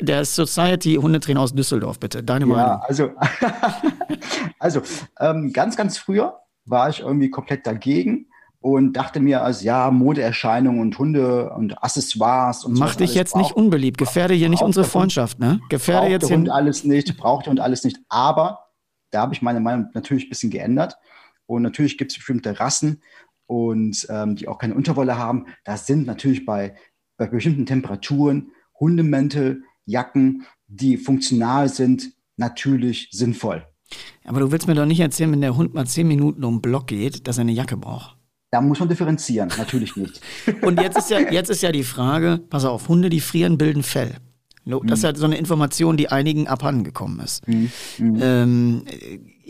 der Society Hundetrainer aus Düsseldorf, bitte. Deine ja, Meinung.
Also, also ähm, ganz, ganz früher war ich irgendwie komplett dagegen und dachte mir, also ja, Modeerscheinungen und Hunde und Accessoires und
so. Mach dich jetzt braucht, nicht unbeliebt, gefährde hier nicht unsere Freundschaft, ne?
Gefährde jetzt der Hund alles nicht, braucht der Hund alles nicht. Aber da habe ich meine Meinung natürlich ein bisschen geändert. Und natürlich gibt es bestimmte Rassen, und ähm, die auch keine Unterwolle haben. Das sind natürlich bei, bei bestimmten Temperaturen Hundemäntel, Jacken, die funktional sind, natürlich sinnvoll.
Aber du willst mir doch nicht erzählen, wenn der Hund mal zehn Minuten um den Block geht, dass er eine Jacke braucht.
Da muss man differenzieren, natürlich nicht.
Und jetzt ist ja, jetzt ist ja die Frage, pass auf, Hunde, die frieren, bilden Fell. Das ist ja so eine Information, die einigen abhanden gekommen ist. Mhm. Mhm. Ähm,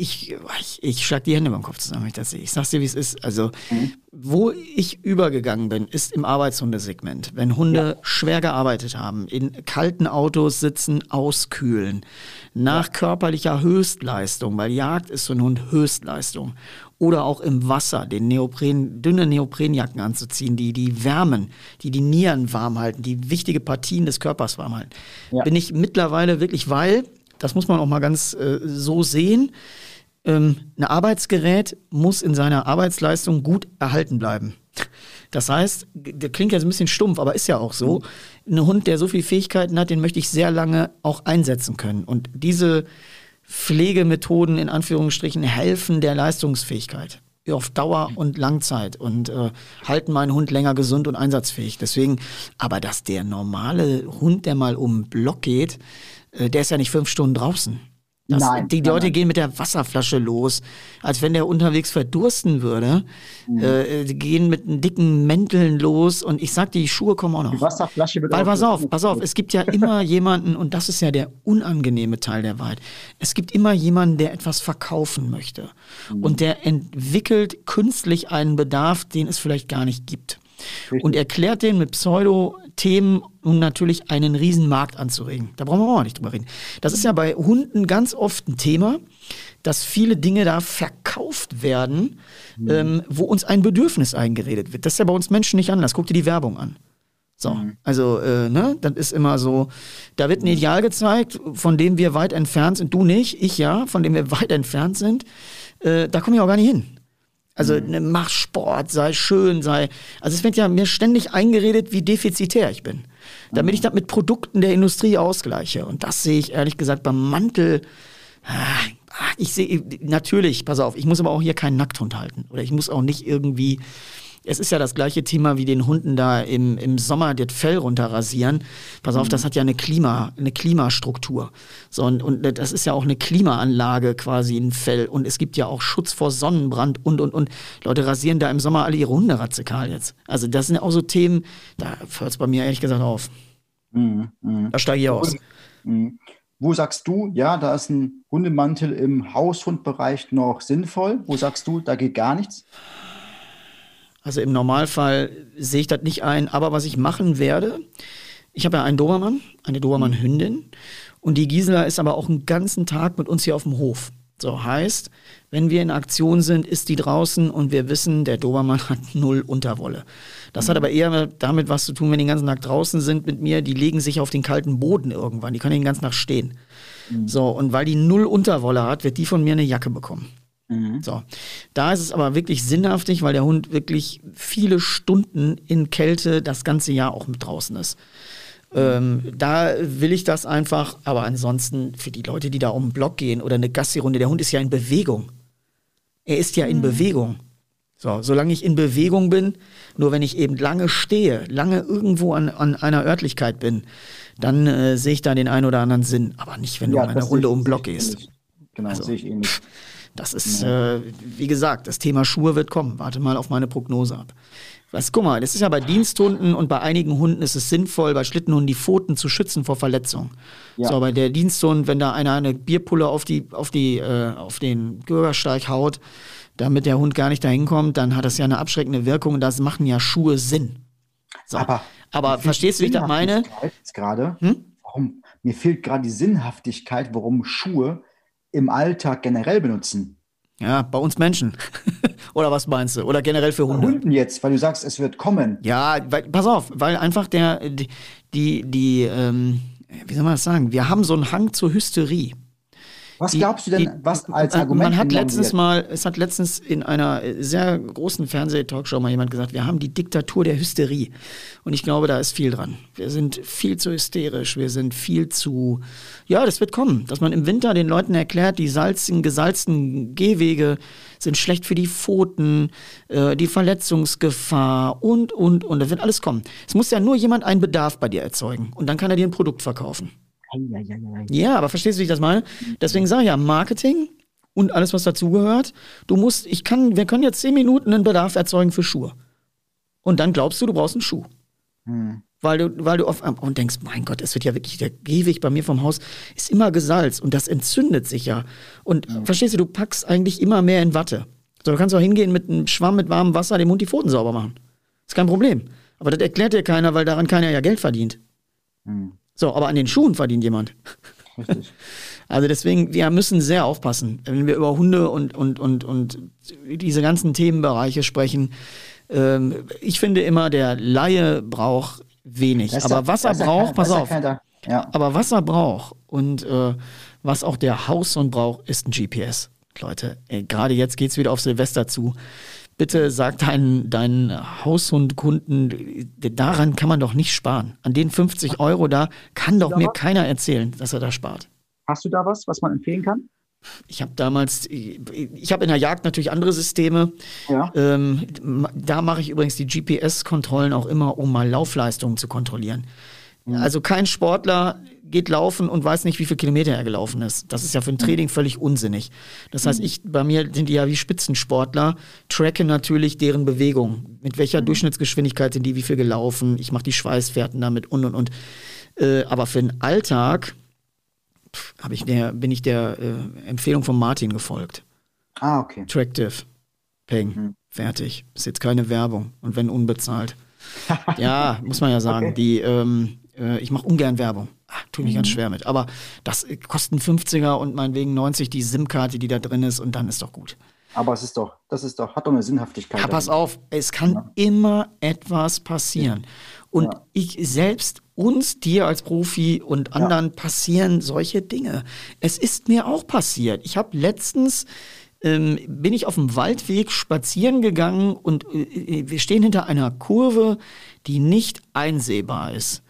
ich, ich, ich schlag die Hände beim Kopf zusammen, wenn ich das sehe. Ich sag's dir, wie es ist. Also, mhm. wo ich übergegangen bin, ist im Arbeitshundesegment. Wenn Hunde ja. schwer gearbeitet haben, in kalten Autos sitzen, auskühlen, nach ja. körperlicher Höchstleistung, weil Jagd ist so ein Hund Höchstleistung. Oder auch im Wasser, den Neopren, dünne Neoprenjacken anzuziehen, die die wärmen, die die Nieren warm halten, die wichtige Partien des Körpers warm halten. Ja. Bin ich mittlerweile wirklich, weil, das muss man auch mal ganz äh, so sehen, ähm, ein Arbeitsgerät muss in seiner Arbeitsleistung gut erhalten bleiben. Das heißt, der klingt jetzt ein bisschen stumpf, aber ist ja auch so. Ein Hund, der so viele Fähigkeiten hat, den möchte ich sehr lange auch einsetzen können. Und diese Pflegemethoden in Anführungsstrichen helfen der Leistungsfähigkeit auf Dauer und Langzeit und äh, halten meinen Hund länger gesund und einsatzfähig. Deswegen, aber dass der normale Hund, der mal um den Block geht, äh, der ist ja nicht fünf Stunden draußen. Das,
Nein,
die Leute
nein.
gehen mit der Wasserflasche los, als wenn der unterwegs verdursten würde.
Mhm.
Äh, die gehen mit einem dicken Mänteln los und ich sag, die Schuhe kommen auch noch.
Die Wasserflasche wird
Weil pass auf, pass auf, es gibt ja immer jemanden, und das ist ja der unangenehme Teil der Wahrheit. Es gibt immer jemanden, der etwas verkaufen möchte. Und der entwickelt künstlich einen Bedarf, den es vielleicht gar nicht gibt. Und erklärt den mit Pseudo-Themen, um natürlich einen riesen Markt anzuregen. Da brauchen wir auch nicht drüber reden. Das ist ja bei Hunden ganz oft ein Thema, dass viele Dinge da verkauft werden, ähm, wo uns ein Bedürfnis eingeredet wird. Das ist ja bei uns Menschen nicht anders. Guck dir die Werbung an. So, also, äh, ne, das ist immer so, da wird ein Ideal gezeigt, von dem wir weit entfernt sind, du nicht, ich ja, von dem wir weit entfernt sind, äh, da komme ich auch gar nicht hin. Also, ne, mach Sport, sei schön, sei, also es wird ja mir ständig eingeredet, wie defizitär ich bin. Damit ich das mit Produkten der Industrie ausgleiche. Und das sehe ich ehrlich gesagt beim Mantel, ah, ich sehe, natürlich, pass auf, ich muss aber auch hier keinen Nackthund halten. Oder ich muss auch nicht irgendwie, es ist ja das gleiche Thema wie den Hunden da im, im Sommer das Fell runterrasieren. Pass auf, das hat ja eine Klima, eine Klimastruktur. So, und, und das ist ja auch eine Klimaanlage quasi ein Fell. Und es gibt ja auch Schutz vor Sonnenbrand und, und, und. Leute rasieren da im Sommer alle ihre Hunde radikal jetzt. Also das sind auch so Themen, da hört es bei mir ehrlich gesagt auf.
Mhm, mhm.
Da steige ich aus.
Mhm. Wo sagst du, ja, da ist ein Hundemantel im Haushundbereich noch sinnvoll? Wo sagst du, da geht gar nichts?
Also im Normalfall sehe ich das nicht ein. Aber was ich machen werde, ich habe ja einen Dobermann, eine Dobermann-Hündin. Und die Gisela ist aber auch einen ganzen Tag mit uns hier auf dem Hof. So heißt, wenn wir in Aktion sind, ist die draußen und wir wissen, der Dobermann hat null Unterwolle. Das hat aber eher damit was zu tun, wenn die den ganzen Tag draußen sind mit mir, die legen sich auf den kalten Boden irgendwann. Die können den ganzen Tag stehen. So, und weil die null Unterwolle hat, wird die von mir eine Jacke bekommen. So, da ist es aber wirklich sinnhaftig, weil der Hund wirklich viele Stunden in Kälte das ganze Jahr auch mit draußen ist. Ähm, da will ich das einfach, aber ansonsten für die Leute, die da um den Block gehen oder eine Gassi-Runde, der Hund ist ja in Bewegung. Er ist ja in Bewegung. So, solange ich in Bewegung bin, nur wenn ich eben lange stehe, lange irgendwo an, an einer Örtlichkeit bin, dann äh, sehe ich da den einen oder anderen Sinn. Aber nicht, wenn du eine
das
Runde
ich-
um den Block
ich
gehst.
Genau,
Also.
sehe ich ähnlich.
Das ist, äh, wie gesagt, das Thema Schuhe wird kommen. Warte mal auf meine Prognose ab. Was, guck mal, das ist ja bei Diensthunden und bei einigen Hunden ist es sinnvoll, bei Schlittenhunden die Pfoten zu schützen vor Verletzungen.
Ja.
So, bei der Diensthund, wenn da einer eine Bierpulle auf, die, auf, die, äh, auf den Bürgersteig haut, damit der Hund gar nicht dahin kommt, dann hat das ja eine abschreckende Wirkung und das machen ja Schuhe Sinn. So.
Aber,
Aber verstehst du, wie ich das meine? Hm?
Gerade, warum, mir fehlt gerade die Sinnhaftigkeit, warum Schuhe im Alltag generell benutzen.
Ja, bei uns Menschen. Oder was meinst du? Oder generell für
Bei
Hunde?
Hunden jetzt, weil du sagst, es wird kommen.
Ja, weil, pass auf, weil einfach der, die, die, die ähm, wie soll man das sagen? Wir haben so einen Hang zur Hysterie.
Was
Die-
glaubst du denn,
die-
was als Argument
Man hat letztens
wird?
mal, es hat letztens in einer sehr großen Fernseh-Talkshow mal jemand gesagt, wir haben die Diktatur der Hysterie. Und ich glaube, da ist viel dran. Wir sind viel zu hysterisch, wir sind viel zu, ja, das wird kommen, dass man im Winter den Leuten erklärt, die salzigen, gesalzten Gehwege sind schlecht für die Pfoten, äh, die Verletzungsgefahr und, und, und. Das wird alles kommen. Es muss ja nur jemand einen Bedarf bei dir erzeugen. Und dann kann er dir ein Produkt verkaufen. Ja, aber verstehst du, wie ich das meine? Deswegen sage ich ja, Marketing und alles, was dazugehört. Du musst, ich kann, wir können jetzt zehn Minuten einen Bedarf erzeugen für Schuhe. Und dann glaubst du, du brauchst einen Schuh.
Hm.
Weil du, weil du auf und denkst, mein Gott, es wird ja wirklich, der Gehweg bei mir vom Haus ist immer gesalzt und das entzündet sich ja. Und verstehst du, du packst eigentlich immer mehr in Watte. So, du kannst auch hingehen mit einem Schwamm mit warmem Wasser dem Hund die Pfoten sauber machen. Ist kein Problem. Aber das erklärt dir keiner, weil daran keiner ja Geld verdient.
Hm.
So, aber an den Schuhen verdient jemand.
Richtig.
Also deswegen, wir müssen sehr aufpassen, wenn wir über Hunde und, und, und, und diese ganzen Themenbereiche sprechen. Ähm, ich finde immer, der Laie braucht wenig.
Ist
aber was er braucht, pass auf,
Ja.
aber was er braucht und äh, was auch der Haushund braucht, ist ein GPS. Leute, ey, gerade jetzt geht's wieder auf Silvester zu. Bitte sag deinen, deinen Haushundkunden, daran kann man doch nicht sparen. An den 50 Euro da kann doch mir keiner erzählen, dass er da spart.
Hast du da was, was man empfehlen kann?
Ich habe damals, ich habe in der Jagd natürlich andere Systeme. Ja. Ähm, da mache ich übrigens die GPS-Kontrollen auch immer, um mal Laufleistungen zu kontrollieren. Mhm. Also kein Sportler geht laufen und weiß nicht, wie viele Kilometer er gelaufen ist. Das ist ja für ein mhm. Training völlig unsinnig. Das heißt, mhm. ich, bei mir sind die ja wie Spitzensportler, tracke natürlich deren Bewegung. Mit welcher. Durchschnittsgeschwindigkeit sind die wie viel gelaufen? Ich mache die Schweißfährten damit und und und. Äh, aber für den Alltag hab ich der, bin ich der äh, Empfehlung von Martin gefolgt.
Ah, okay.
Tractive. Peng. Mhm. Fertig. Ist jetzt keine Werbung. Und wenn unbezahlt. ja, muss man ja sagen. Okay. Die, ähm, äh, ich mache ungern Werbung. Ach, tue mich mhm. ganz schwer mit. Aber das äh, kostet 50er und meinetwegen 90 die SIM-Karte, die da drin ist und dann ist doch gut.
Aber es ist doch, das ist doch, hat doch eine Sinnhaftigkeit.
Ja, pass auf, es kann ja. immer etwas passieren. Und ja. ich selbst, uns, dir als Profi und anderen passieren solche Dinge. Es ist mir auch passiert. Ich habe letztens ähm, bin ich auf dem Waldweg spazieren gegangen und äh, äh, wir stehen hinter einer Kurve, die nicht einsehbar ist.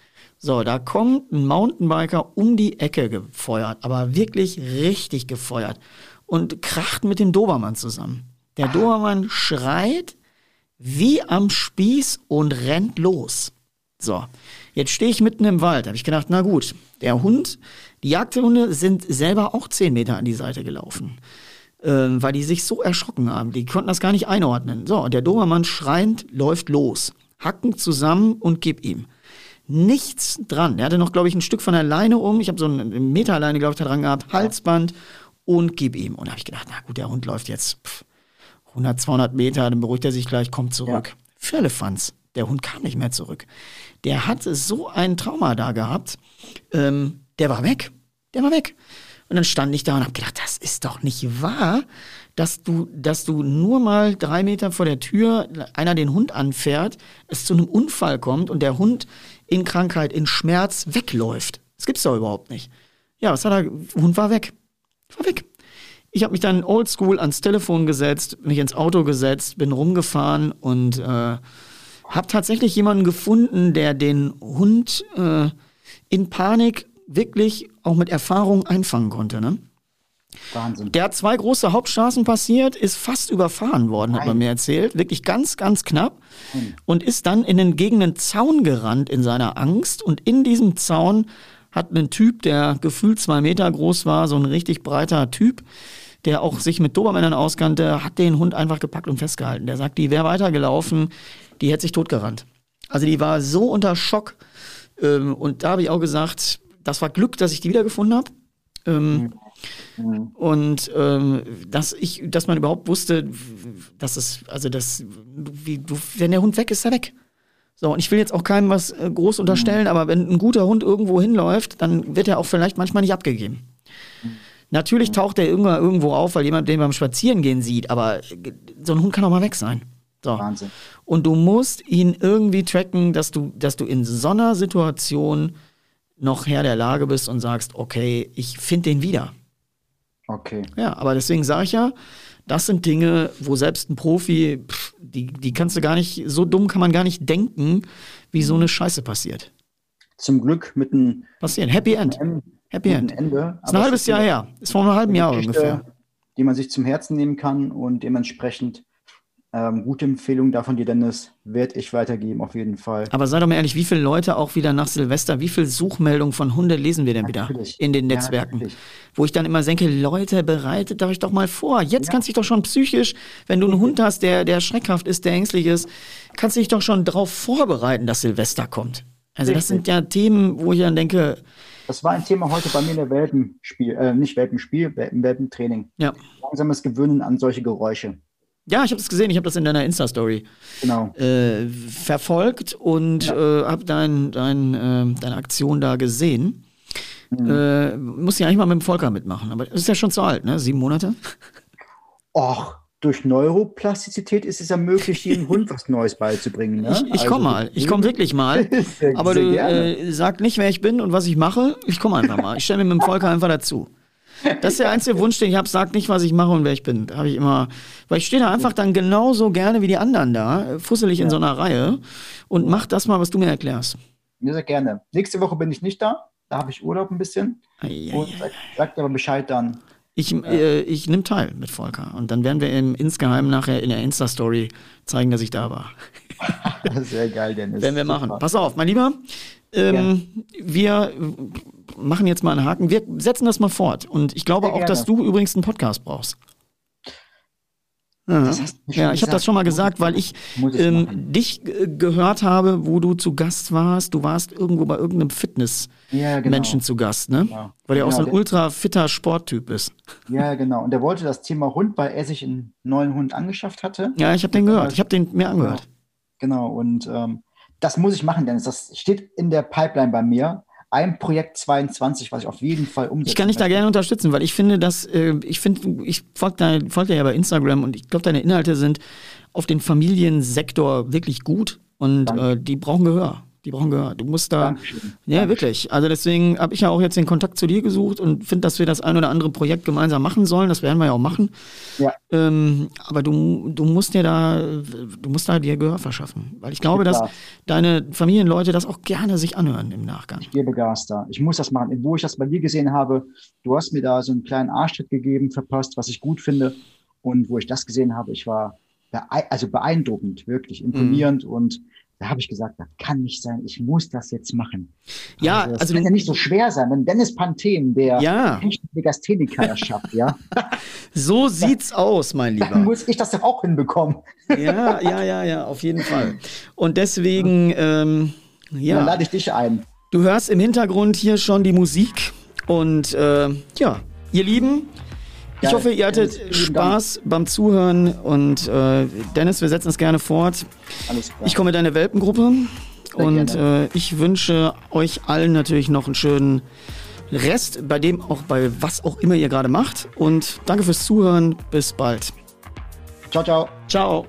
So, da kommt ein Mountainbiker um die Ecke gefeuert, aber wirklich richtig gefeuert und kracht mit dem Dobermann zusammen. Der Dobermann schreit wie am Spieß und rennt los. So, jetzt stehe ich mitten im Wald. Habe ich gedacht, na gut, der Hund, die Jagdhunde sind selber auch zehn Meter an die Seite gelaufen, äh, weil die sich so erschrocken haben. Die konnten das gar nicht einordnen. So, der Dobermann schreiend läuft los, hacken zusammen und gib ihm nichts dran. Er hatte noch, glaube ich, ein Stück von der Leine um. Ich habe so eine Meterleine, glaube ich, da dran gehabt, Halsband und gib ihm. Und da habe ich gedacht, na gut, der Hund läuft jetzt pff, 100, 200 Meter, dann beruhigt er sich gleich, kommt zurück. Ja. Firlefanz, der Hund kam nicht mehr zurück. Der hatte so ein Trauma da gehabt, ähm, der war weg. Der war weg. Und dann stand ich da und habe gedacht, das ist doch nicht wahr, dass du, dass du nur mal drei Meter vor der Tür einer den Hund anfährt, es zu einem Unfall kommt und der Hund in Krankheit, in Schmerz wegläuft. Das gibt's doch überhaupt nicht. Ja, was hat er? Hund war weg. War weg. Ich habe mich dann oldschool ans Telefon gesetzt, mich ins Auto gesetzt, bin rumgefahren und äh, habe tatsächlich jemanden gefunden, der den Hund äh, in Panik wirklich auch mit Erfahrung einfangen konnte. Ne? Wahnsinn. Der hat zwei große Hauptstraßen passiert, ist fast überfahren worden, Nein. hat man mir erzählt. Wirklich ganz, ganz knapp. Nein. Und ist dann in den gegenden Zaun gerannt in seiner Angst. Und in diesem Zaun hat ein Typ, der gefühlt zwei Meter groß war, so ein richtig breiter Typ, der auch sich mit Dobermännern auskannte, hat den Hund einfach gepackt und festgehalten. Der sagt, die wäre weitergelaufen, die hätte sich totgerannt. Also die war so unter Schock. Ähm, und da habe ich auch gesagt, das war Glück, dass ich die wiedergefunden habe. Mhm. Mhm. Und ähm, dass ich, dass man überhaupt wusste, dass es, also das, wie, du, wenn der Hund weg ist, ist er weg. So, und ich will jetzt auch keinem was äh, groß unterstellen, mhm. aber wenn ein guter Hund irgendwo hinläuft, dann wird er auch vielleicht manchmal nicht abgegeben. Mhm. Natürlich taucht er irgendwann irgendwo auf, weil jemand den beim Spazierengehen sieht, aber äh, so ein Hund kann auch mal weg sein. So. Wahnsinn. Und du musst ihn irgendwie tracken, dass du, dass du in so einer Situation noch Herr der Lage bist und sagst, okay, ich finde den wieder.
Okay.
Ja, aber deswegen sage ich ja, das sind Dinge, wo selbst ein Profi, pff, die, die kannst du gar nicht, so dumm kann man gar nicht denken, wie so eine Scheiße passiert.
Zum Glück mit einem
passieren. Happy End. Happy End. Ende. Ist ein halbes Jahr her. Ist vor einem halben Jahr ungefähr.
Die man sich zum Herzen nehmen kann und dementsprechend ähm, gute Empfehlung davon, die Dennis, werde ich weitergeben, auf jeden Fall.
Aber sei doch mal ehrlich, wie viele Leute auch wieder nach Silvester, wie viele Suchmeldungen von Hunde lesen wir denn natürlich. wieder in den Netzwerken? Ja, Wo ich dann immer denke, Leute, bereitet euch doch mal vor. Jetzt ja. kannst du dich doch schon psychisch, wenn du einen Hund hast, der, der schreckhaft ist, der ängstlich ist, kannst du dich doch schon darauf vorbereiten, dass Silvester kommt. Also das sind ja Themen, wo ich dann denke,
das war ein Thema heute bei mir in der Welpenspiel, äh, nicht Welpenspiel, Welpentraining. Ja. Langsames Gewöhnen an solche Geräusche.
Ja, ich habe das gesehen, ich habe das in deiner Insta-Story genau. äh, verfolgt und ja. äh, habe dein, dein, äh, deine Aktion da gesehen. Mhm. Äh, muss ja eigentlich mal mit dem Volker mitmachen, aber das ist ja schon zu alt, ne? Sieben Monate?
Och, durch Neuroplastizität ist es ja möglich, jedem Hund was Neues beizubringen. Ne?
Ich, ich komme also, mal, ich komme wirklich mal. aber du äh, sag nicht, wer ich bin und was ich mache. Ich komme einfach mal. Ich stelle mir mit dem Volker einfach dazu. Das ist der einzige Wunsch, den ich habe. Sag nicht, was ich mache und wer ich bin. Habe ich immer, weil ich stehe da einfach dann genauso gerne wie die anderen da, fusselig ja. in so einer Reihe und mach das mal, was du mir erklärst.
Mir sehr gerne. Nächste Woche bin ich nicht da. Da habe ich Urlaub ein bisschen. Und sag, sag dir aber Bescheid dann.
Ich, äh, ich nehme teil mit Volker. Und dann werden wir im, insgeheim nachher in der Insta-Story zeigen, dass ich da war.
Sehr geil, Dennis.
Werden wir machen. Pass auf, mein Lieber. Ähm, ja. Wir machen jetzt mal einen Haken. Wir setzen das mal fort. Und ich glaube Sehr auch, gerne. dass du übrigens einen Podcast brauchst. Ja, ja ich habe das schon mal gesagt, weil ich ähm, dich gehört habe, wo du zu Gast warst. Du warst irgendwo bei irgendeinem Fitness-Menschen ja, genau. zu Gast, ne? Genau. Weil er genau, auch so ein ultra fitter Sporttyp ist.
Ja, genau. Und der wollte das Thema Hund, weil er sich einen neuen Hund angeschafft hatte.
Ja, ich habe den gehört. Ich habe den mir angehört.
Genau. Und ähm, das muss ich machen, Dennis. Das steht in der Pipeline bei mir ein Projekt 22, was ich auf jeden Fall umsetze.
Ich kann dich da gerne unterstützen, weil ich finde, dass äh, ich finde, ich folge folg dir ja bei Instagram und ich glaube, deine Inhalte sind auf den Familiensektor wirklich gut und äh, die brauchen Gehör. Die brauchen Gehör. Du musst da. Dankeschön. Ja, wirklich. Also deswegen habe ich ja auch jetzt den Kontakt zu dir gesucht und finde, dass wir das ein oder andere Projekt gemeinsam machen sollen. Das werden wir ja auch machen. Ja. Ähm, aber du, du musst dir da, du musst da dir Gehör verschaffen. Weil ich glaube, dass deine Familienleute das auch gerne sich anhören im Nachgang.
Ich gebe Gas da. Ich muss das machen. Wo ich das bei dir gesehen habe, du hast mir da so einen kleinen Arschtritt gegeben, verpasst, was ich gut finde. Und wo ich das gesehen habe, ich war also beeindruckend, wirklich imponierend mhm. und da habe ich gesagt, das kann nicht sein, ich muss das jetzt machen.
Ja, also,
das also kann ja nicht so schwer sein, wenn Dennis Panthen, der
ja.
Legastheniker erschafft, ja.
so sieht's aus, mein Lieber.
Dann muss ich das doch auch hinbekommen.
ja, ja, ja, ja, auf jeden Fall. Und deswegen, ähm, ja.
Dann lade ich dich ein.
Du hörst im Hintergrund hier schon die Musik und äh, ja, ihr Lieben, ich hoffe, ihr hattet Spaß beim Zuhören und äh, Dennis, wir setzen es gerne fort. Alles klar. Ich komme in deine Welpengruppe Sehr und äh, ich wünsche euch allen natürlich noch einen schönen Rest bei dem auch bei was auch immer ihr gerade macht und danke fürs Zuhören. Bis bald.
Ciao, ciao.
Ciao.